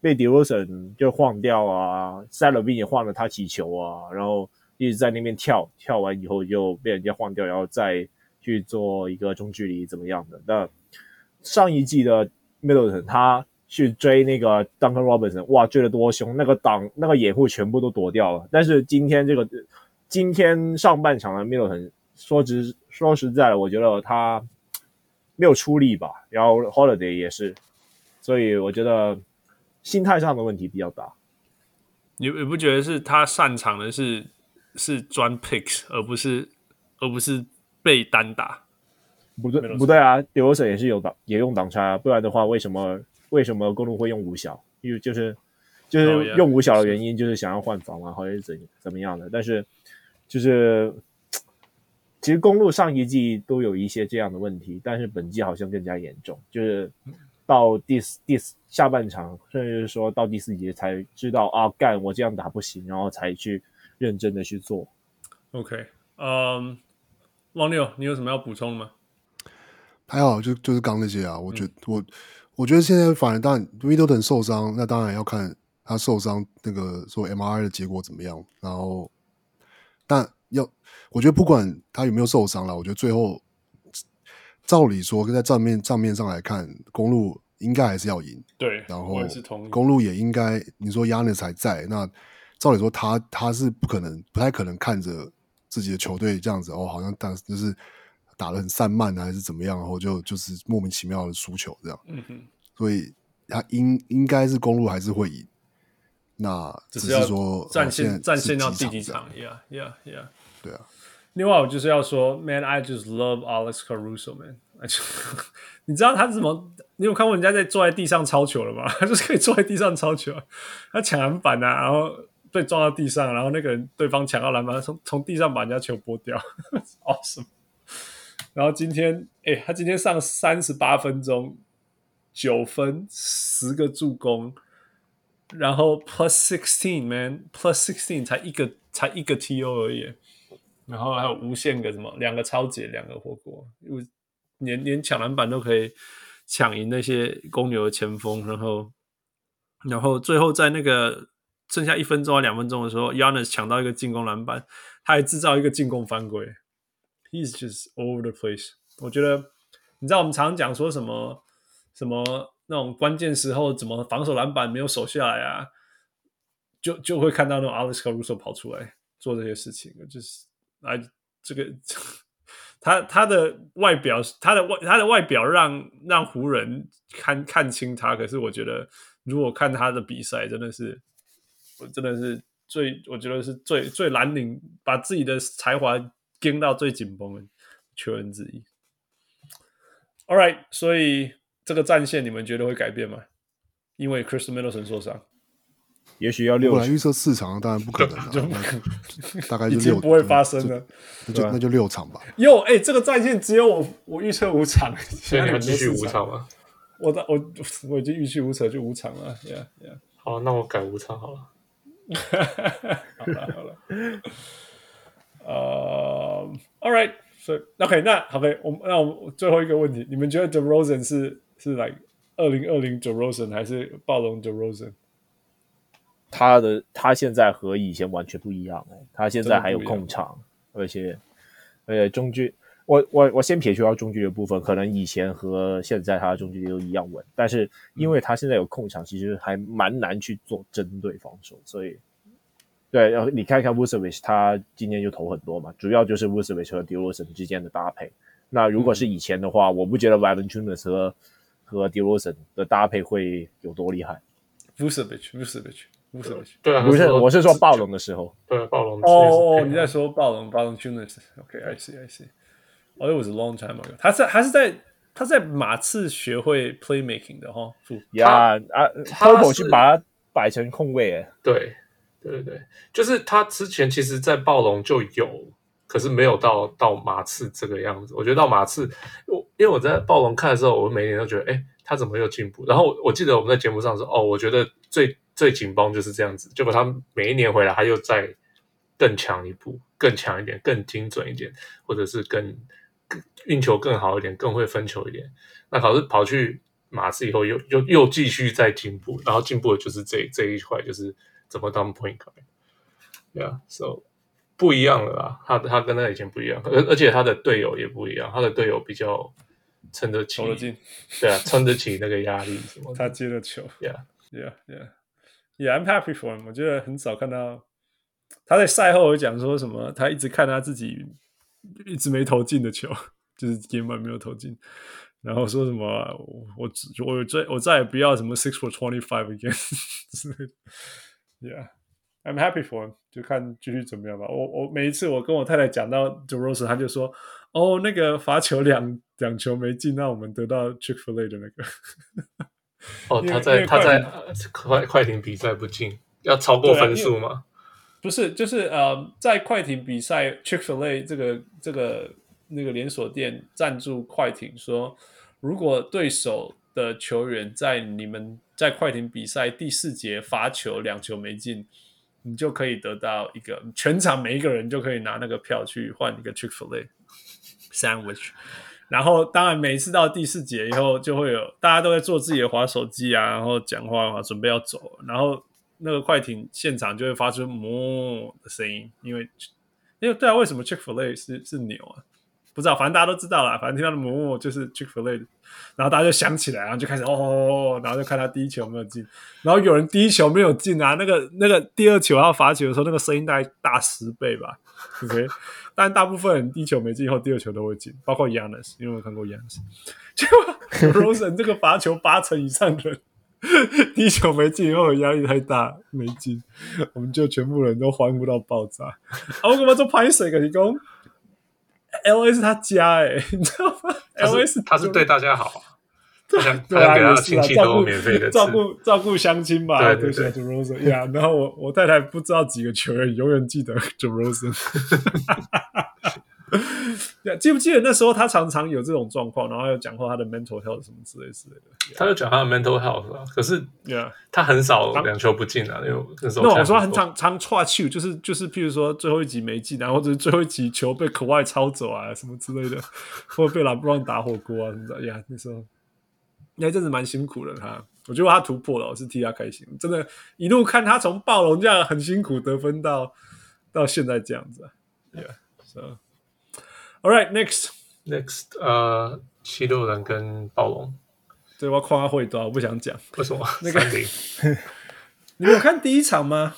被 DeRozan 就晃掉啊，Zach LaVine 也晃了他几球啊，然后。一直在那边跳，跳完以后就被人家晃掉，然后再去做一个中距离怎么样的？那上一季的 Middleton 他去追那个 Duncan Robinson，哇，追得多凶，那个挡那个掩护全部都躲掉了。但是今天这个今天上半场的 Middleton 说实说实在的，我觉得他没有出力吧，然后 Holiday 也是，所以我觉得心态上的问题比较大。你你不觉得是他擅长的是是专 picks，而不是而不是被单打？不对不对啊，DeRozan 也是有挡也用挡拆啊，不然的话为什么？为什么公路会用五小？因为就是就是用五小的原因，就是想要换防啊，或者是怎怎么样的。但是就是 *tsk* 其实公路上一季都有一些这样的问题，但是本季好像更加严重。就是到第四第四下半场，甚至是说到第四节才知道啊，干我这样打不行，然后才去认真的去做。OK，嗯、um，王六，你有什么要补充吗？还好，就就是刚那些啊，我觉得我。嗯我觉得现在反而当然，Middleton 受伤，那当然要看他受伤那个说 MRI 的结果怎么样。然后，但要我觉得不管他有没有受伤了，我觉得最后照理说，在账面账面上来看，公路应该还是要赢。对，然后公路也应该，你说 Giannis 还在，那照理说他他是不可能不太可能看着自己的球队这样子哦，好像当就是。打得很散漫还是怎么样，然后就就是莫名其妙的输球这样，嗯哼，所以他应应该是公路还是会赢，那只是说战线战线要第几场？Yeah yeah yeah，对啊。另外我就是要说，Man，I just love Alex Caruso，Man，*laughs* 你知道他是怎么？你有看过人家在坐在地上抄球了吗？*laughs* 他就是可以坐在地上抄球，他抢篮板啊，然后被撞到地上，然后那个人对方抢到篮板，从从地上把人家球拨掉，*laughs* Awesome。然后今天，哎，他今天上三十八分钟，九分，十个助攻，然后 plus sixteen man，plus sixteen 才一个才一个 TO 而已，然后还有无限个什么两个超解，两个火锅，连连抢篮板都可以抢赢那些公牛的前锋，然后然后最后在那个剩下一分钟啊两分钟的时候，Yanis 抢到一个进攻篮板，他还制造一个进攻犯规。He's just over the place。我觉得，你知道我们常讲说什么什么那种关键时候怎么防守篮板没有守下来啊，就就会看到那种 Alex Caruso 跑出来做这些事情。就是啊，这个 *laughs* 他他的外表，他的外他的外表让让湖人看看清他。可是我觉得，如果看他的比赛，真的是我真的是最我觉得是最最蓝领，把自己的才华。跟到最紧绷的球员之一。All right，所以这个战线你们觉得会改变吗？因为 Chris Middleton 受伤，也许要六。本来预测四场，当然不可能了，大概就 *laughs* 六，不会发生的，那就那就六场吧。哟，哎，这个战线只有我我预测五场，所以你们继续五场吗？*laughs* 我的我我已经预期五场就五场了，Yeah Yeah。好，那我改五场好了。*laughs* 好了好了。呃、uh,，All right，所以 OK，那 OK，我们那我们最后一个问题，你们觉得 DeRozan 是是来二零二零 DeRozan 还是暴龙 DeRozan？他的他现在和以前完全不一样哎，他现在还有控场，而且而且中距，我我我先撇除掉中距离的部分，可能以前和现在他的中距离都一样稳，但是因为他现在有控场，其实还蛮难去做针对防守，所以。对，然后你看看 Vucevic，他今天就投很多嘛，主要就是 Vucevic 和 DeRozan 之间的搭配。那如果是以前的话，嗯、我不觉得 Valanciunas 和和 DeRozan 的搭配会有多厉害。Vucevic，Vucevic，Vucevic，对啊，不是，我是说暴龙的时候。对，暴龙。哦，你在说暴龙，Valanciunas，OK，I see，I see。哦，it was a long time ago。他在，他是在，他在马刺学会 playmaking 的哈。呀啊，Popo 去把它摆成控卫，哎，对。对对对，就是他之前其实，在暴龙就有，可是没有到到马刺这个样子。我觉得到马刺，我因为我在暴龙看的时候，我每年都觉得，哎，他怎么又进步？然后我记得我们在节目上说，哦，我觉得最最紧绷就是这样子。结果他每一年回来，他又再更强一步，更强一点，更精准一点，或者是更更运球更好一点，更会分球一点。那可是跑去马刺以后又，又又又继续在进步，然后进步的就是这这一块，就是。怎么当 point guard？对啊，so 不一样了啦。他他跟他以前不一样，而而且他的队友也不一样。他的队友比较撑得起，对啊，撑得起那个压力什么。*laughs* 他接了球，Yeah Yeah Yeah Yeah，I'm happy for him。我觉得很少看到他在赛后有讲说什么，他一直看他自己一直没投进的球，*laughs* 就是 game one 没有投进，然后说什么我我我再我再也不要什么 six for twenty five again *laughs* 之类的。Yeah，I'm happy for him。就看继续怎么样吧。我我每一次我跟我太太讲到 d e r o s e 他就说。哦，那个罚球两两球没进，那我们得到 Chick-fil-A 的那个。哦，*laughs* 他在他在快快艇比赛不进，要超过分数吗？不是，就是呃，在快艇比赛，Chick-fil-A 这个这个那个连锁店赞助快艇，说如果对手的球员在你们在快艇比赛第四节罚球两球没进，你就可以得到一个全场每一个人就可以拿那个票去换一个 Chick-fil-A。Sandwich，然后当然每次到第四节以后，就会有大家都在做自己的滑手机啊，然后讲话啊，准备要走，然后那个快艇现场就会发出“哞”的声音，因为 *laughs* 因为对啊，为什么 Chick-fil-A 是是牛啊？不知道，反正大家都知道啦，反正听到的“哞”就是 Chick-fil-A，然后大家就想起来，然后就开始哦，然后就看他第一球有没有进，然后有人第一球没有进啊，那个那个第二球要罚球的时候，那个声音大概大十倍吧，OK。*laughs* 但大部分人第一球没进，以后第二球都会进，包括 Yanis，因为我看过 Yannis？。*laughs* 就 Rosen 这个罚球八成以上的人，*laughs* 第一球没进，以后压力太大没进，我们就全部人都欢呼到爆炸。啊，我干嘛做拍水给你讲？LA 是他家哎、欸，*laughs* 你知道吗？LA 是他是对大家好。对啊，对啊，也是啊，照顾照顾照顾乡亲吧，对对对，DeRozan，呀，然后我我太太不知道几个球员永远记得 DeRozan，*laughs* *laughs* 记不记得那时候他常常有这种状况，然后又讲过他的 mental health 什么之类之类的，他就讲他的 mental health 啊，可是他很少两球不进啊，因为那时候那我说很常常错球，就是就是譬如说最后一集没进啊，或者是最后一集球被 Kawhi 抄走啊，什么之类的，或者被 LeBron 打火锅啊什么的，呀，那时候。那阵子蛮辛苦的他，我觉得他突破了，我是替他开心。真的，一路看他从暴龙这样很辛苦得分到到现在这样子。Yeah，so all right, next, next，呃，七六人跟暴龙，对，我夸他会多，我不想讲。为什么？*laughs* 那个，*laughs* 你有看第一场吗？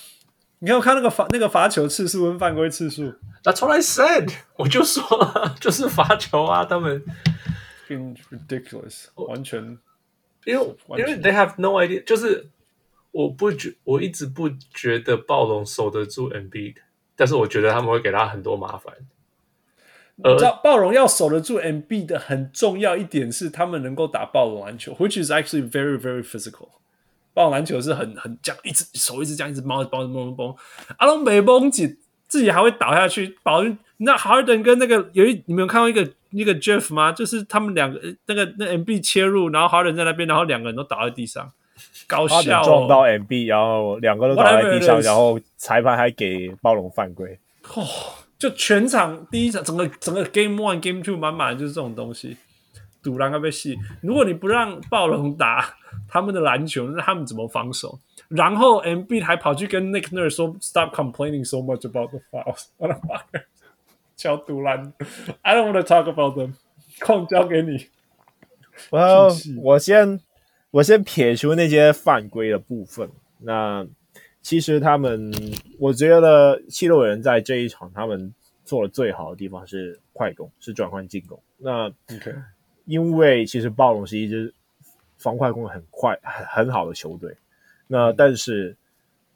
你有看那个罚那个罚球次数跟犯规次数？That's what I said，我就说了，*laughs* 就是罚球啊，他们 ridiculous，完全。因为因为 they have no idea，就是我不觉我一直不觉得暴龙守得住 Embiid，但是我觉得他们会给他很多麻烦。你知道暴龙要守得住 Embiid 的很重要一点是他们能够打暴龙篮球，which is actually very very physical。暴龙篮球是很很这样，一直手一直这样一直猫包着嘣嘣，阿龙没绷紧，自己还会倒下去。保那 Harden 跟那个有一你们有看到一个？那个 Jeff 吗？就是他们两个，那个那 MB 切入，然后 Harden 在那边，然后两个人都倒在地上，搞笑、哦。撞到 MB，然后两个都倒在地上，然后裁判还给暴龙犯规。哦，就全场第一场，整个整个 Game One、Game Two 满满就是这种东西，赌篮个被戏。如果你不让暴龙打他们的篮球，那他们怎么防守？然后 MB 还跑去跟 Nick Nurse 说：“Stop complaining so much about the fouls。”小赌篮，I don't want to talk about them。空交给你。Well, 我先我先撇除那些犯规的部分。那其实他们，我觉得七六人在这一场他们做的最好的地方是快攻，是转换进攻。那因为其实暴龙是一支防快攻很快很很好的球队。那但是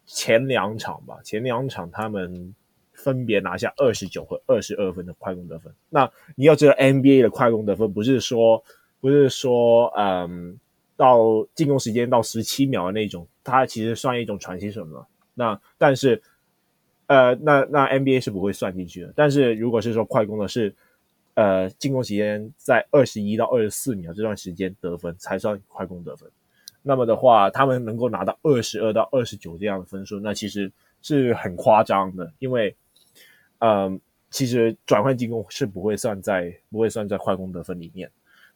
前两场吧，前两场他们。分别拿下二十九和二十二分的快攻得分。那你要知道，NBA 的快攻得分不是说不是说，嗯，到进攻时间到十七秒的那种，它其实算一种 transition 了。那但是，呃，那那 NBA 是不会算进去的。但是如果是说快攻的是，呃，进攻时间在二十一到二十四秒这段时间得分才算快攻得分。那么的话，他们能够拿到二十二到二十九这样的分数，那其实是很夸张的，因为。嗯，其实转换进攻是不会算在不会算在快攻得分里面。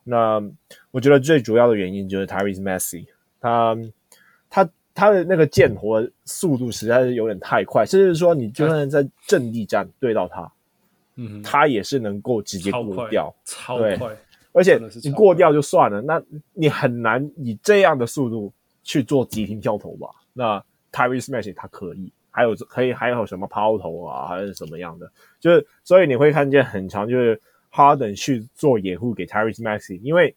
那我觉得最主要的原因就是 Tyrese Maxey，他他他的那个建活速度实在是有点太快，甚至说你就算在阵地战对到他，*laughs* 嗯，他也是能够直接过掉，超快，超快。而且你过掉就算了，那你很难以这样的速度去做急停跳投吧？那 Tyrese Maxey 他可以，还有可以还有什么抛投啊，还是什么样的？就是所以你会看见很长，就是 Harden 去做掩护给 Tyrese Maxey，因为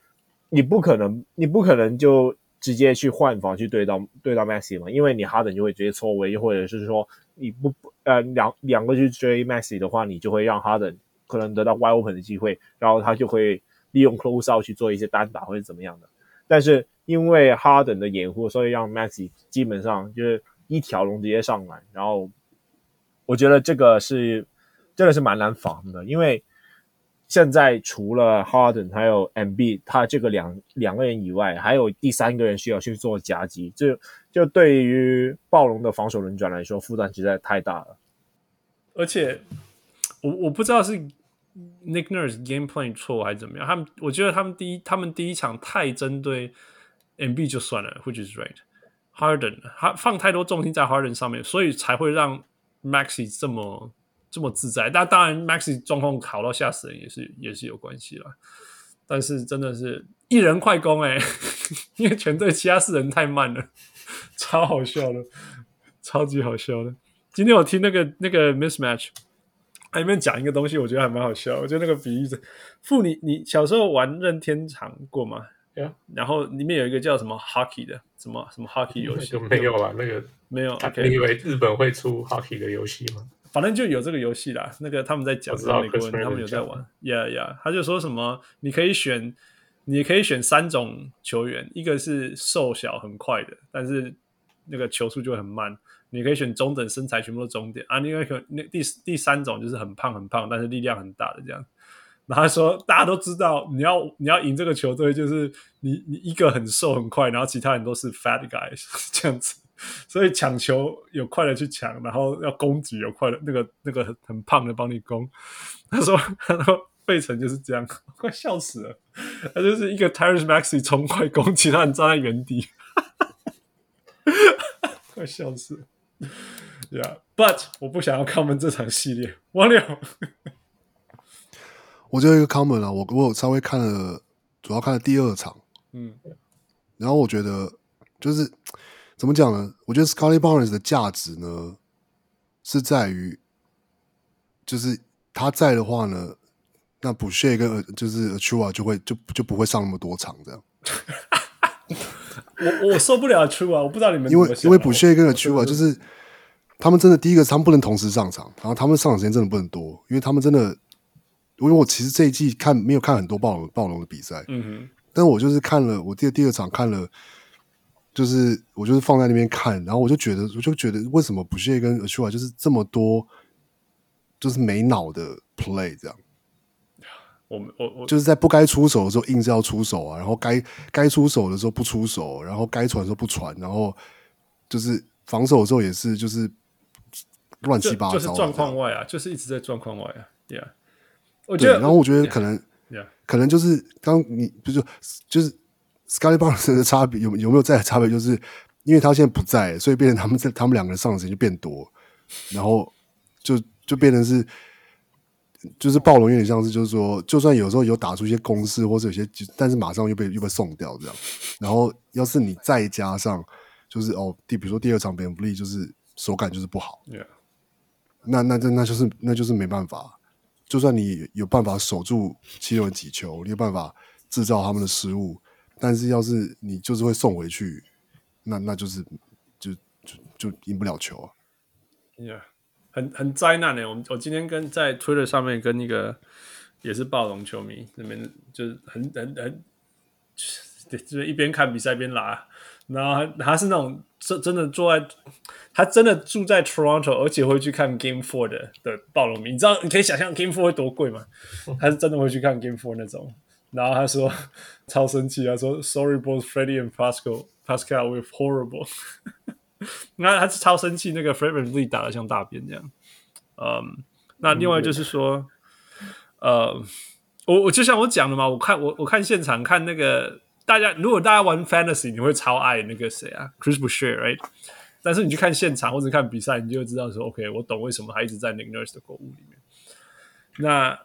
你不可能，你不可能就直接去换防去对到对到 Maxey 嘛，因为你 Harden 就会直接错位，又或者是说你不呃两两个去追 Maxey 的话，你就会让 Harden 可能得到 wide open 的机会，然后他就会利用 close out 去做一些单打或者怎么样的。但是因为 Harden 的掩护，所以让 Maxey 基本上就是一条龙直接上来，然后我觉得这个是真的是蛮难防的，因为。现在除了 Harden 还有 m b 他这个两两个人以外，还有第三个人需要去做夹击，就，就对于暴龙的防守轮转来说，负担实在太大了。而且，我我不知道是 Nick Nurse game plan 错还是怎么样，他们我觉得他们第一他们第一场太针对 m b 就算了，which is right。Harden 他放太多重心在 Harden 上面，所以才会让 Maxi 这么。这么自在，但当然，Maxey 状况好到吓死人，也是也是有关系啦。但是真的是一人快攻哎、欸，*laughs* 因为全队其他四人太慢了，超好笑的，超级好笑的。今天我听那个那个 mismatch，里面讲一个东西，我觉得还蛮好笑。我觉得那个比喻是，父你你小时候玩任天堂过吗.然后里面有一个叫什么 hockey 的，什么什么 hockey 游戏 *laughs* 就没有了，那个没有。Okay. 你以为日本会出 hockey 的游戏吗？反正就有这个游戏啦，那个他们在讲美国人，他们有在玩，Yeah Yeah，他就说什么，你可以选，你可以选三种球员，一个是瘦小很快的，但是那个球速就会很慢，你可以选中等身材，全部都中等啊，另外一个那第第三种就是很胖很胖，但是力量很大的这样。然后他说大家都知道，你要你要赢这个球队，就是你你一个很瘦很快，然后其他人都是 fat guys *laughs* 这样子。所以抢球有快的去抢，然后要攻击有快的，那个那个很很胖的帮你攻。他说，他说费城就是这样，快笑死了。他就是一个 Tyrese Maxey 冲快攻，其他人站在原地，快笑死了。Yeah，but 我不想要 comment 这场系列。王六，我就一个 comment 啊，我我有稍微看了，主要看了第二场，嗯，然后我觉得就是。怎么讲呢？我觉得 Scottie Barnes 的价值呢，是在于，就是他在的话呢，那 Boucher 跟就是 Achiuwa 就会就就不会上那么多场这样。*laughs* 我我受不了 Achiuwa，我不知道你们因为因为 Boucher 跟 Achiuwa 就是他们真的第一个，他们不能同时上场，然后他们上场时间真的不能多，因为他们真的，因为我其实这一季看没有看很多暴龙暴龙的比赛，嗯哼，但我就是看了我第二第二场看了。就是我就是放在那边看，然后我就觉得，我就觉得为什么 Boucher 跟 Achiuwa 就是这么多，就是没脑的 play 这样。我我我就是在不该出手的时候硬是要出手啊，然后该该出手的时候不出手，然后该传的时候不传，然后就是防守的时候也是就是乱七八糟，就是状况外啊，就是一直在状况外啊。Yeah，我觉得，然后我觉得可能，yeah. 可能就是刚你不就就是。Scottie Barnes 的差别有有没有在的差别？就是因为他现在不在，所以变成他们在他们两个人上的时间就变多，然后就就变成是就是暴龙有点像是就是说，就算有时候有打出一些攻势或者有些，但是马上又被又被送掉这样。然后要是你再加上就是哦，第比如说第二场别人不利，就是手感就是不好，Yeah. 那那这那就是那就是没办法。就算你有办法守住七六人几球，你有办法制造他们的失误。但是要是你就是会送回去，那那就是就就就赢不了球啊。呀很很灾难的。我们我今天跟在 Twitter 上面跟一个也是暴龙球迷那边就是很很很，就是一边看比赛一边拉。然后他，他是那种真真的坐在他真的住在 Toronto，而且会去看 Game Four 的的暴龙迷。你知道你可以想象 Game Four 会多贵吗？他是真的会去看 Game Four 那种。然后他说 *laughs* 超生气，他说 Sorry both Freddie and Pascal Pascal we're horrible。*laughs* 那他是超生气，那个 Fred VanVleet 打的像大便这样。嗯，那另外就是说，呃，我我就像我讲的嘛，我看我我看现场看那个大家，如果大家玩 Fantasy，你会超爱那个谁啊，Chris Boucher，right？但是你去看现场或者看比赛，你就会知道说，OK，我懂为什么他一直在 Nick Nurse 的购物里面。那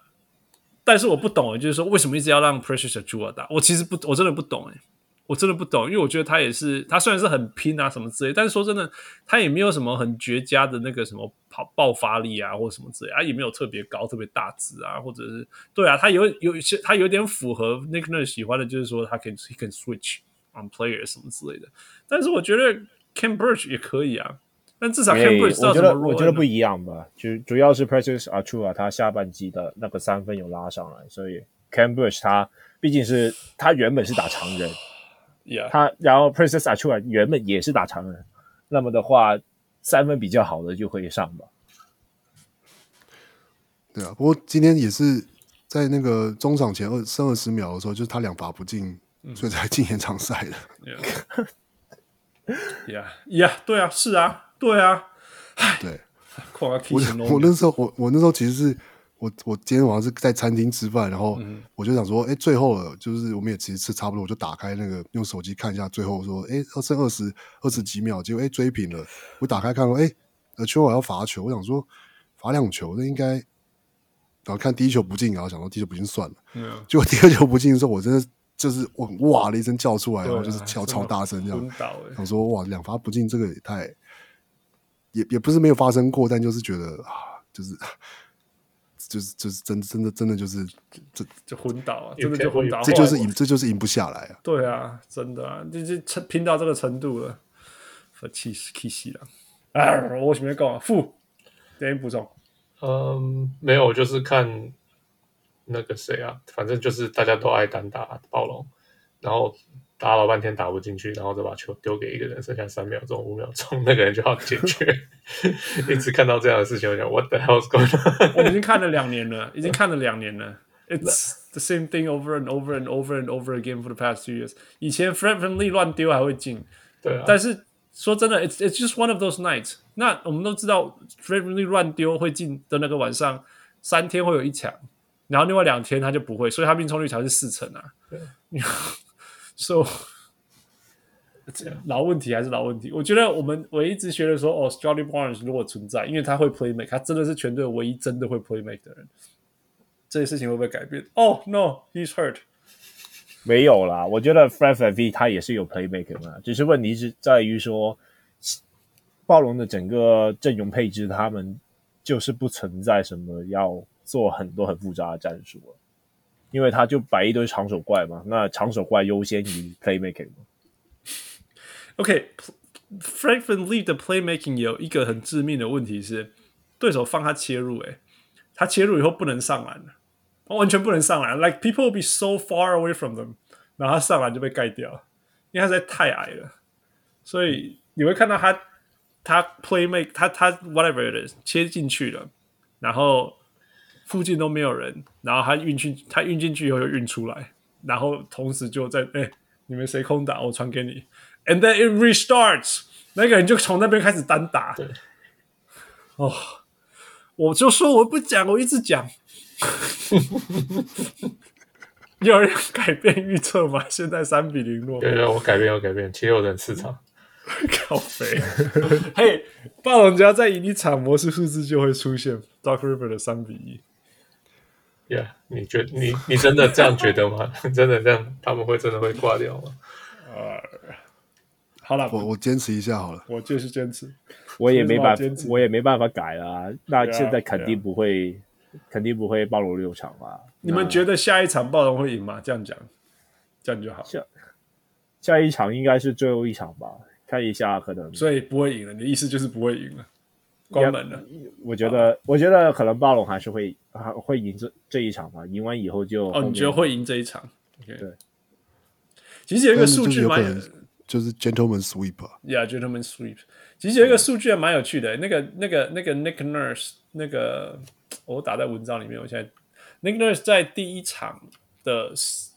但是我不懂，就是说为什么一直要让 Precious a j u a 打？我其实不，我真的不懂，哎，我真的不懂，因为我觉得他也是，他虽然是很拼啊什么之类，但是说真的，他也没有什么很绝佳的那个什么跑爆发力啊，或什么之类，啊也没有特别高、特别大只啊，或者是对啊，他有有一些，他有点符合 Nick n u r 喜欢的，就是说他可以，he can switch on player 什么之类的。但是我觉得 Khem Birch 也可以啊。但至少 Cambridge 我觉得我觉得不一样吧，就主要是 Precious Achiuwa 他下半季的那个三分有拉上来，所以 Cambridge 他毕竟是他原本是打常人，Yeah. 他然后 Precious Achiuwa 原本也是打常人，那么的话三分比较好的就可以上吧。对啊，不过今天也是在那个中场前二剩二十秒的时候，就是他两罚不进，嗯、所以才进延长赛的。Yeah，Yeah，对啊，是啊。对啊，对，我我那时候我我那时候其实是我我今天晚上是在餐厅吃饭，然后我就想说，哎、嗯，最后了，就是我们也其实吃差不多，我就打开那个用手机看一下，最后说，哎，剩二十二十几秒，结果哎追平了，我打开看说，哎，球我要罚球，我想说罚两球，那应该，然后看第一球不进，然后想说第一球不进算了，嗯、*laughs* 结果第二球不进的时候，我真的就是我哇的一声叫出来，然后就是叫超大声这样，想说哇两罚不进，这个也太。也也不是没有发生过，但就是觉得啊，就是就是就是真真的真的就是这就昏倒啊，真的就昏倒，这就是赢，这就是赢不下来啊。对啊，真的啊，就就拼到这个程度了，气死气死了啊！我前面讲啊，负点补充，嗯，没有，就是看那个谁啊，反正就是大家都爱单打暴龙，然后。打老半天打不进去，然后再把球丢给一个人，剩下三秒钟、五秒钟，那个人就要解决。一直看到这样的事情，我想，What the hell is going on？我们已经看了两年了，已经看了两年了。It's the same thing over and over and over and over again for the past two years。以前 Fred VanVleet 乱丢还会进，对啊。但是说真的，It's it's just one of those nights。那我们都知道，Fred VanVleet 乱丢会进的那个晚上，三天会有一场，然后另外两天他就不会，所以他命中率才是四成啊。So，*laughs* 老问题还是老问题。我觉得我们我一直觉得说，哦，Scottie Barnes 如果存在，因为他会 play make，他真的是全队唯一真的会 play make 的人。这些事情会不会改变？哦、oh，No，he's hurt。没有啦，我觉得 Fred v v 他也是有 play make 嘛，只是问题是在于说，暴龙的整个阵容配置，他们就是不存在什么要做很多很复杂的战术了。因为他就摆一堆长手怪嘛，那长手怪优先于 playmaking。OK，Fred VanVleet 的 playmaking 有一个很致命的问题是，对手放他切入，诶，他切入以后不能上篮，完全不能上篮。Like people will be so far away from them，然后他上篮就被盖掉，因为他实在太矮了。所以你会看到他，他 playmake，他他 whatever it is，切进去了，然后。附近都没有人，然后他运进，他运进去以后又运出来，然后同时就在哎，你们谁空打，我传给你，and then it restarts，那个人就从那边开始单打。对，哦，我就说我不讲，我一直讲。*laughs* 有人改变预测吗？现在三比零落后。对对，我改变，我改变，七六人四场。*laughs* 靠肥，*laughs* 嘿，暴龙只要再赢一场，模式数字就会出现 Doc Rivers 的三比一。Yeah，你觉你你真的这样觉得吗？*laughs* 真的这样，他们会真的会挂掉吗？呃、uh,，好了，我我坚持一下好了，我就是坚持，我也没办法，我也没办法改啊。那现在肯定不会，yeah, yeah. 肯定不会暴龙六场吧？你们觉得下一场暴龙会赢吗？这样讲，这样就好。下下一场应该是最后一场吧？看一下，可能所以不会赢了。你的意思就是不会赢了？关门了，我觉得，我觉得可能暴龙还是会还会赢这这一场吧。赢完以后就哦，你觉得会赢这一场？Okay. 对，其实有一个数据蛮，就是 gentleman sweep，yeah，gentleman sweep。其实有一个数据还蛮有趣的，那个那个那个 Nick Nurse，那个我打在文章里面。我现在 Nick Nurse 在第一场的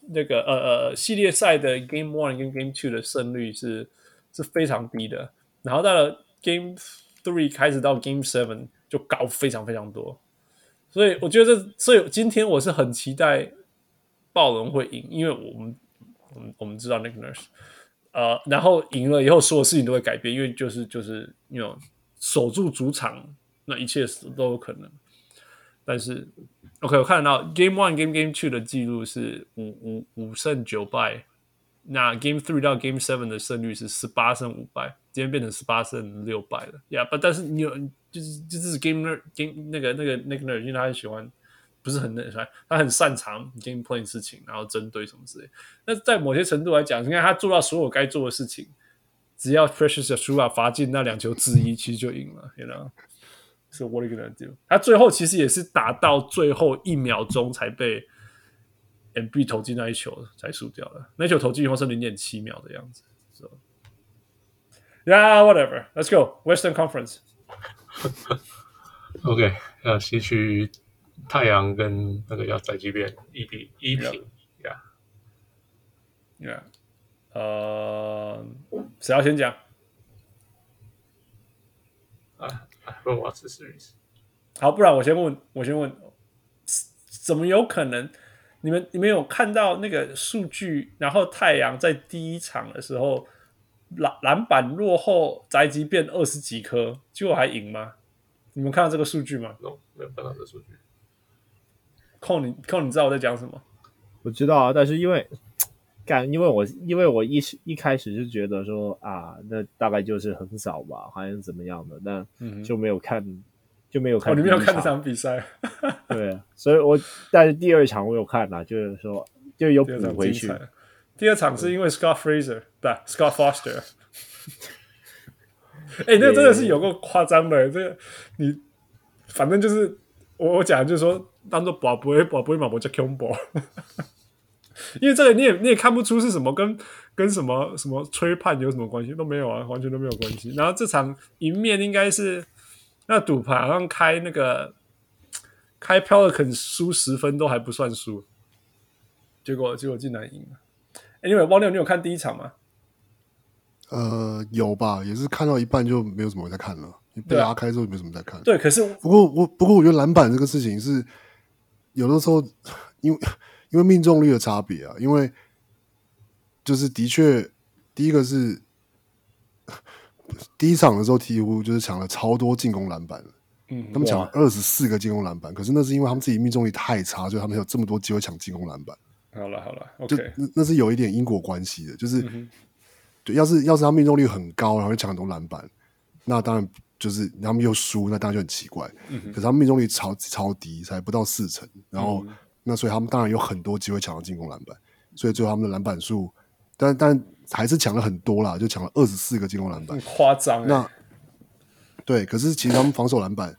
那个呃呃系列赛的 Game One 跟 Game Two 的胜率是是非常低的，然后到了 Game Three 开始到 Game Seven 就高非常非常多，所以我觉得，所以今天我是很期待暴龙会赢，因为我们我们我们知道 Nick Nurse，呃，然后赢了以后，所有事情都会改变，因为就是就是，you know，守住主场，那一切都有可能。但是 OK，我看得到 Game One、Game Game Two 的记录是五五五胜九败，那 Game Three 到 Game Seven 的胜率是十八胜五败，今天变成十八胜六败了。Yeah，但但是你有就是就是 Game Game 那个那个那个 ner，因为他很喜欢。不是很那啥，他很擅长 game playing 事情，然后针对什么之类。那在某些程度来讲，你看他做到所有该做的事情，只要 Precious 输了罚进那两球之一，其实就赢了。You know，so what are you gonna do？他最后其实也是打到最后一秒钟才被 MB 投进那一球才输掉了。那球投进以后是零点七秒的样子。So yeah，whatever，let's go Western Conference。*laughs* OK，要吸取。太阳跟那个要宅急便一比一平呀呀，呃，谁要先讲？啊，问我是 series。好，不然我先问，我先问，怎么有可能？你们你们有看到那个数据？然后太阳在第一场的时候篮篮板落后宅急便二十几颗，结果还赢吗？你们看到这个数据吗？No，没有看到这个数据。扣你扣你知道我在讲什么？我知道啊，但是因为干，因为我因为我一一开始就觉得说啊，那大概就是很少吧，还是怎么样的，但就没有看，嗯、就没有看。哦，你没有看这场比赛？对，所以我但是第二场我有看啊，就是说就有补回去。第二场是因为 Scott Fraser 不 Scott Foster。哎、欸，那个真的是有够夸张的，这个你反正就是我我讲就是说。当做宝贝，宝贝嘛，我叫 combo，因为这个你也你也看不出是什么跟跟什么什么吹判有什么关系都没有啊，完全都没有关系。然后这场赢面应该是那赌盘好像开那个开 Pelican 输十分都还不算输，结果结果竟然赢了。Anyway，汪六，你有看第一场吗？呃，有吧，也是看到一半就没有什么在看了，被拉开之后就没什么在看。对，可是不过我不过我觉得篮板这个事情是。有的时候，*laughs* 因为因为命中率的差别啊，因为就是的确，第一个是第一场的时候，鹈鹕就是抢了超多进攻篮板，嗯，他们抢了二十四个进攻篮板，可是那是因为他们自己命中率太差，所以他们有这么多机会抢进攻篮板。好了好了，OK，那那是有一点因果关系的，就是、嗯、对，要是要是他命中率很高，然后抢很多篮板，那当然。就是他们又输，那当然就很奇怪。嗯、可是他们命中率超超低，才不到四成。然后、嗯，那所以他们当然有很多机会抢到进攻篮板。所以最后他们的篮板数，但但还是抢了很多啦，就抢了二十四个进攻篮板，夸张、欸。那对，可是其实他们防守篮板，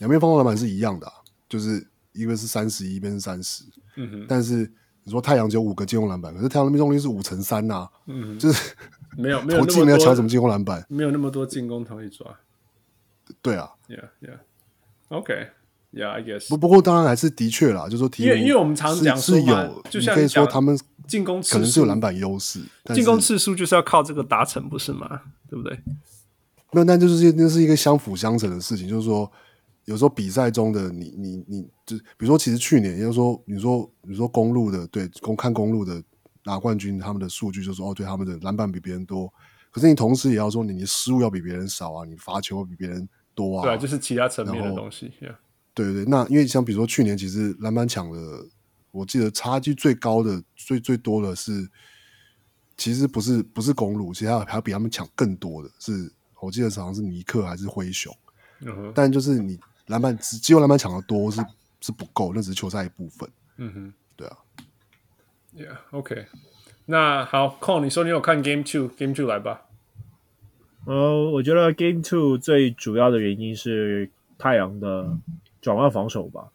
两边防守篮板是一样的、啊，就是一个是三十一，一边是三十。但是你说太阳只有五个进攻篮板，可是太阳的命中率是五成三呐，嗯，就是没有没有投进没有抢什么进攻篮板，没有那么多进攻可以抓。对啊，Yeah, yeah, OK, Yeah, I guess。不不过当然还是的确啦，就是说，因为因为我们常讲是有，就像你可以说他们进攻可能是有篮板优势，进攻次数就是要靠这个达成，不是吗？对不对？没有，那就是那是一个相辅相成的事情，就是说，有时候比赛中的你你你，就比如说，其实去年，也就是说，你说你说公路的对公看公路的拿冠军，他们的数据就是说，哦，对，他们的篮板比别人多，可是你同时也要说，你的失误要比别人少啊，你罚球比别人。多啊，对啊，就是其他层面的东西。Yeah. 对对对，那因为像比如说去年，其实篮板抢的，我记得差距最高的、最最多的是，其实不是不是公路，其实还有还比他们抢更多的是，我记得好像是尼克还是灰熊。Uh. 但就是你篮板只只有篮板抢的多是是不够，那只是球赛一部分。嗯哼，对啊。Yeah，OK。那好，Con，你说你有看 Game Two，Game Two 来吧。呃，我觉得 Game Two 最主要的原因是太阳的转换防守吧。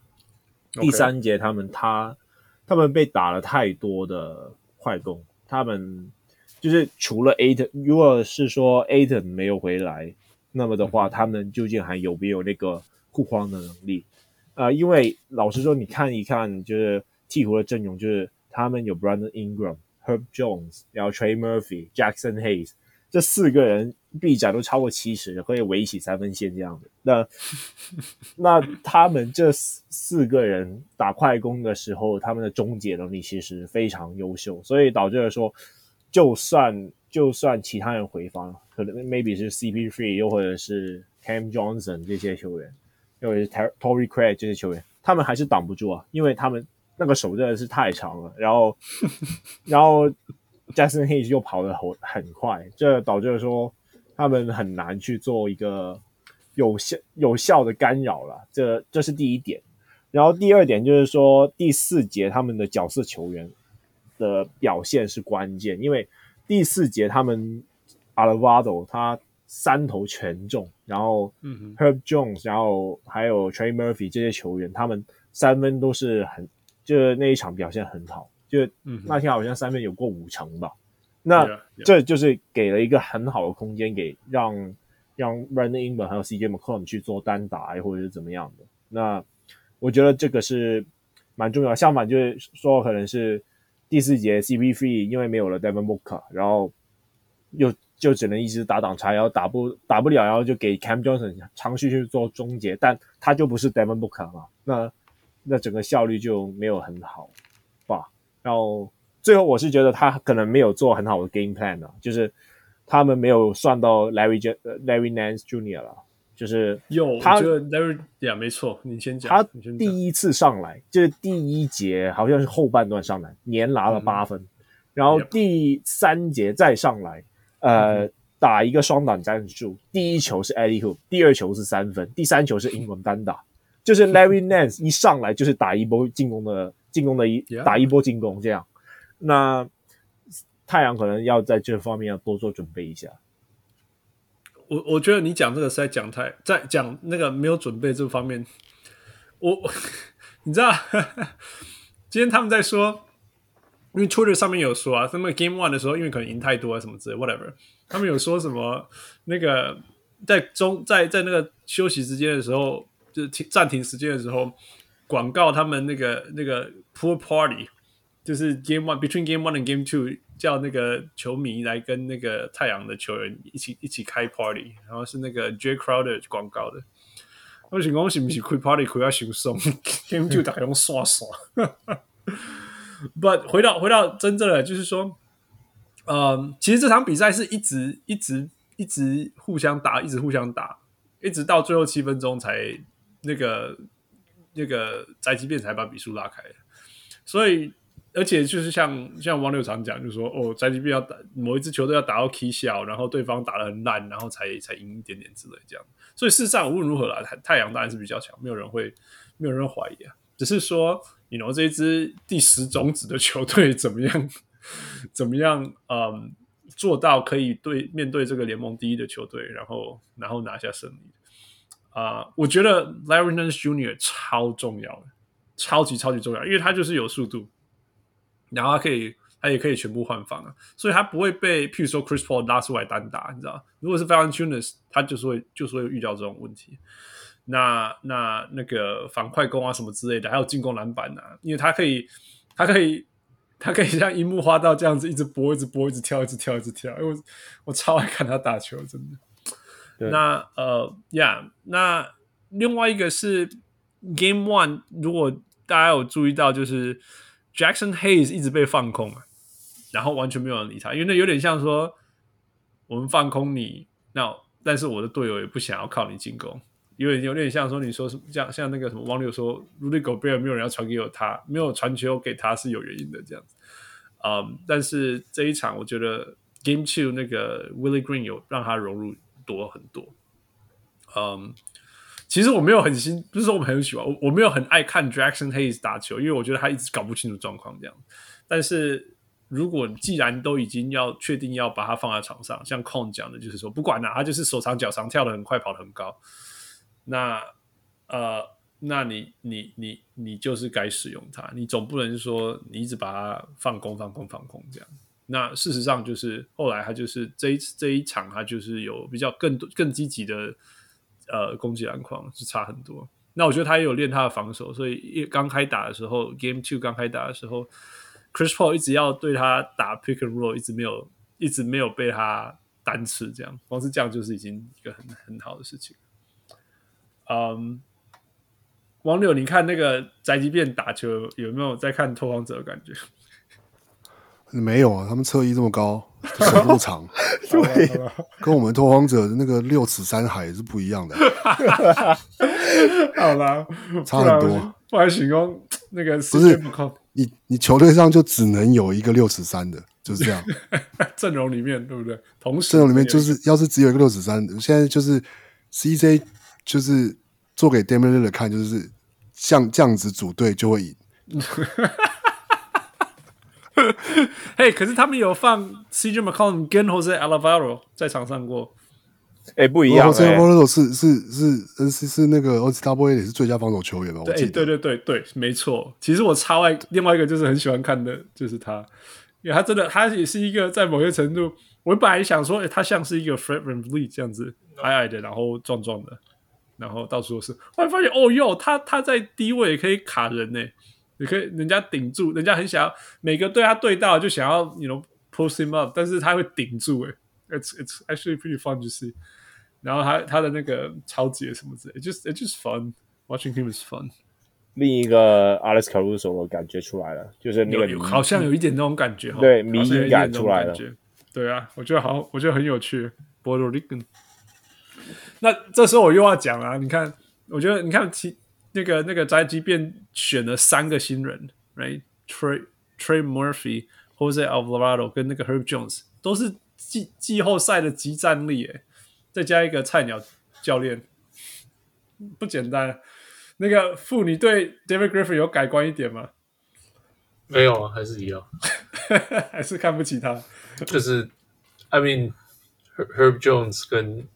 Okay. 第三节他们他他们被打了太多的快攻，他们就是除了 Ayton，如果是说 Ayton 没有回来，那么的话，他们究竟还有没有那个护框的能力？呃，因为老实说，你看一看，就是鹈鹕的阵容，就是他们有 Brandon Ingram、Herb Jones，然后 Trey Murphy、Jackson Hayes。这四个人臂展都超过七十，可以围起三分线这样的。那那他们这四个人打快攻的时候，他们的终结能力其实非常优秀，所以导致了说，就算就算其他人回防，可能 maybe 是 CP3，又或者是 Cam Johnson 这些球员，又或者是 Torrey Craig 这些球员，他们还是挡不住啊，因为他们那个手真的是太长了，然后 *laughs* 然后 Jackson Hayes 又跑得很很快，这导致了说他们很难去做一个有效有效的干扰了，这这是第一点。然后第二点就是说第四节他们的角色球员的表现是关键，因为第四节他们 Alvarado 他三投全中，然后 Herb Jones，然后还有 Trey Murphy 这些球员，他们三分都是很，就是那一场表现很好，就那天好像三分有过五成吧。那这就是给了一个很好的空间给让让 Brandon Ingram 还有 CJ McCollum 去做单打或者是怎么样的。那我觉得这个是蛮重要。相反就是说，可能是第四节 CP3 因为没有了 Devin Booker，然后又。就只能一直打挡拆，然后打不打不了，然后就给 Cam Johnson 尝试去做终结，但他就不是 Devin Booker 嘛，那那整个效率就没有很好吧。然后最后我是觉得他可能没有做很好的 game plan 啊，就是他们没有算到 Larry Larry Nance Jr. 了，就是有他 Larry 呀，没错，你先讲，他第一次上来就是第一节好像是后半段上来，连拿了八分，嗯、然后第三节再上来。呃，打一个双打战术，第一球是 Eddie Hoop，第二球是三分，第三球是英文单打，就是 Larry Nance 一上来就是打一波进攻的进攻的一打一波进攻这样。那太阳可能要在这方面要多做准备一下。我我觉得你讲这个是在讲太在讲那个没有准备这方面。我 *laughs* 你知道，*laughs* 今天他们在说。因为 Twitter 上面有说啊，他们 Game One 的时候，因为可能赢太多啊什么之类，whatever，他们有说什么那个在中在在那个休息时间的时候，就是停暂停时间的时候，广告他们那个那个 Pool Party，就是 Game One Between Game One and Game Two，叫那个球迷来跟那个太阳的球员一起一起开 Party，然后是那个 Jay Crowder 广告的。我想讲是不是开 Party 开要轻松，Game Two 大家用耍耍。But 回到回到真正的，就是说，嗯，其实这场比赛是一直一直一直互相打，一直互相打，一直到最后七分钟才那个那个宅急便才把比数拉开。所以，而且就是像像王六常讲，就是说，哦，宅急便要打某一支球队要打到 K 小，然后对方打得很烂，然后才才赢一点点之类这样。所以事实上无论如何啦，太太阳当然是比较强，没有人会没有人怀疑啊，只是说。你 you know 这一支第十种子的球队怎么样？怎么样？嗯，做到可以对面对这个联盟第一的球队，然后然后拿下胜利啊我觉得 Larry Nance Jr. 超重要，超级超级重要，因为他就是有速度，然后他可以，他也可以全部换防啊，所以他不会被譬如说 Chris Paul 拉出来单打，你知道？如果是 Valanciunas，他就是会就是会遇到这种问题。那那那个反快攻啊什么之类的，还有进攻篮板啊，因为他可以，他可以，他可以像樱木花道这样子一直搏，一直搏，一直跳，一直跳，一直跳。因为我我超爱看他打球，真的。那呃呀，yeah, 那另外一个是 Game One，如果大家有注意到，就是 Jackson Hayes 一直被放空啊，然后完全没有人理他，因为那有点像说我们放空你，那但是我的队友也不想要靠你进攻。因为有点像说，你说什么像像那个什么网友说，Rudy Gobert 没有人要传给有他，没有传球给他是有原因的这样子。嗯，但是这一场我觉得 Game Two 那个 Willie Green 有让他融入多很多。嗯，其实我没有很新，不是说我们很喜欢我，我没有很爱看 Jackson Hayes 打球，因为我觉得他一直搞不清楚状况这样。但是如果既然都已经要确定要把他放在场上，像 Con 讲的，就是说不管哪，他就是手长脚长，跳得很快，跑得很高。那呃，那你你你你就是该使用它，你总不能说你一直把它放空放空放空这样。那事实上就是后来他就是这一这一场他就是有比较更多更积极的呃攻击篮筐是差很多。那我觉得他也有练他的防守，所以一刚开打的时候，Game Two 刚开打的时候，Chris Paul 一直要对他打 Pick and Roll，一直没有一直没有被他单吃这样，光是这样就是已经一个很很好的事情。嗯，王柳，你看那个宅急便打球有没有在看拓荒者的感觉？没有啊，他们侧翼这么高，*laughs* 手这么长，*laughs* *laughs* 对，跟我们拓荒者的那个六尺三海是不一样的。好啦，差很多。不然形容那个不是你你球队上就只能有一个六尺三的，就是这样。阵容里面对不对？同时阵容里面就是要是只有一个六尺三，现在就是 CJ 就是做给 Damian Lillard 看，就是像这样子组队就会赢。*laughs* 嘿，hey, 可是他们有放 CJ McCollum 跟 Jose Alvarado 在场上过。哎，不一样。Jose Alvarado 是是是是是那个 OCW 也是最佳防守球员哦。对对对对对，没错。其实我超爱另外一个，就是很喜欢看的，就是他，因为他真的，他也是一个在某些程度，我本来想说，哎，他像是一个 Fred VanVleet 这样子，矮矮的，然后壮壮的，然后到处都是。后来发现，哦哟，他他在低位也可以卡人呢。也可以，人家顶住，人家很想要每个对他对到就想要，you know，push him up，但是他会顶住，诶 it's it's actually pretty fun to see。然后他他的那个超级什么之类，just it's just fun watching him is fun。另一个 Alex Caruso 我感觉出来了，就是那个好像有一点那种感觉，对，迷因感出来了。对啊，我觉得好，我觉得很有趣。Puerto Rican。*laughs* 那这时候我又要讲啊，你看，我觉得你看其。那个那个宅急便选了三个新人，right？Trey Trey Murphy、Jose Alvarado 跟那个 Herb Jones 都是季季后赛的集战力，诶，再加一个菜鸟教练，不简单。那个妇女对 David Griffin 有改观一点吗？没有啊，还是一样，*laughs* 还是看不起他。就是，I mean Herb Jones 跟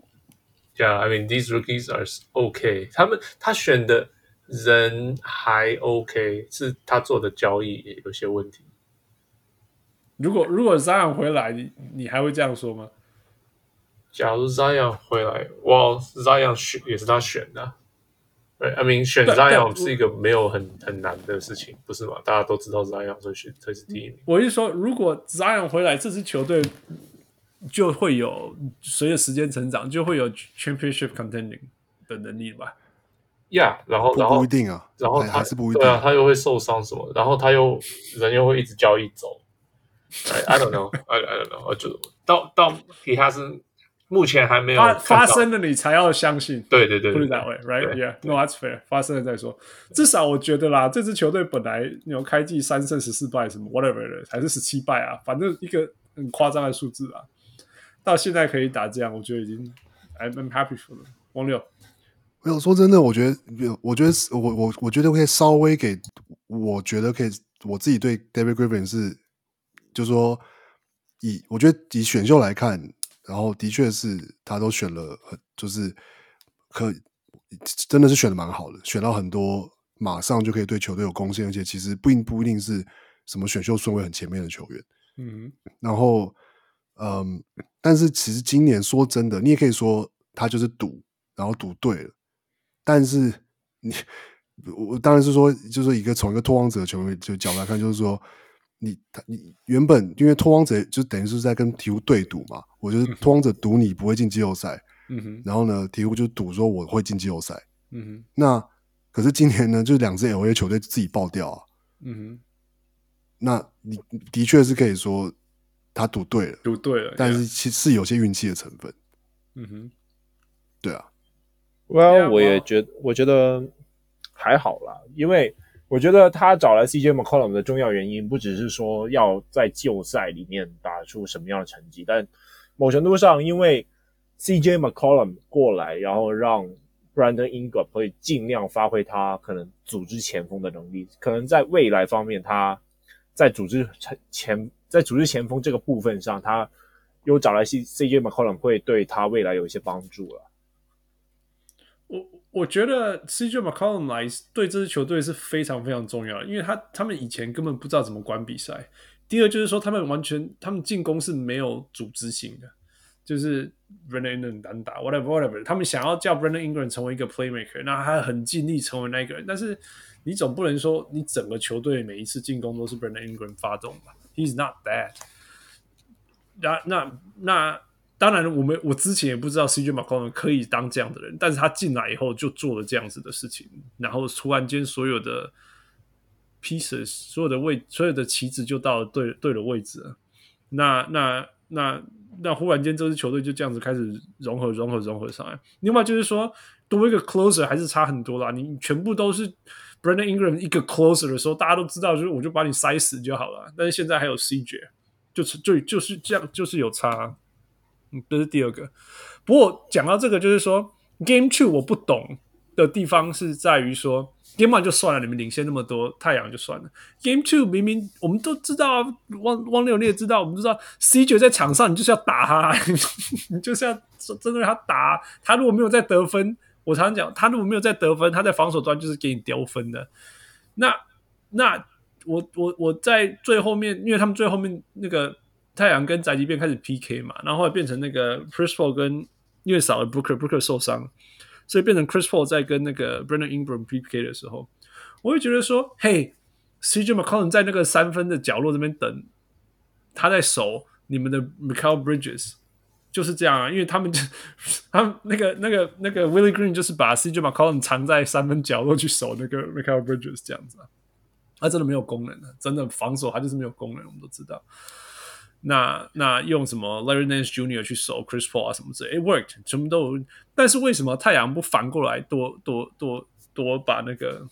，Yeah，I mean these rookies are okay。他们他选的。人还 OK，是他做的交易也有些问题。如果如果 Zion 回来，你你还会这样说吗？假如 Zion 回来，哇，Zion 选也是他选的。对，I mean 选 Zion 是一个没有很很难的事情，不是吗？大家都知道 Zion 会选，这是第一名。我是说，如果 Zion 回来，这支球队就会有随着时间成长，就会有 Championship contending 的能力吧。呀，yeah, 然后然后不一定啊，然后他还是不一定，对啊，他又会受伤什么，然后他又人又会一直交易走。I don't know, I I don't know，我就到到底他是目前还没有发发生了，你才要相信。对对对，put it that way, right? Yeah, no, that's fair。发生了再说，至少我觉得啦，这支球队本来有开季三胜十四败什么 whatever 的，还是十七败啊，反正一个很夸张的数字啊。到现在可以打这样，我觉得已经 I'm I'm happy for them。王六。没有说真的，我觉得，我觉得，我我我觉得可以稍微给，我觉得可以，我自己对 David Griffin 是，就是说以我觉得以选秀来看，然后的确是他都选了，就是可真的是选的蛮好的，选到很多马上就可以对球队有贡献，而且其实不一不一定是什么选秀顺位很前面的球员，嗯，然后嗯，但是其实今年说真的，你也可以说他就是赌，然后赌对了。但是你，我当然是说，就是一个从一个拓荒者球员就角度来看，就是说你他你原本因为拓荒者就等于是在跟鹈鹕对赌嘛，我觉得拓荒者赌你不会进季后赛，嗯哼，然后呢，鹈鹕就赌说我会进季后赛，嗯哼，那可是今年呢，就两支 LA 球队自己爆掉啊，嗯哼，那你的确是可以说他赌对了，赌对了，但是其实是有些运气的成分，嗯哼，对啊。Well，我也觉得，我觉得还好啦，因为我觉得他找来 CJ McCollum 的重要原因，不只是说要在季后赛里面打出什么样的成绩，但某程度上，因为 CJ McCollum 过来，然后让 Brandon Ingram 会尽量发挥他可能组织前锋的能力，可能在未来方面，他在组织前在组织前锋这个部分上，他又找来 C CJ McCollum 会对他未来有一些帮助了。我我觉得 CJ McCollum 来对这支球队是非常非常重要的，因为他他们以前根本不知道怎么管比赛。第二就是说，他们完全他们进攻是没有组织性的，就是 Brandon Ingram 单打 whatever whatever，他们想要叫 Brandon Ingram 成为一个 playmaker，那他很尽力成为那个人，但是你总不能说你整个球队每一次进攻都是 Brandon Ingram 发动吧？He's not that。那那那。当然，我们我之前也不知道 CJ McCollum 可以当这样的人，但是他进来以后就做了这样子的事情，然后突然间所有的 pieces，所有的位，所有的棋子就到了对对的位置了。那那那那忽然间这支球队就这样子开始融合融合融合上来。另外就是说多一个 closer 还是差很多啦。你全部都是 Brandon Ingram 一个 closer 的时候，大家都知道就是我就把你塞死就好了。但是现在还有 CJ，就是就就是这样，就是有差。嗯，这是第二个。不过讲到这个，就是说 Game Two 我不懂的地方是在于说。Game One 就算了，你们领先那么多，太阳就算了。Game Two 明明我们都知道啊，汪汪六你也知道，我们知道 CJ 在场上，你就是要打他，*laughs* 你就是要真的让他打。他如果没有在得分，我常常讲，他如果没有在得分，他在防守端就是给你丢分的。那那我我我在最后面，因为他们最后面那个太阳跟宅急便开始 PK 嘛，然后后来变成那个 Chris Paul 跟因为少了 Booker，Booker 受伤。所以变成 Chris Paul 在跟那个 Brandon Ingram PK 的时候，我会觉得说，嘿，CJ McCollum 在那个三分的角落这边等，他在守你们的 Michael Bridges，就是这样啊，因为他们就 *laughs* 他们那个那个那个 Willie Green 就是把 CJ McCollum 藏在三分角落去守那个 Mikal Bridges 这样子啊，他真的没有功能的，真的防守他就是没有功能，我们都知道。那那用什么 Larry Nance Jr. 去守 Chris Paul 啊什么之类，it worked，全部都有。但是为什么太阳不反过来多多多多把那个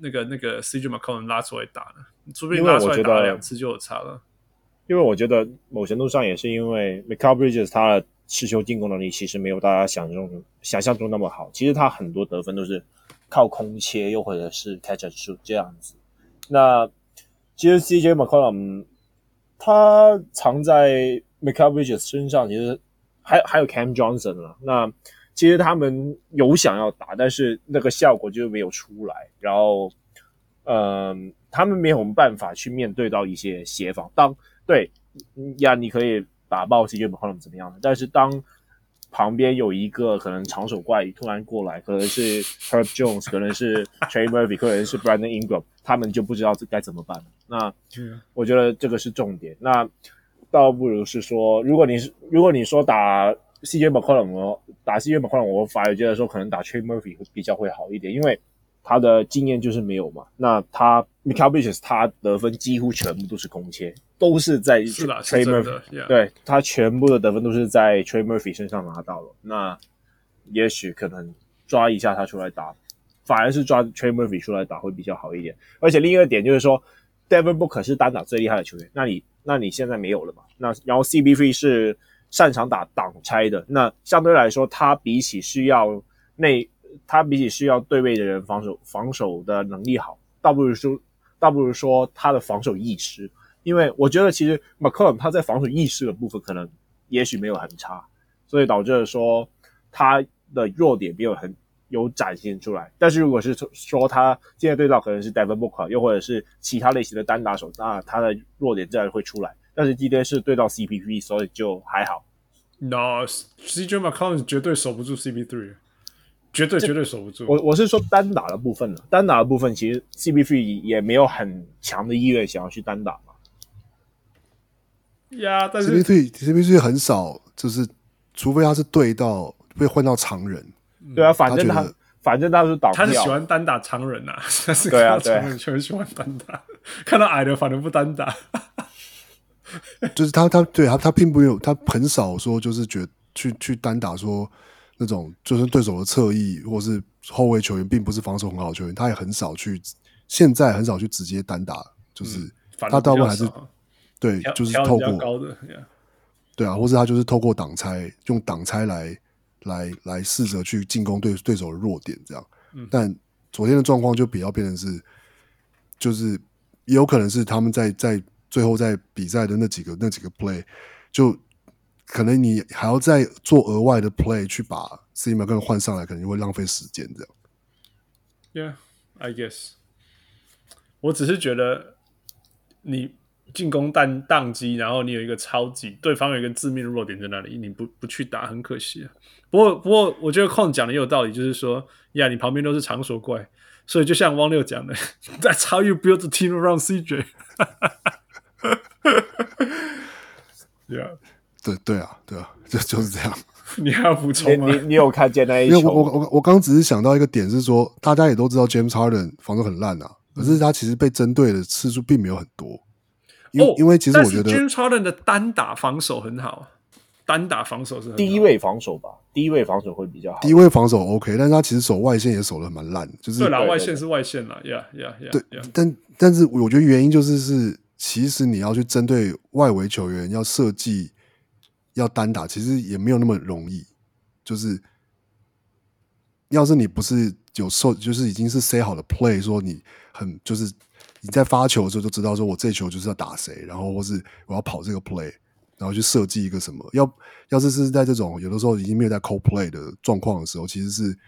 那个那个 CJ McCollum 拉出来打呢？除非拉出来打两次就有差了。因为我觉得某程度上也是因为 Mikal Bridges 他的持球进攻能力其实没有大家想象中想象中那么好。其实他很多得分都是靠空切，又或者是 catch and shoot 这样子。那其实 CJ McCollum 他藏在 Mikal Bridges 身上，其实还还有 Cam Johnson 了。那其实他们有想要打，但是那个效果就没有出来。然后，嗯、他们没有办法去面对到一些协防。当对呀，你可以打爆 CJ McCollum 怎么样的？但是当旁边有一个可能长手怪突然过来，可能是 Herb Jones，可能是 Trey Murphy，可能是 Brandon Ingram，他们就不知道这该怎么办了。那我觉得这个是重点。那倒不如是说，如果你是如果你说打 CJ McCollum，打 CJ McCollum，我反而觉得说可能打 Trey Murphy 会比较会好一点，因为他的经验就是没有嘛。那他 Mikal Bridges 他得分几乎全部都是空切，都是在 Trey Murphy，是对他全部的得分都是在 Trey Murphy 身上拿到了。那也许可能抓一下他出来打，反而是抓 Trey Murphy 出来打会比较好一点。而且另一个点就是说，Devin Booker 是单打最厉害的球员，那你那你现在没有了嘛？那然后 CB3 是擅长打挡拆的，那相对来说他比起需要内。他比起需要对位的人防守防守的能力好，倒不如说倒不如说他的防守意识，因为我觉得其实 m c c o l l 他在防守意识的部分可能也许没有很差，所以导致说他的弱点没有很有展现出来。但是如果是说他现在对到可能是 Devin Booker 又或者是其他类型的单打手，那他的弱点自然会出来。但是今天是对到 CP3，所以就还好。No，CJ m c c o l l 绝对守不住 CP3。绝对绝对守不住。我我是说单打的部分呢，单打的部分其实 CP3 也没有很强的意愿想要去单打嘛。呀，但是 CP3 CP3 很少，就是除非他是对到被换到常人。对啊，反正他，他反正他是倒，他是喜欢单打常人呐、啊，他是对啊，常人就很喜欢单打，看到矮的反而不单打。就是他他对他他并没有他很少说就是觉得去去单打说。那种就是对手的侧翼或是后卫球员，并不是防守很好的球员，他也很少去，现在很少去直接单打，就是、嗯、他大部分还是对，就是透过高的，对啊，或是他就是透过挡拆，用挡拆来来来试着去进攻对对手的弱点，这样。嗯、但昨天的状况就比较变成是，就是也有可能是他们在在最后在比赛的那几个那几个 play 就。可能你还要再做额外的 play 去把 C 罗跟换上来，可能会浪费时间这样。Yeah, I guess。我只是觉得你进攻宕宕机，然后你有一个超级对方有一个致命的弱点在那里，你不不去打很可惜啊。不过不过，我觉得空讲的也有道理，就是说呀，你旁边都是场所怪，所以就像汪六讲的，*laughs* That's how you build the team around CJ。*laughs* Yeah. 对对啊，对啊，就就是这样。*laughs* 你还要补充吗？你你，你有看见那一球？因为我我我我刚刚只是想到一个点是说，大家也都知道 James Harden 防守很烂啊，可是他其实被针对的次数并没有很多。因为、哦、因为其实我觉得 James Harden 的单打防守很好，单打防守是第一位防守吧，第一位防守会比较好。第一位防守 OK，但是他其实守外线也守的蛮烂，就是对啦，外线是外线啦，Yeah Yeah Yeah。对，但但是我觉得原因就是是，其实你要去针对外围球员要设计要单打，其实也没有那么容易。就是，要是你不是有受，就是已经是 say 好的 play，说你很就是。你在发球的时候就知道，说我这球就是要打谁，然后或是我要跑这个 play，然后去设计一个什么。要要是是在这种有的时候已经没有在 call play 的状况的时候，其实是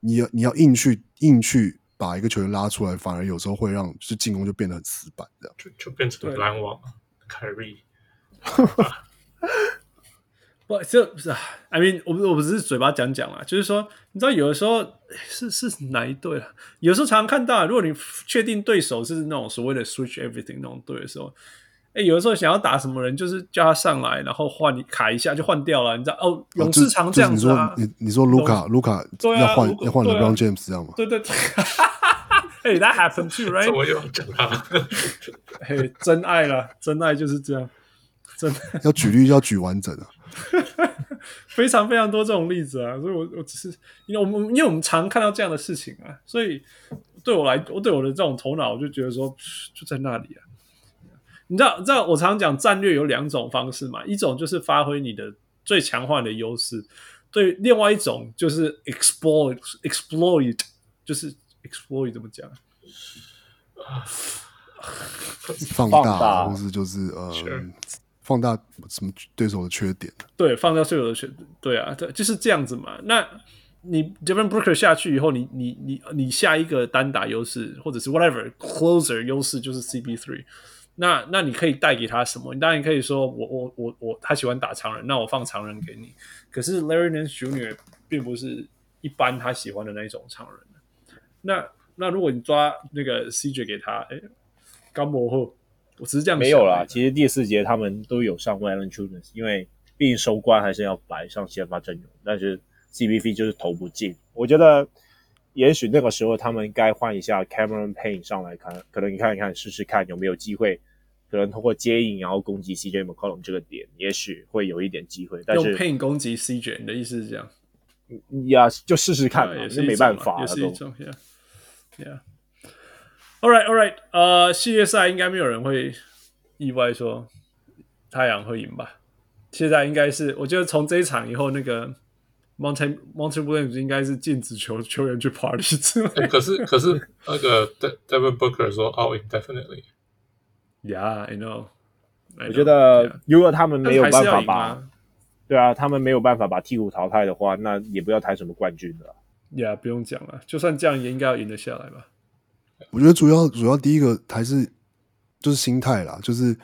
你要你要硬去硬去把一个球员拉出来，反而有时候会让就进攻就变得很死板，这样就就变成篮网凯瑞。*laughs* 不，这不是，I mean，我我不是嘴巴讲讲啊，就是说，你知道，有的时候是是哪一队啊？有时候常常看到，如果你确定对手是那种所谓的 switch everything 那种队的时候，哎，有的时候想要打什么人，就是叫他上来，然后换你卡一下就换掉了，你知道？哦，勇士常这样子啊。你说你你说卢卡卢卡要换要换 LeBron James 这样吗？对对对。哎，*laughs* That happened too, right？我又要讲他。*laughs* 嘿，真爱了，真爱就是这样，真 *laughs* 要举例要举完整啊。*laughs* 非常非常多这种例子啊，所以我我只是因为我们因为我们常看到这样的事情啊，所以对我来，我对我的这种头脑，我就觉得说 *sighs* 就在那里啊。你知道，你知道我常常讲战略有两种方式嘛，一种就是发挥你的最强化的优势，对，另外一种就是 exploit exploit 就是 exploit 怎么讲？放大，或是就是呃。放大什么对手的缺点？对，放大对手的缺。对啊，对，就是这样子嘛。那你 Devin Booker 下去以后，你你你你下一个单打优势，或者是 whatever closer 优势就是 cb three。那那你可以带给他什么？你当然可以说我我我我他喜欢打长人，那我放长人给你。可是 Larry Nance Jr. 并不是一般他喜欢的那一种长人。那那如果你抓那个 CJ 给他，哎，刚磨后。我只是这样，没有啦。其实第四节他们都有上 Valanciunas，因为毕竟收官还是要摆上先发阵容。但是 CPV 就是投不进。我觉得也许那个时候他们该换一下 Cameron Payne 上来看，可能你看一看试试看有没有机会，可能通过接应然后攻击 CJ McCollum 这个点，也许会有一点机会。但是用 Payne 攻击 CJ，你的意思是这样？呀，就试试看嘛，也是没办法，也是一种，Yeah，Yeah。All right, all right，呃，系列赛应该没有人会意外说太阳会赢吧？现在应该是，我觉得从这一场以后，那个 Monty Williams 应该是禁止球球员去 party 之类。可是可是那个 Devin Booker 说 out indefinitely。Yeah, I know。我觉得如果他们没有办法把，对啊，他们没有办法把鹈鹕淘汰的话，那也不要谈什么冠军了。Yeah，不用讲了，就算这样也应该要赢得下来吧。我觉得主要主要第一个还是就是心态啦，就是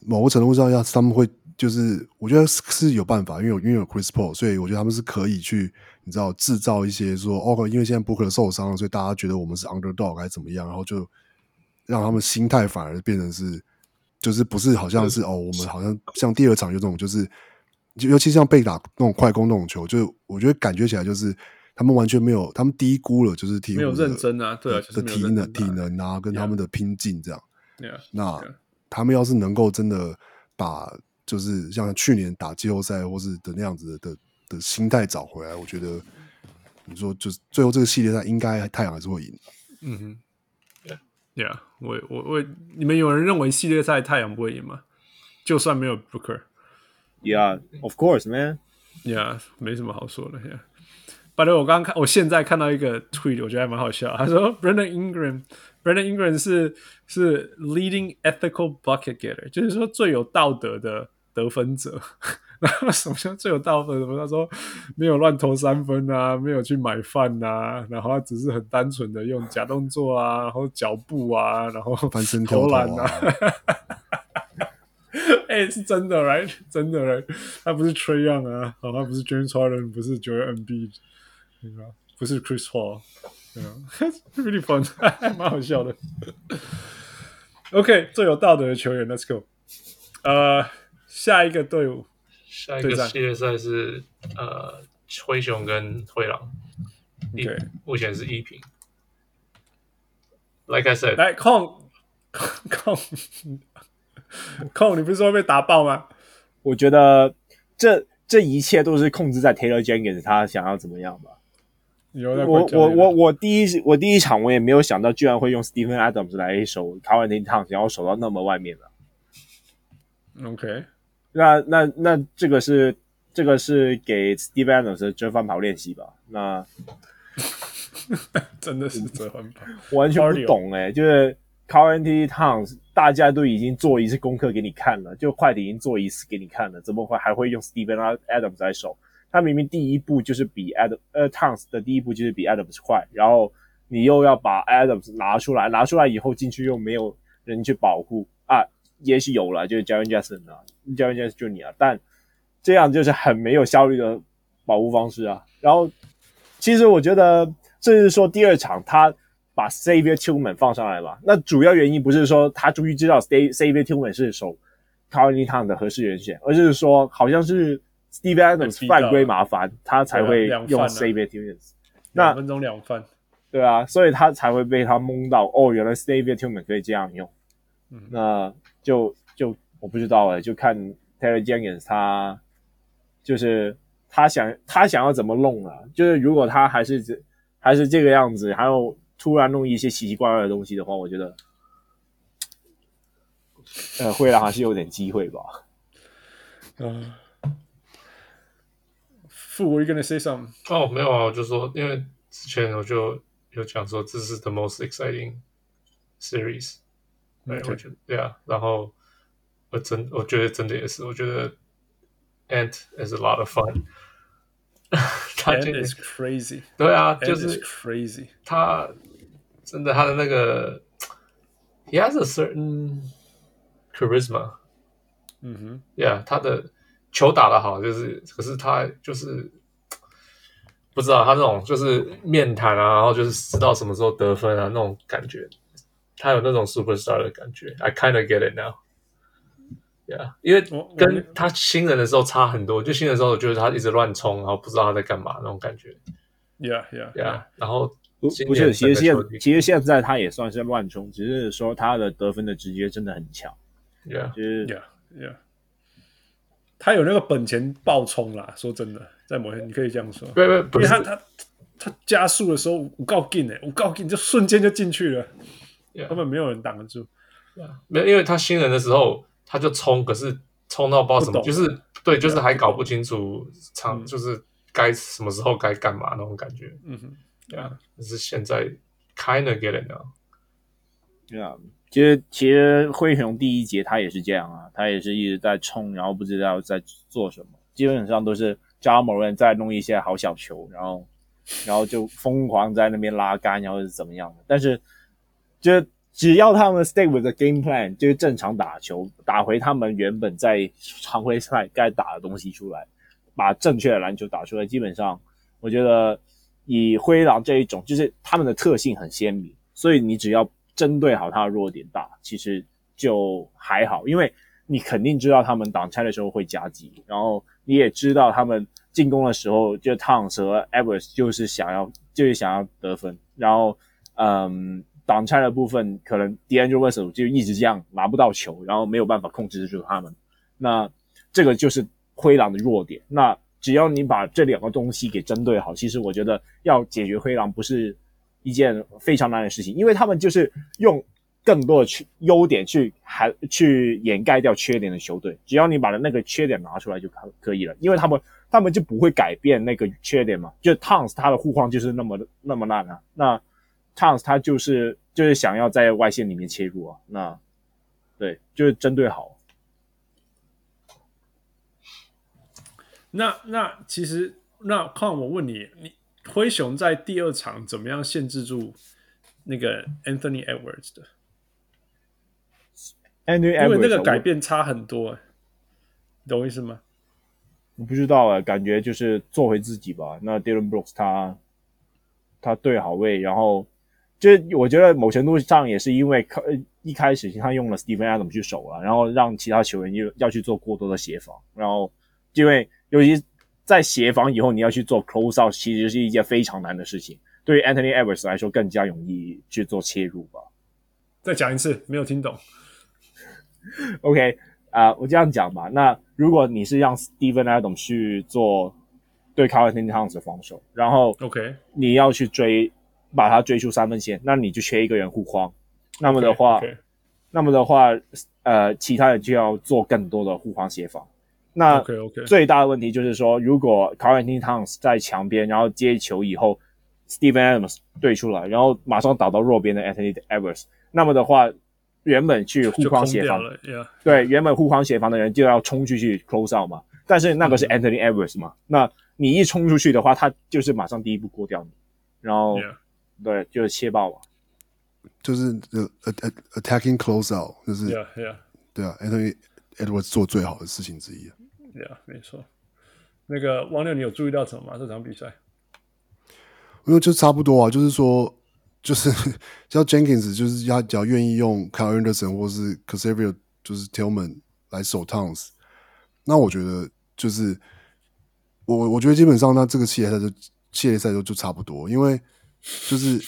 某个程度上要他们会就是我觉得是有办法，因为有因为有 Chris Paul，所以我觉得他们是可以去你知道制造一些说哦，因为现在 Booker 受伤了，所以大家觉得我们是 underdog 还是怎么样，然后就让他们心态反而变成是就是不是好像是哦，我们好像像第二场有这种就是尤其像被打那种快攻那种球，就我觉得感觉起来就是。他们完全没有，他们低估了就是鹈鹕没有认真啊，对啊，的体能体能啊，跟他们的拼劲这样。Yeah. 那 Yeah. 他们要是能够真的把就是像去年打季后赛或是的那样子的的，的心态找回来，我觉得你说就是最后这个系列赛应该太阳还是会赢。嗯哼，Yeah，我我我，你们有人认为系列赛太阳不会赢吗？就算没有 Booker，Yeah，of course, man。Yeah，没什么好说的，Yeah。反正我刚刚看，我现在看到一个 tweet，我觉得还蛮好笑。他说，Brandon Ingram，Brandon Ingram 是是 leading ethical bucket getter，就是说最有道德的得分者。*laughs* 然后什么叫最有道德什么？他说没有乱投三分啊，没有去买饭啊，然后他只是很单纯的用假动作啊，然后脚步啊，然后翻身投篮啊。*laughs* 哎、欸，是真的，right？真的，right？他不是 Trae Young 啊，好，他不是 James Harden，不是 Joel Embiid。不是 Chris Paul，对啊，really fun，蛮好笑的。OK，最有道德的球员，Let's go。呃，下一个队伍，下一个系列赛是呃灰熊跟灰狼，对，目前是一平。Like I said，来控控控，你不是说被打爆吗？我觉得这这一切都是控制在 Taylor Jenkins 他想要怎么样吧。我我我我第一我第一场我也没有想到居然会用 Stephen Adams 来守 Karl-Anthony Towns，然后守到那么外面了。OK，那那那这个是这个是给 Stephen Adams 的折返跑练习吧？那 *laughs* 真的是折返跑，*laughs* 完全不懂哎、欸，就是 Karl-Anthony Towns 大家都已经做一次功课给你看了，就快艇已经做一次给你看了，怎么会还会用 Stephen Adams 来守？他明明第一步就是比 Adam 呃 Towns 的第一步就是比 Adams 快，然后你又要把 Adams 拿出来，拿出来以后进去又没有人去保护啊，也许有了，就是 Jaren Jackson 啊，Jaren Jackson 就你啊，但这样就是很没有效率的保护方式啊。然后其实我觉得，甚至说第二场他把 Xavier Tillman 放上来吧，那主要原因不是说他终于知道 Xavier Tillman 是守 Karl-Anthony Town 的合适人选，而是说好像是。Steve Adams 犯规麻烦，他才会用 Xavier Tillman。那两分钟两犯，对啊，所以他才会被他蒙到。哦，原来 Xavier Tillman 可以这样用。嗯，那就就我不知道哎，就看 Terry Jenkins 他就是他想他想要怎么弄啊？就是如果他还是这还是这个样子，还有突然弄一些奇奇怪怪的东西的话，我觉得呃，灰狼还是有点机会吧。嗯。Were you gonna say something? 哦，没有啊，我就说，因为之前我就有讲说，这是 the most exciting series，对，Okay. 我觉得，对啊，然后我真，我觉得真的也是，我觉得 Ant is a lot of fun。 Ant *laughs* is crazy。对啊，就是 crazy。他真的，他的那个，he has a certain charisma。嗯哼，Yeah，他的。 球打得好，就是，可是他就是不知道他那种就是面谈啊，然后就是知道什么时候得分啊那种感觉，他有那种 superstar 的感觉。I kind of get it now，yeah，因为跟他新人的时候差很多。就新人的时候，就是他一直乱冲，然后不知道他在干嘛那种感觉。Yeah，yeah，yeah yeah。然后不不是，其实现其实现在他也算是乱冲，只是说他的得分的直接真的很强。Yeah，就是 Yeah，yeah。他有那个本钱爆冲啦，说真的，在某些你可以这样说，对对，因为他他他加速的时候，五告进哎，五告进就瞬间就进去了，yeah. 根本没有人挡得住。没有，因为他新人的时候他就冲，可是冲到不知道什么，就是对，就是还搞不清楚场，就是该什么时候该干嘛那种感觉。嗯哼，对啊，可是现在 kind of get it now。对啊。其实，其实灰熊第一节他也是这样啊，他也是一直在冲，然后不知道在做什么，基本上都是扎某人在弄一些好小球，然后，然后就疯狂在那边拉杆，然后是怎么样的。但是，就只要他们 stay with the game plan，就是正常打球，打回他们原本在常规赛该打的东西出来，把正确的篮球打出来，基本上，我觉得以灰狼这一种，就是他们的特性很鲜明，所以你只要。针对好他的弱点打，其实就还好，因为你肯定知道他们挡拆的时候会夹击，然后你也知道他们进攻的时候，就 Towns 和 Edwards 就是想要就是想要得分，然后嗯，挡拆的部分可能 D'Angelo Russell 就一直这样拿不到球，然后没有办法控制住他们，那这个就是灰狼的弱点。那只要你把这两个东西给针对好，其实我觉得要解决灰狼不是。一件非常难的事情，因为他们就是用更多的缺优点去还去掩盖掉缺点的球队。只要你把那个缺点拿出来就可可以了，因为他们他们就不会改变那个缺点嘛。就 Towns 他的护框就是那么那么烂啊，那 Towns 他就是就是想要在外线里面切入啊，那对，就是针对好。那那其实那看我问你你。灰熊在第二场怎么样限制住那个 Anthony Edwards 的？Anthony Edwards 因为那个改变差很多，懂我意思吗？我不知道啊，感觉就是做回自己吧。那 Dylan Brooks 他他对好位，然后就是我觉得某程度上也是因为一开始他用了 Stephen Adams 去守了，然后让其他球员又要去做过多的协防，然后因为尤其。在协防以后，你要去做 close out，其实是一件非常难的事情。对于 Anthony Edwards 来说，更加容易去做切入吧。再讲一次，没有听懂。OK 啊、呃，我这样讲吧。那如果你是让 Steven Adams 去做对 Karl-Anthony Towns 的防守，然后 OK 你要去追把他追出三分线，那你就缺一个人护框。那么的话，okay, okay. 那么的话，呃，其他人就要做更多的护框协防。那 OK OK，最大的问题就是说，如果 Karl-Anthony Towns 在墙边，然后接球以后，Steven Adams 对出来，然后马上打到弱边的 Anthony Edwards，那么的话，原本去护框协防，yeah. 对，原本护框协防的人就要冲出去 close out 嘛。但是那个是 Anthony Edwards 嘛，嗯、那你一冲出去的话，他就是马上第一步过掉你，然后 yeah. 对，就是切爆嘛。就是呃呃呃 attacking close out，就是 yeah, yeah. 对啊，Anthony Edwards 做最好的事情之一。对啊，没错。那个王六，你有注意到什么吗？这场比赛？因为就差不多啊，就是说，就是 *laughs* 像 Jenkins，就是他只要愿意用 Kyle Anderson 或是 Cassavio，就是 Tillman 来守 Towns，那我觉得就是我我觉得基本上那这个系列赛就系列赛就就差不多，因为就是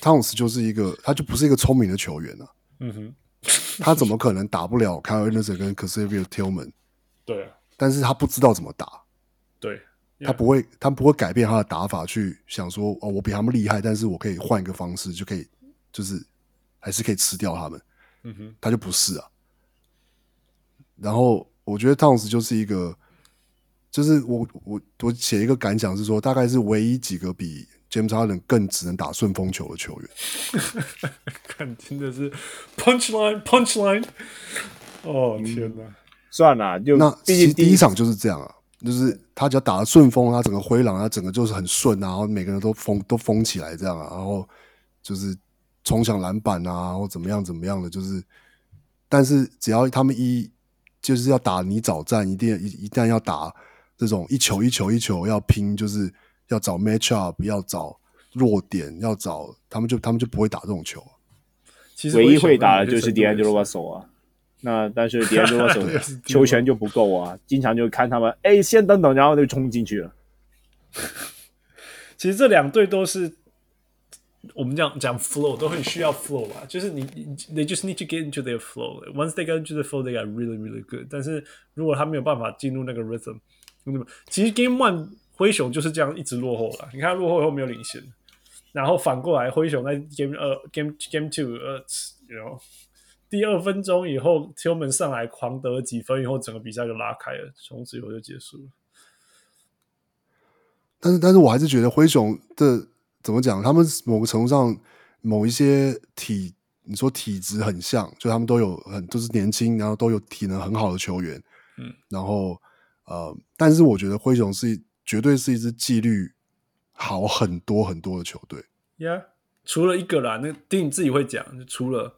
Towns 就是一个他就不是一个聪明的球员啊，嗯哼，他怎么可能打不了 Kyle Anderson 跟 Cassavio Tillman？对啊。但是他不知道怎么打，对，他不会，他不会改变他的打法去想说，哦，我比他们厉害，但是我可以换一个方式就可以，就是还是可以吃掉他们。嗯哼，他就不是啊。然后我觉得 Towns 就是一个，就是我我我写一个感想是说，大概是唯一几个比 James Harden 更只能打顺风球的球员。*laughs* 看，真的是 punchline punchline，哦天哪！嗯算了，就那毕竟第一场就是这样啊，就是他只要打得顺风，他整个灰狼，他整个就是很顺啊，然后每个人都封都封起来这样啊，然后就是冲向篮板啊，或怎么样怎么样的，就是，但是只要他们一就是要打泥沼战，一定一一旦要打这种一球一球一球要拼，就是要找 match up，要找弱点，要找他们就他们就不会打这种球。其实唯一会打的就是 D'Angelo Russell 啊。那但是别人就说什么球权就不够啊，经常就看他们哎，先等等，然后就冲进去了。其实这两队都是我们讲讲 flow 都很需要 flow 吧，就是你 they just need to get into their flow. Once they get into the flow, they got really really good. 但是如果他没有办法进入那个 rhythm，兄弟们其实 Game One 灰熊就是这样一直落后了。你看落后以后没有领先，然后反过来灰熊在 Game 二 Game Game Two 呃，you know。第二分钟以后，Tillman 上来狂得几分，以后整个比赛就拉开了，从此以后就结束了。但是，但是我还是觉得灰熊的怎么讲？他们某个程度上，某一些体，你说体质很像，就他们都有很都是年轻，然后都有体能很好的球员。嗯，然后呃，但是我觉得灰熊是绝对是一支纪律好很多很多的球队。Yeah，除了一个啦，那丁你自己会讲，除了。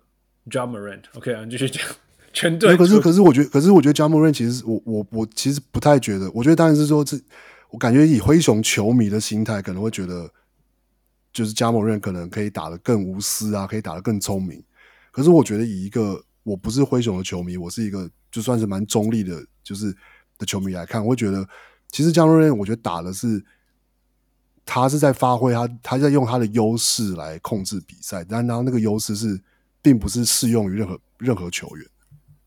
Ja Morant，OK 啊，你继续讲。*laughs* 全队，可是可是我觉得，可是我觉得 Ja Morant 其实我我我其实不太觉得。我觉得当然是说，这我感觉以灰熊球迷的心态，可能会觉得，就是 Ja Morant 可能可以打得更无私啊，可以打得更聪明。可是我觉得，以一个我不是灰熊的球迷，我是一个就算是蛮中立的，就是的球迷来看，我会觉得，其实 Ja Morant 我觉得打的是他是在发挥他，他在用他的优势来控制比赛，但然后那个优势是。并不是适用于任何任何球员，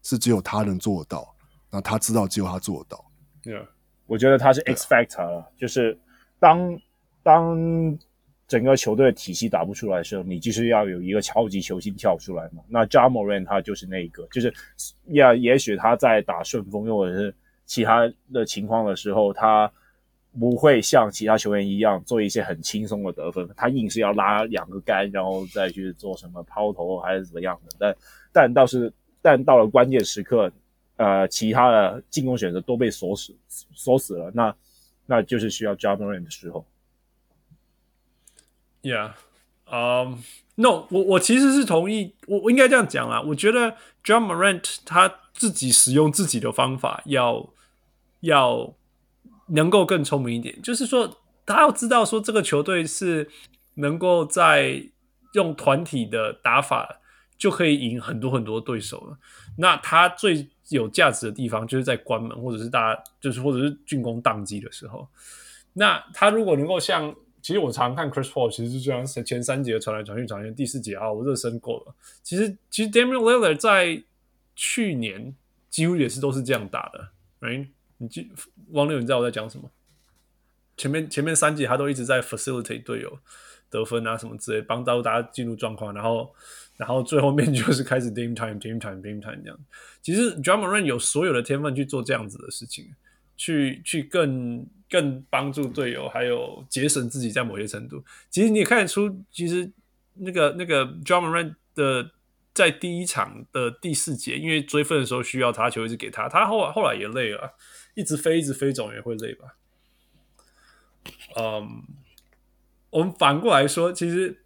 是只有他能做得到。那他知道，只有他做得到。Yeah. 我觉得他是 X factor 了，就是当当整个球队的体系打不出来的时候，你就是要有一个超级球星跳出来嘛。那 Ja Morant 他就是那一个，就是呀，也许他在打顺风或者是其他的情况的时候，他。不会像其他球员一样做一些很轻松的得分，他硬是要拉两个杆，然后再去做什么抛投还是怎么样的。但但倒是，但到了关键时刻，呃，其他的进攻选择都被锁死锁死了，那那就是需要 Ja Morant 的时候。Yeah，嗯、um,，No，我我其实是同意，我我应该这样讲啦。我觉得 Ja Morant 他自己使用自己的方法要要。能够更聪明一点，就是说，他要知道说这个球队是能够在用团体的打法就可以赢很多很多对手了。那他最有价值的地方就是在关门，或者是大家就是或者是进攻宕机的时候。那他如果能够像，其实我常看 Chris Paul，其实是这样，前三节传来传去，传去第四节啊，我热身够了。其实其实 Damian l i l l a r 在去年几乎也是都是这样打的，right？你记汪六，你知道我在讲什么？前面前面三节他都一直在 facilitate 队友得分啊什么之类，帮到大家进入状况，然后然后最后面就是开始 Dame time Dame time Dame time 这样。其实 d r u m m e r n 有所有的天分去做这样子的事情，去去更更帮助队友，还有节省自己在某些程度。其实你也看得出，其实那个那个 d r u m m e r n 的。在第一场的第四节，因为追分的时候需要他，球一直给他，他后来后来也累了，一直飞一直飞总也会累吧。嗯，我们反过来说，其实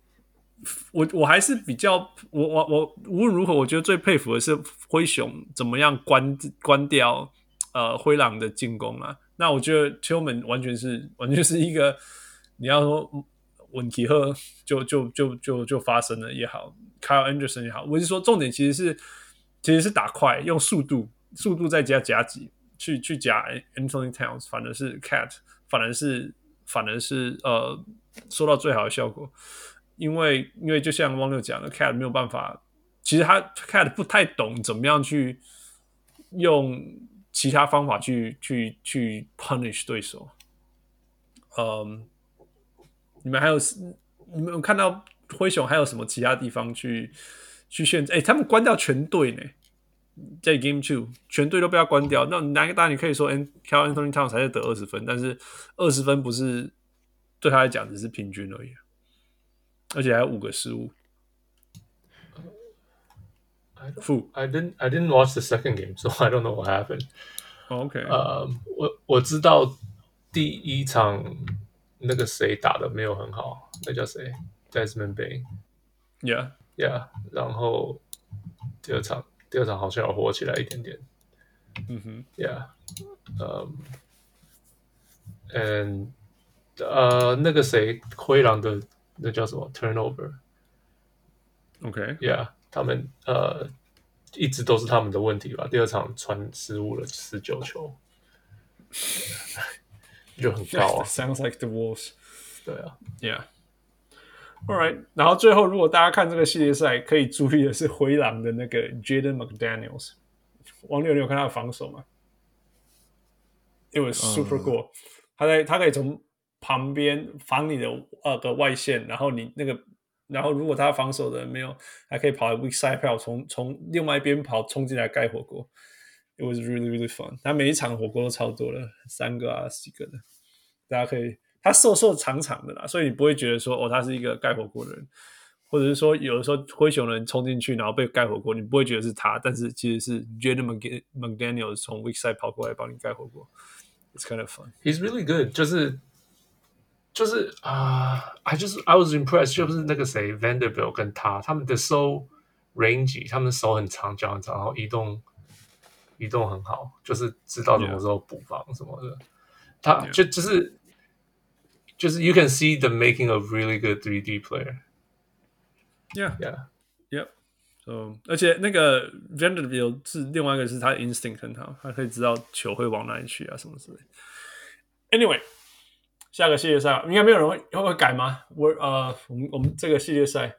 我我还是比较我我我无论如何，我觉得最佩服的是灰熊怎么样关关掉呃灰狼的进攻啊。那我觉得 Tillman 完全是完全是一个你要说。问题后就就就就就发生了也好，Kyle Anderson 也好，我是说重点其实是其实是打快，用速度速度再加夹击去去夹 Anthony Towns，反而是 Cat，反而是反而是呃收到最好的效果，因为因为就像汪六讲的，Cat 没有办法，其实他 Cat 不太懂怎么样去用其他方法去去去 punish 对手，嗯。你们还有，你们有看到灰熊还有什么其他地方去去限制？哎，他们关掉全队呢，在 Game Two 全队都被他关掉。那哪个当然你可以说，嗯，Karl Anthony Towns 才是得二十分，但是二十分不是对他来讲只是平均而已，而且还有五个失误。负 I didn't I didn't watch the second game, so I don't know what happened. OK，呃，我我知道第一场。那个谁打的没有很好，那叫谁？Desmond Bane，Yeah Yeah，然后第二场第二场好像要火起来一点点，嗯哼，Yeah，嗯，and 呃那个谁灰狼的那叫什么 Turnover？OK，Yeah，他们呃一直都是他们的问题吧？第二场传失误了十九球。*laughs* 就很高啊，*laughs* Sounds like the Wolves。对啊，Yeah。All right，然后最后，如果大家看这个系列赛，可以注意的是灰狼的那个 Jaden McDaniels。王六，你有看他的防守吗？It was super cool。他在，他可以从旁边防你的二个外线，然后你那个，然后如果他防守的人没有，还可以跑 weak side 跑，从从另外一边跑冲进来盖火锅。It was really really fun。他每一场火锅都超多了，三个啊，几个的，大家可以。他瘦瘦长长的啦，所以你不会觉得说哦，他是一个盖火锅的人，或者是说有的时候灰熊人冲进去然后被盖火锅，你不会觉得是他，但是其实是 Jaden McDaniels 从 weak side 跑过来帮你盖火锅。It's kind of fun. He's really good. 就是就是啊、uh,，I 就是 I was impressed，就是那个谁 Vanderbilt 跟他他们的手 range，他们的手很长，脚很长，然后移动。移动很好，就是知道什么时候补防什么的。Yeah. 他就就是就是 you can see the making of really good 3D player. Yeah, yeah, yep. So 而且那个 Vanderbilt 是另外一个是他的 instinct 很好，他可以知道球会往哪里去啊什么之类。Anyway，下个系列赛应该没有人会会不会改吗？我呃，我们我们这个系列赛，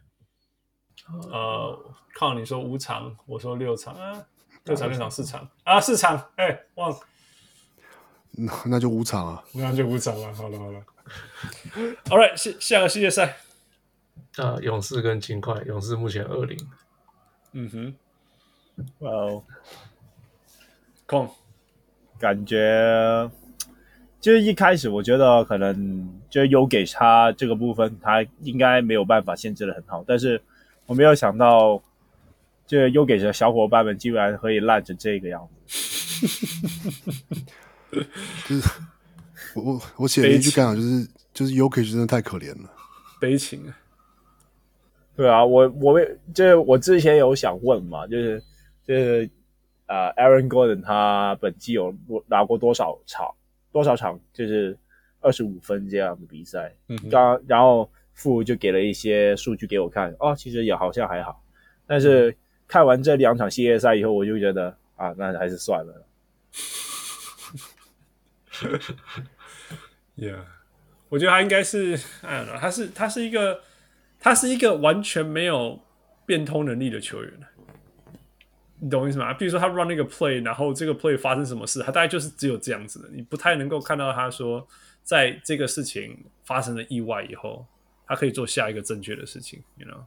呃，靠你说五场，我说六场啊。六场六场四场啊，四场哎、欸，忘了，那那就五场啊，那就五场了。好了好了，All right，下下个系列赛啊，勇士跟金块，勇士目前二零。嗯哼，哇哦，空，感觉就是一开始我觉得可能就有给他这个部分，他应该没有办法限制的很好，但是我没有想到。就又给这小伙伴们竟然可以烂成这个样子，*laughs* 就是我我我写了一句感想，就是就是 Jokic 真的太可怜了，悲情啊。对啊，我我就是我之前有想问嘛，就是就是啊、呃、，Aaron Gordon 他本季有拿过多少场多少场就是二十五分这样的比赛？嗯，刚然后父就给了一些数据给我看，哦，其实也好像还好，但是。看完这两场系列赛以后，我就觉得啊，那还是算了。*laughs* Yeah，我觉得他应该是，哎，他是他是一个，他是一个完全没有变通能力的球员。你懂我意思吗？比如说他 run 那个 play，然后这个 play 发生什么事，他大概就是只有这样子的，你不太能够看到他说，在这个事情发生了意外以后，他可以做下一个正确的事情，you know？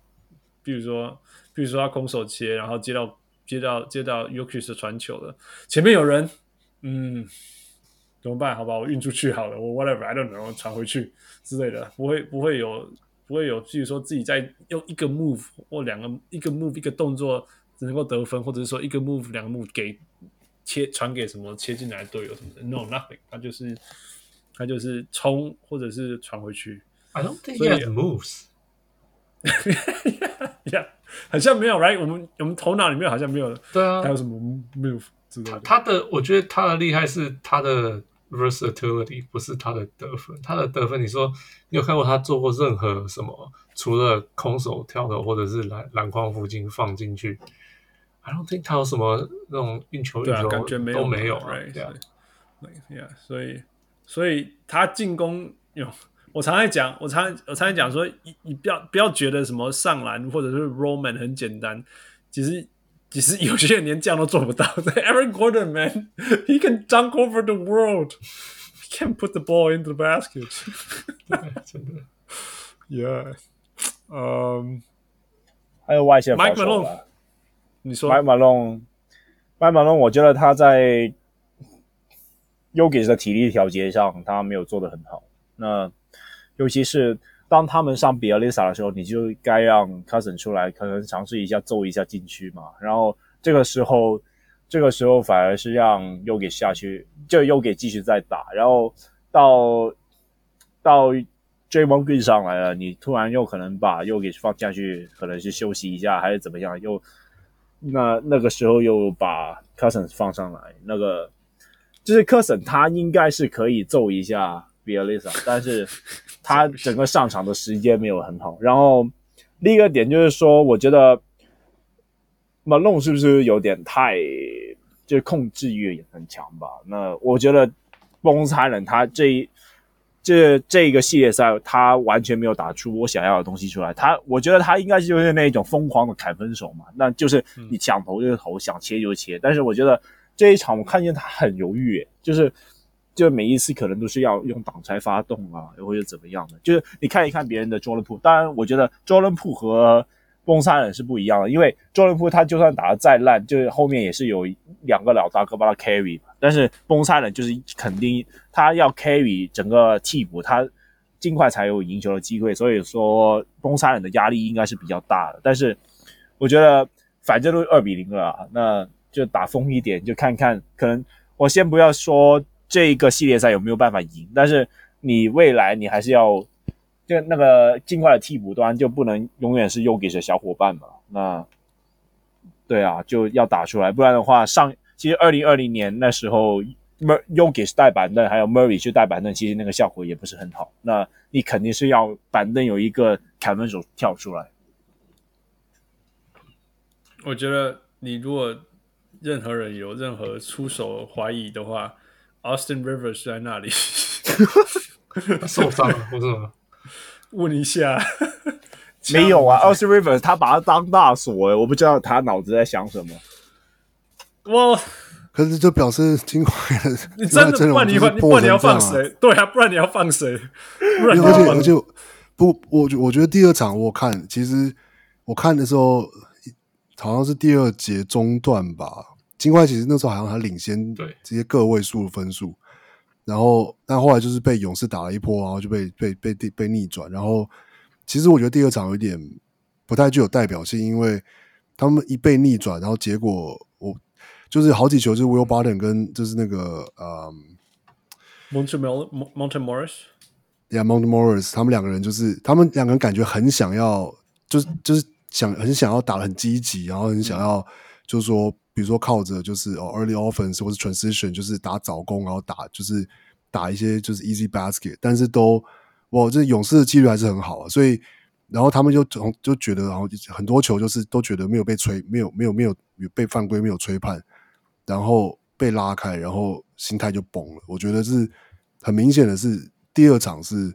比如说，比如说他空手切，然后接到接到接到 y o k i s 的传球了，前面有人，嗯，怎么办？好吧，我运出去好了，我 whatever，I don't know，传回去之类的，不会不会有不会有，比如说自己在用一个 move 或两个一个 move 一个动作。只能够得分，或者是说一个 move 两个 move 给切传给什么切进来的队友什么的，no nothing，他就是他就是冲或者是传回去。I don't think he has moves。*laughs* yeah，好像没有，right？我们我们头脑里面好像没有。对啊，还有什么 move 之类的？他的我觉得他的厉害是他的 versatility，不是他的得分。他的得分，你说你有看过他做过任何什么？除了空手跳投或者是篮篮筐附近放进去？I don't think 他有什么那种运球运球、啊、感觉没有都没有，right？对啊，yeah，所以所以他进攻有，我常在讲，我常我常在讲说，你你不要不要觉得什么上篮或者是 Roman 很简单，其实其实有些人连这样都做不到。Aaron Gordon man，he can dunk over the world，he can put the ball into the basket。真的，yeah，嗯、um,，还有外线 Mike Malone。你说麦马龙，麦马龙，我觉得他在 Jokic 的体力调节上，他没有做的很好。那尤其是当他们上比尔丽萨的时候，你就该让 Cousin 出来，可能尝试一下揍一下禁区嘛。然后这个时候，这个时候反而是让 Jokic 下去，就 Jokic 继续再打。然后到 *laughs* 到 Dreaming 上来了，你突然又可能把 Jokic 放下去，可能是休息一下还是怎么样，又。那那个时候又把 Cousin 放上来，那个就是 Cousin 他应该是可以揍一下 Bjelica，*laughs* 但是他整个上场的时间没有很好。然后另一个点就是说，我觉得 Malone 是不是有点太就是控制欲也很强吧？那我觉得 Bones Hyland 他这一。这这个系列赛，他完全没有打出我想要的东西出来。他，我觉得他应该就是那种疯狂的砍分手嘛，那就是你想投就投，想切就切。但是我觉得这一场我看见他很犹豫，就是就每一次可能都是要用挡拆发动啊，或者怎么样的。就是你看一看别人的 Jordan Poole，当然我觉得 Jordan Poole 和崩三人是不一样的，因为 Jordan Poole 他就算打的再烂，就是后面也是有两个老大哥帮他 carry。但是崩三人就是肯定他要 carry 整个替补，他尽快才有赢球的机会。所以说崩三人的压力应该是比较大的。但是我觉得反正都二比零了，那就打疯一点，就看看。可能我先不要说这个系列赛有没有办法赢，但是你未来你还是要就那个尽快的替补端就不能永远是 Yogi 的小伙伴嘛。那对啊，就要打出来，不然的话上。其实二零二零年那时候，Jokic 带板凳，还有 Murray 去带板凳，其实那个效果也不是很好。那你肯定是要板凳有一个砍分手跳出来。我觉得你如果任何人有任何出手怀疑的话，Austin Rivers 在那里 *laughs* 受伤了，不是吗？问一下，没有啊，Austin Rivers 他把他当大锁，诶，我不知道他脑子在想什么。我，可是就表示金块的，你真的不然你不然你要放谁？对啊，不然你要放谁？而且而且不，我我觉得第二场我看，其实我看的时候好像是第二节中段吧。金块其实那时候好像还领先，对这些个位数的分数。然后但后来就是被勇士打了一波，然后就被被被被，逆转。然后其实我觉得第二场有点不太具有代表性，因为他们一被逆转，然后结果我。就是好几球，就是 Will Barton 跟就是那个呃 Monte Monte Morris，Yeah Monte Morris，他们两个人就是他们两个人感觉很想要，就是就是想很想要打的很积极，然后很想要就是说，比如说靠着就是哦 early offense 或者 transition，就是打早攻，然后打就是打一些就是 easy basket，但是都哇，这勇士的纪律还是很好啊，所以然后他们就从就觉得，然后很多球就是都觉得没有被吹，没有没有没有被犯规，没有吹判。然后被拉开，然后心态就崩了。我觉得是很明显的是，第二场是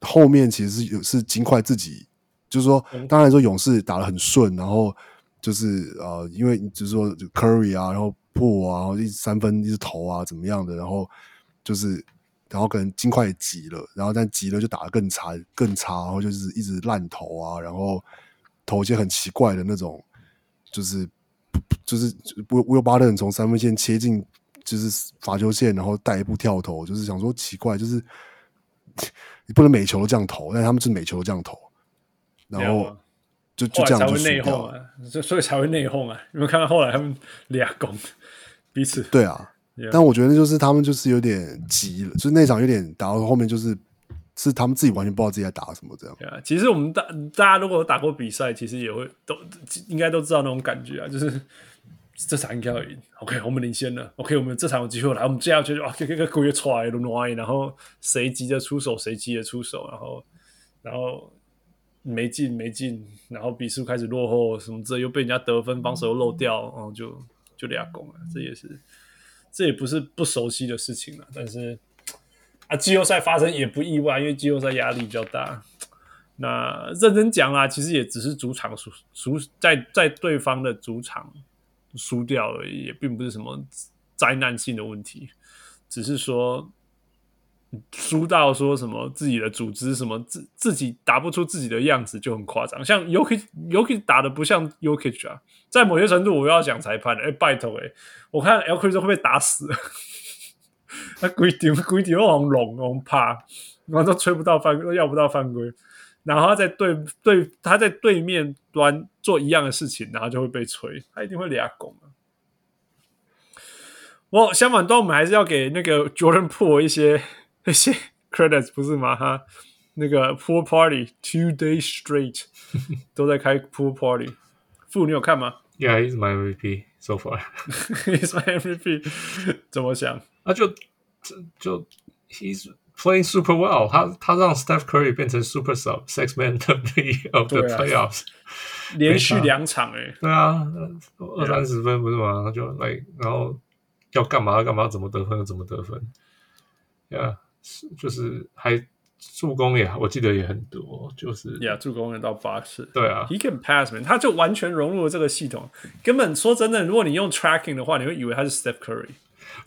后面其实是有是金块自己，就是说，当然说勇士打得很顺，然后就是呃，因为就是说 Curry 啊，然后破啊，然后一三分一直投啊，怎么样的，然后就是然后可能尽快急了，然后但急了就打得更差更差，然后就是一直烂投啊，然后投一些很奇怪的那种，就是就是不 Will Barton 从三分线切进就是罚球线，然后带一步跳投，就是想说奇怪，就是 *laughs* 你不能每球都这样投，但他们是每球都这样投，然后。就就这样就内讧啊，所以才会内讧啊！你们看到后来他们俩攻彼此，对啊。Yeah. 但我觉得就是他们就是有点急了，就是那场有点打到后面，就是是他们自己完全不知道自己在打什么这样。对啊，其实我们大大家如果有打过比赛，其实也会都应该都知道那种感觉啊，就是这场应该要赢。OK，我们领先了。OK，我们这场有机会来，我们接下去就啊，这个鬼出来了，然后谁急着出手，谁急着出手，然后然后。没进没进，然后比数开始落后，什么这又被人家得分，防守又漏掉，然后就就俩攻了。这也是，这也不是不熟悉的事情了。但是啊，季后赛发生也不意外，因为季后赛压力比较大。那认真讲啦，其实也只是主场输输在在对方的主场输掉而已，也并不是什么灾难性的问题，只是说。输到说什么自己的组织什么自自己打不出自己的样子就很夸张，像 y o k i y o k i 打的不像 Jokic 啊，在某些程度我要讲裁判，哎、欸、拜托哎、欸，我看 Jokic 会被打死，他规定规定往龙龙趴，然后都吹不到犯，要不到犯规，然后他在对对他在对面端做一样的事情，然后就会被吹，他一定会俩拱啊。我相反，端我们还是要给那个 Jordan Po 一些。那些 *laughs* credits 不是吗？哈，那个 pool party two days straight *laughs* 都在开 pool party。傅，你有看吗？Yeah, he's my MVP so far. *laughs* he's my MVP。怎么想？那就就 he's playing super well 他。他他让 Steph Curry 变成 super sub six man of the playoffs，、啊、连续两场诶、欸。对啊，二三十分不是吗？就 like 然后要干嘛干嘛，怎么得分就怎么得分。Yeah。 是，就是还助攻也，我记得也很多，就是呀，yeah, 助攻也到八次。对啊，He can pass man，他就完全融入了这个系统。根本说真的，如果你用 tracking 的话，你会以为他是 Steph Curry。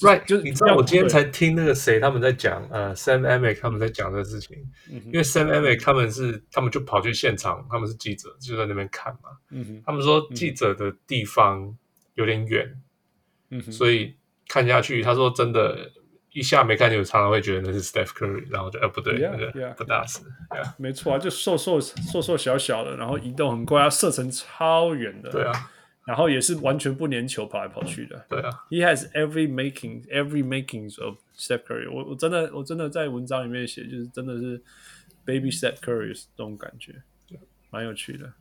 Right，就是你知道，我今天才听那个谁他们在讲，呃，Sam Amick 他们在讲这个事情。嗯、因为 Sam Amick 他们是，他们就跑去现场，他们是记者，就在那边看嘛。嗯、哼他们说记者的地方有点远，嗯、哼所以看下去，他说真的。一下没看见，我常常会觉得那是 Steph Curry，然后就呃不对，yeah, 那个 yeah, 不大是，yeah. 没错啊，就瘦瘦瘦瘦小小的，然后移动很快，他射程超远的，对啊，然后也是完全不粘球跑来跑去的，对啊，He has every making every makings of Steph Curry，我我真的我真的在文章里面写，就是真的是 Baby Steph Curry 这种感觉，蛮有趣的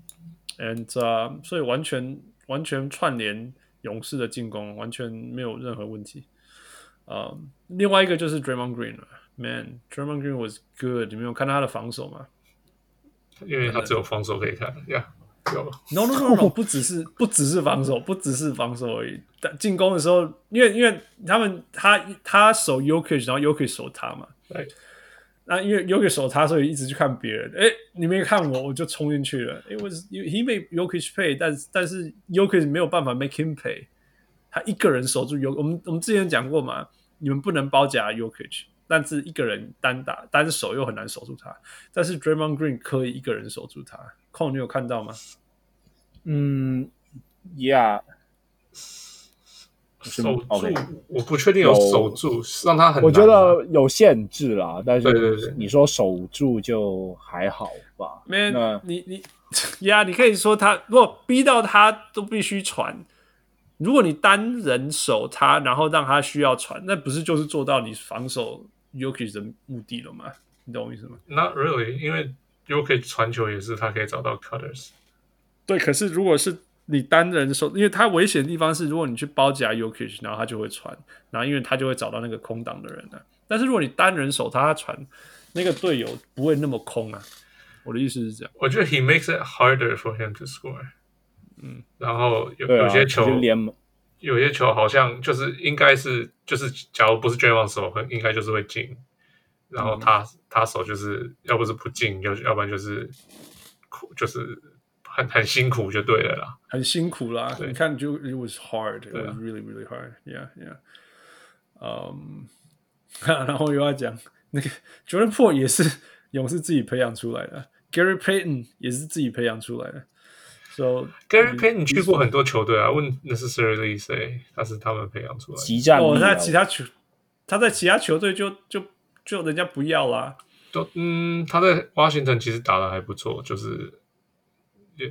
，and、uh, 所以完全完全串联勇士的进攻，完全没有任何问题。啊，um, 另外一个就是 Draymond Green 了，Man，Draymond Green was good。你没有看到他的防守吗？因为他只有防守可以看呀。有 no, no no no，不只是不只是防守，不只是防守而已。但进攻的时候，因为因为他们他他守 Jokic，然后 Jokic 守他嘛。对。那因为 Jokic 守他，所以一直去看别人。哎，你没看我，我就冲进去了。It was he made Jokic pay，但但是 Jokic 没有办法 make him pay。他一个人守住 Jokic，我们我们之前讲过嘛，你们不能包夹 y o k i c 但是一个人单打单手又很难守住他。但是 Draymond Green 可以一个人守住他。Cole，你有看到吗？嗯，Yeah，守住，Okay. 我不确定有守住，让他很。我觉得有限制啦，但是你说守住就还好吧。Man，那你你呀，*laughs* 你可以说他如果逼到他都必须传。如果你单人守他，然后让他需要传，那不是就是做到你防守 Yuki 的目的了吗？你懂我意思吗？Not really，因为 Jokic 传球也是他可以找到 cutters。对，可是如果是你单人守，因为他危险的地方是，如果你去包夹 Yuki，然后他就会传，然后因为他就会找到那个空档的人了。但是如果你单人守他，他传那个队友不会那么空啊。我的意思是这样。我觉得 he makes it harder for him to score。嗯，然后有有些球，有些球好像就是应该是就是，假如不是 Draymond 手，应该就是会进。然后他他手就是要不是不进，要要不然就是苦就是很很辛苦就对了啦，很辛苦啦。对你看就 it was hard, really really hard. Yeah, yeah. 嗯、*laughs* 然后又要讲那个 Jordan Po 也是勇士自己培养出来的，Gary Payton 也是自己培养出来的。So Gary Payton 去过很多球队啊，问 necessarily say 他是他们培养出来的。哦，他其他球他在其他球队就就就人家不要啦。都嗯，他在 Washington 其实打的还不错，就是也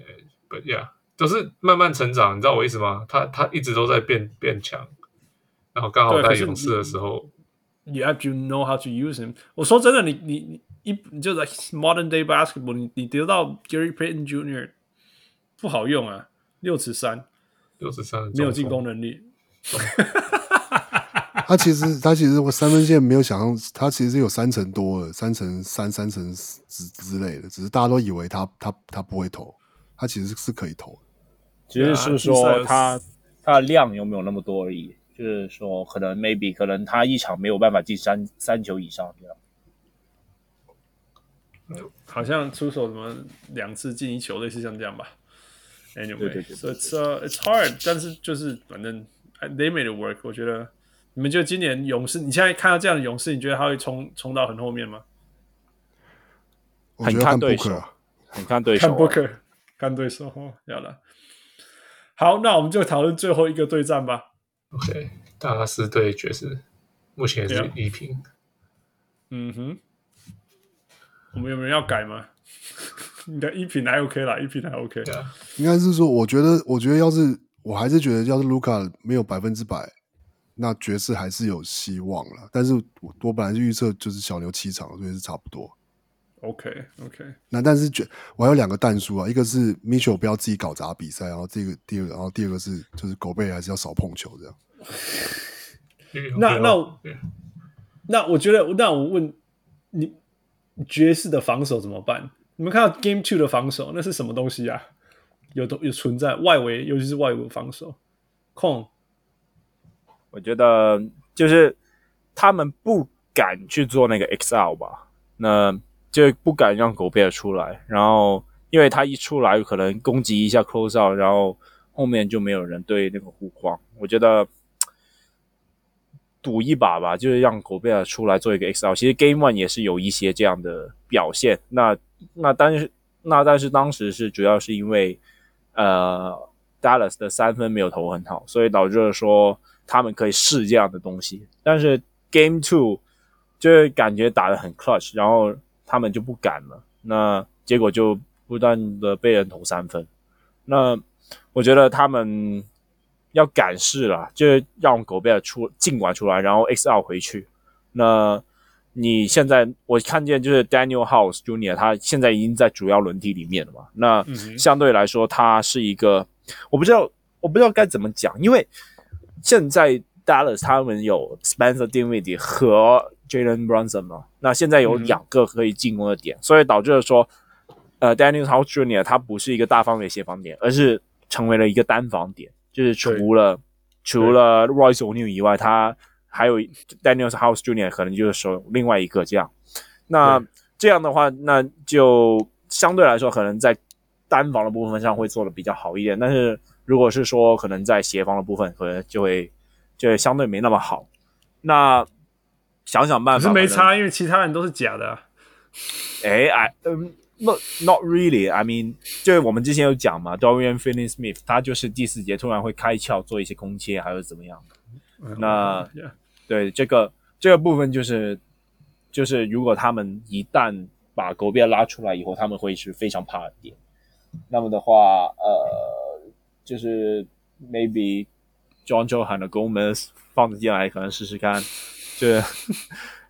but yeah，都是慢慢成长，你知道我意思吗？他他一直都在变变强，然后刚好在勇士的时候，You have to know how to use him。我说真的，你你你一你就在 modern day basketball，你你得到 Gary Payton Jr. 不好用啊，六尺三，六十三没有进攻能力。*laughs* 他其实他其实我三分线没有想象，他其实有三成多的，三成三、三成之之类的，只是大家都以为他他他不会投，他其实是可以投的。只是是说他他的量有没有那么多而已，就是说可能 maybe 可能他一场没有办法进三三球以上这样。好像出手什么两次进一球，类似像这样吧。对对 Anyway, 对 so it's uh, it's hard，但是就是反正 they made it work。我觉得你们觉得今年勇士，你现在看到这样的勇士，你觉得他会冲冲到很后面吗？很看对 Booker 手啊，很看对手、看啊，Booker，看对手哦，要了。好，那我们就讨论最后一个对战吧。OK，达拉斯对爵士目前是一平。嗯哼，我们有没有要改吗？你的一品还 OK 啦，一品还 OK。对啊，应该是说，我觉得，我觉得要是我还是觉得，要是卢卡没有百分之百，那爵士还是有希望了。但是我我本来就预测就是小牛七场，所以是差不多。OK OK，那但是觉我还有两个弹书啊，一个是 Mitchell 不要自己搞砸比赛，然后这个第二个，然后第二个是就是狗贝还是要少碰球这样。那那那我觉得，那我问你，爵士的防守怎么办？你们看到 Game Two 的防守，那是什么东西啊？有有存在外围，尤其是外围防守控。我觉得就是他们不敢去做那个 XL 吧，那就不敢让狗贝尔出来，然后因为他一出来可能攻击一下 close out，然后后面就没有人对那个护框。我觉得赌一把吧，就是让狗贝尔出来做一个 XL。其实 Game One 也是有一些这样的表现，那那但是那但是当时是主要是因为呃 Dallas 的三分没有投很好，所以导致了说。他们可以试这样的东西，但是 Game Two 就是感觉打得很 clutch，然后他们就不敢了，那结果就不断的被人投三分。那我觉得他们要敢试了，就让狗贝尔出尽管出来，然后 XL 回去。那你现在我看见就是 Daniel House Junior，他现在已经在主要轮替里面了嘛？那相对来说，他是一个我不知道我不知道该怎么讲，因为。现在 Dallas 他们有 Spencer Dinwiddie 和 Jalen Brunson 嘛，那现在有两个可以进攻的点，嗯、所以导致了说，呃，Daniel House Junior 他不是一个大范围协防点，而是成为了一个单防点，就是除了除了 Royce O'Neale 以外，他还有 Daniel House Junior 可能就是说另外一个这样。那这样的话，那就相对来说可能在单防的部分上会做的比较好一点，但是。如果是说可能在协防的部分，可能就会就会相对没那么好。那想想办法，可是没差，因为其他人都是假的、啊。哎哎，嗯，not not really。I mean，就是我们之前有讲嘛，Dorian Finney-Smith，他就是第四节突然会开窍做一些空切，还是怎么样。的、那.对这个这个部分就是就是如果他们一旦把狗变拉出来以后，他们会是非常怕的点。那么的话，呃，就是 maybe John Joe 喊的 Gomez 放着进来，可能试试看，就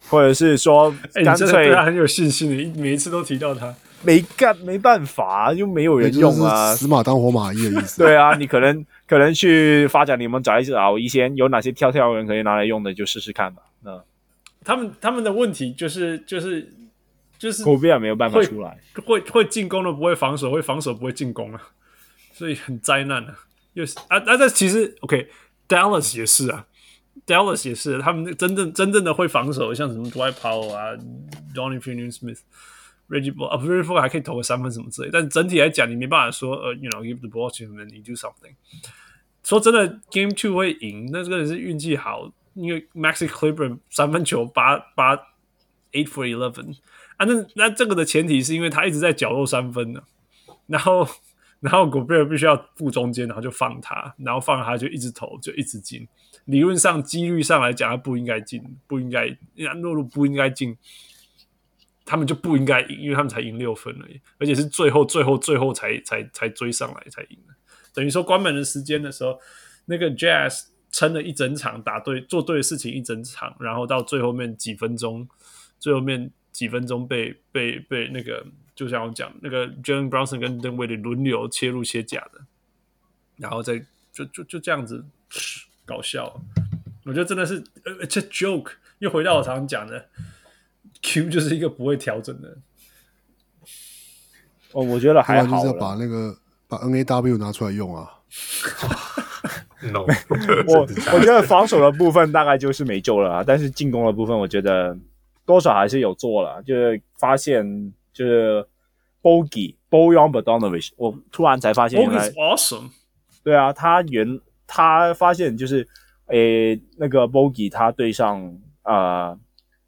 或者是说干脆、欸、对他很有信心的，每一次都提到他，没干没办法，又没有人用啊，死马当活马医的意思。*laughs* 对啊，你可能可能去发展联盟找一找一些有哪些跳跳人可以拿来用的，就试试看吧。那他们他们的问题就是就是。就是狗贝尔没有办法出来，会会进攻的不会防守，会防守不会进攻啊，*laughs* 所以很灾难啊。又是啊啊，这其实 OK，Dallas 也是啊，Dallas 也是，他们真正真正的会防守，像什么 Dwight Powell 啊，Donnie Finney-Smith、Reggie Bullock 啊，Reggie Bullock 还可以投个三分什么之类，但整体来讲，你没办法说呃，you know give the ball to him and you do something。说真的，Game Two 会赢，那这个人是运气好，因为 Maxi Kleber 三分球八八 eight for eleven 啊，那那这个的前提是因为他一直在角落三分呢，然后 *laughs* 然后古贝尔必须要负中间，然后就放他，然后放他就一直投，就一直进。理论上几率上来讲，他不应该进，不应该那，诺鲁不应该进，他们就不应该赢，因为他们才赢六分而已，而且是最后最后最后才才才追上来才赢的。等于说关门的时间的时候，那个 Jazz 撑了一整场，打对做对的事情一整场，然后到最后面几分钟，最后面几分钟被被被那个，就像我讲那个 Jalen Brownson 跟 Dinwiddie 轮流切入切假的，然后再就就就这样子搞笑，我觉得真的是呃这 joke 又回到我常常讲的，Q 就是一个不会调整的。哦，我觉得还好，就是要把那个。把 N A W 拿出来用啊！No，*laughs* 我我觉得防守的部分大概就是没救了啊，但是进攻的部分，我觉得多少还是有做了。就是发现，就是 Bogey Bojan Bogdanovic，我突然才发现原来 awesome。对啊，他原他发现就是，诶，那个 Bogey 他对上啊、呃、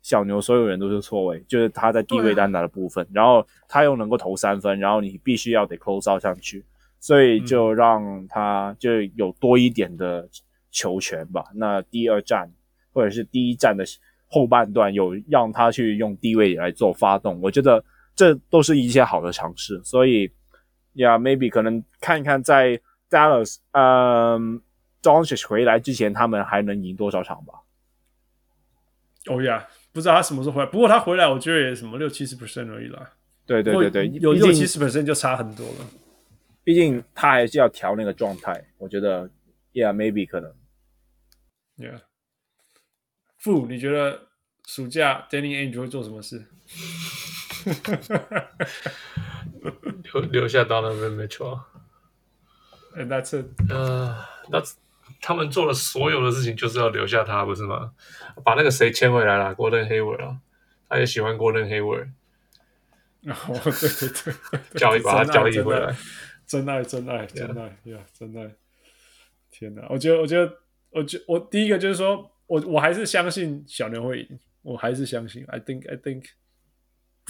小牛所有人都是错位，就是他在低位单打的部分，然后他又能够投三分，然后你必须要得 close out 上去。所以就让他就有多一点的球权吧。嗯、那第二战或者是第一战的后半段，有让他去用低位来做发动，我觉得这都是一些好的尝试。所以呀、yeah，maybe 可能看一看在 Dallas，嗯，Doncic 回来之前，他们还能赢多少场吧？哦呀，不知道他什么时候回来。不过他回来，我觉得也什么六七十 percent 而已啦。对对对对，有六七十 percent 就差很多了。毕竟他还是要调那个状态，我觉得，Yeah，maybe 可能，Yeah。傅，你觉得暑假 Danny Ainge 会做什么事？留留下 Donovan Mitchell。And that's it。呃，那他们做了所有的事情，就是要留下他，不是吗？把那个谁签回来了，Gordon Hayward 啊，他也喜欢 Gordon Hayward。哦，对对对，交易把他交易回来。真爱，真爱，真爱呀！真爱！天哪，我觉得，我觉得，我觉我第一个就是说，我我还是相信小牛会赢，我还是相信。I think, I think，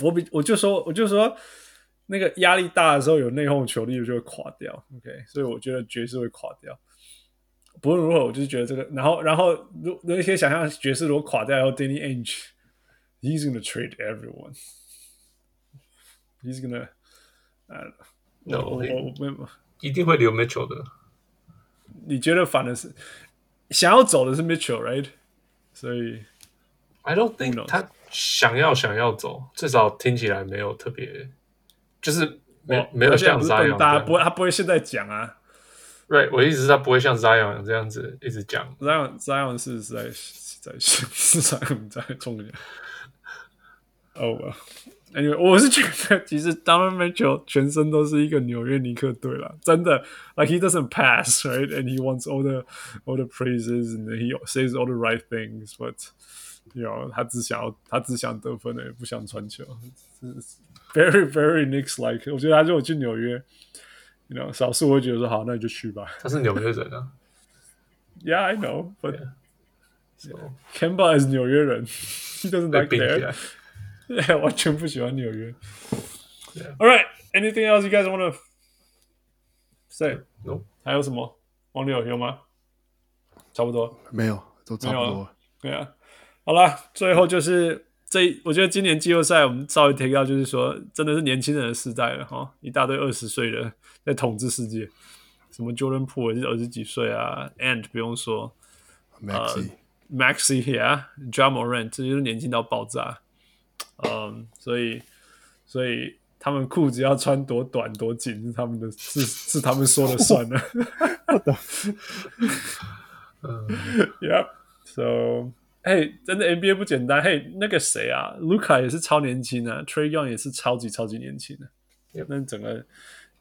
我比我就说，我就说，那个压力大的时候有内讧球力就会垮掉。OK，所以我觉得爵士会垮掉。不论如何，我就是觉得这个。然后，然后，如那些想象爵士如果垮掉，然后 Danny Ainge，he's gonna trade everyone，he's gonna，呃。No, 我我没有，一定会留 Mitchell 的。你觉得反的是想要走的是 Mitchell，right？所以 I don't think 他想要想要走，至少听起来没有特别，就是没、哦、没有像 Zion 大家不会，他不会现在讲啊。Right，我意思是他不会像 Zion 这样子一直讲。Zion Zion 是在在是在在中间。哦。Anyway, 我是觉得其实 Donovan *laughs* Mitchell 全身都是一个纽约尼克队了，真的。Like *laughs* he doesn't pass, right? And he wants all the all the praises, and he says all the right things. But you know, 他只想要他只想得分的，也不想传球。Very very Knicks like. 我觉得他如果去纽约，you know，少数我会觉得说好，那你就去吧。他是纽约人啊。 Yeah, I *laughs* know, but yeah. So Kemba is 纽约人，he doesn't like there. *laughs* 完全不喜欢纽约。Yeah. All right, anything else you guys want to say? No. 还有什么？王六有吗？差不多，没有，都差不多。对啊，好了，最后就是这，我觉得今年季后赛我们稍微提到，就是说，真的是年轻人的时代了哈，一大堆二十岁的在统治世界，什么 Jordan Poole 也是二十几岁啊，And 不用说，Maxi、uh, Maxi yeah，Ja Morant 这就是年轻到爆炸。嗯，所以，所以他们裤子要穿多短多紧是他们的，是是他们说了算的。*laughs* *laughs* 嗯，Yep，So，嘿，真的 NBA 不简单。嘿，那个谁啊，卢卡也是超年轻啊，Trae Young 也是超级超级年轻的。那整个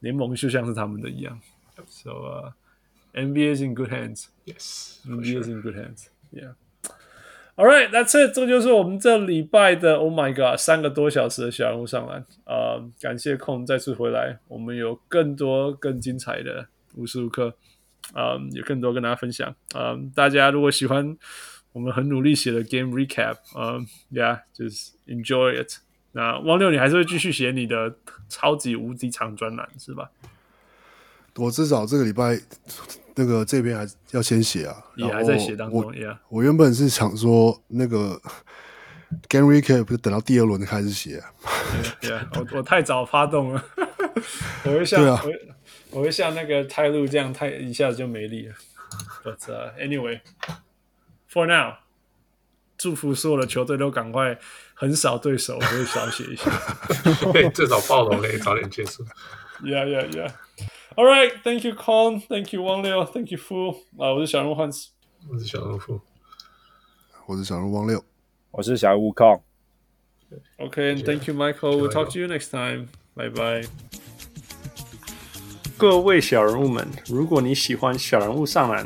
联盟就像是他们的一样。So，uh, NBA is in good hands. Yes，NBA is in good hands. Yeah. All right, that's it。这就是我们这礼拜的 Oh my God，三个多小时的小人物上篮。啊、感谢空再次回来，我们有更多更精彩的无时无刻，啊、有更多跟大家分享。啊、大家如果喜欢我们很努力写的 Game Recap，啊，Yeah，就是 Enjoy it。那汪六，你还是会继续写你的超级无敌长专栏是吧？我至少这个礼拜。那个这边还要先写啊，也还在写当中。我 yeah. 我原本是想说，那个 Game Recap 不是等到第二轮开始写啊。对啊，我我太早发动了，*laughs* 我会像、啊、我，我会像那个泰路这样，太一下子就没力了。But、uh, anyway，for now，祝福所有的球队都赶快横扫对手，我会少写一下。*laughs* *laughs* 对，至少暴龙可以早点结束。Yeah, yeah, yeah. All right, thank you, Con. Thank you, 汪六。Thank you, Fu。啊，我是小人物 Hans，我是小人物 Fu，我是小人物汪六，我是小人物 Con。Okay, and thank you, Michael. We'll talk to you next time. Bye bye. 各位小人物们，如果你喜欢小人物上篮，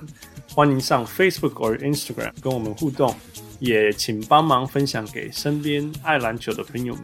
欢迎上 Facebook 或 Instagram 跟我们互动，也请帮忙分享给身边爱篮球的朋友们。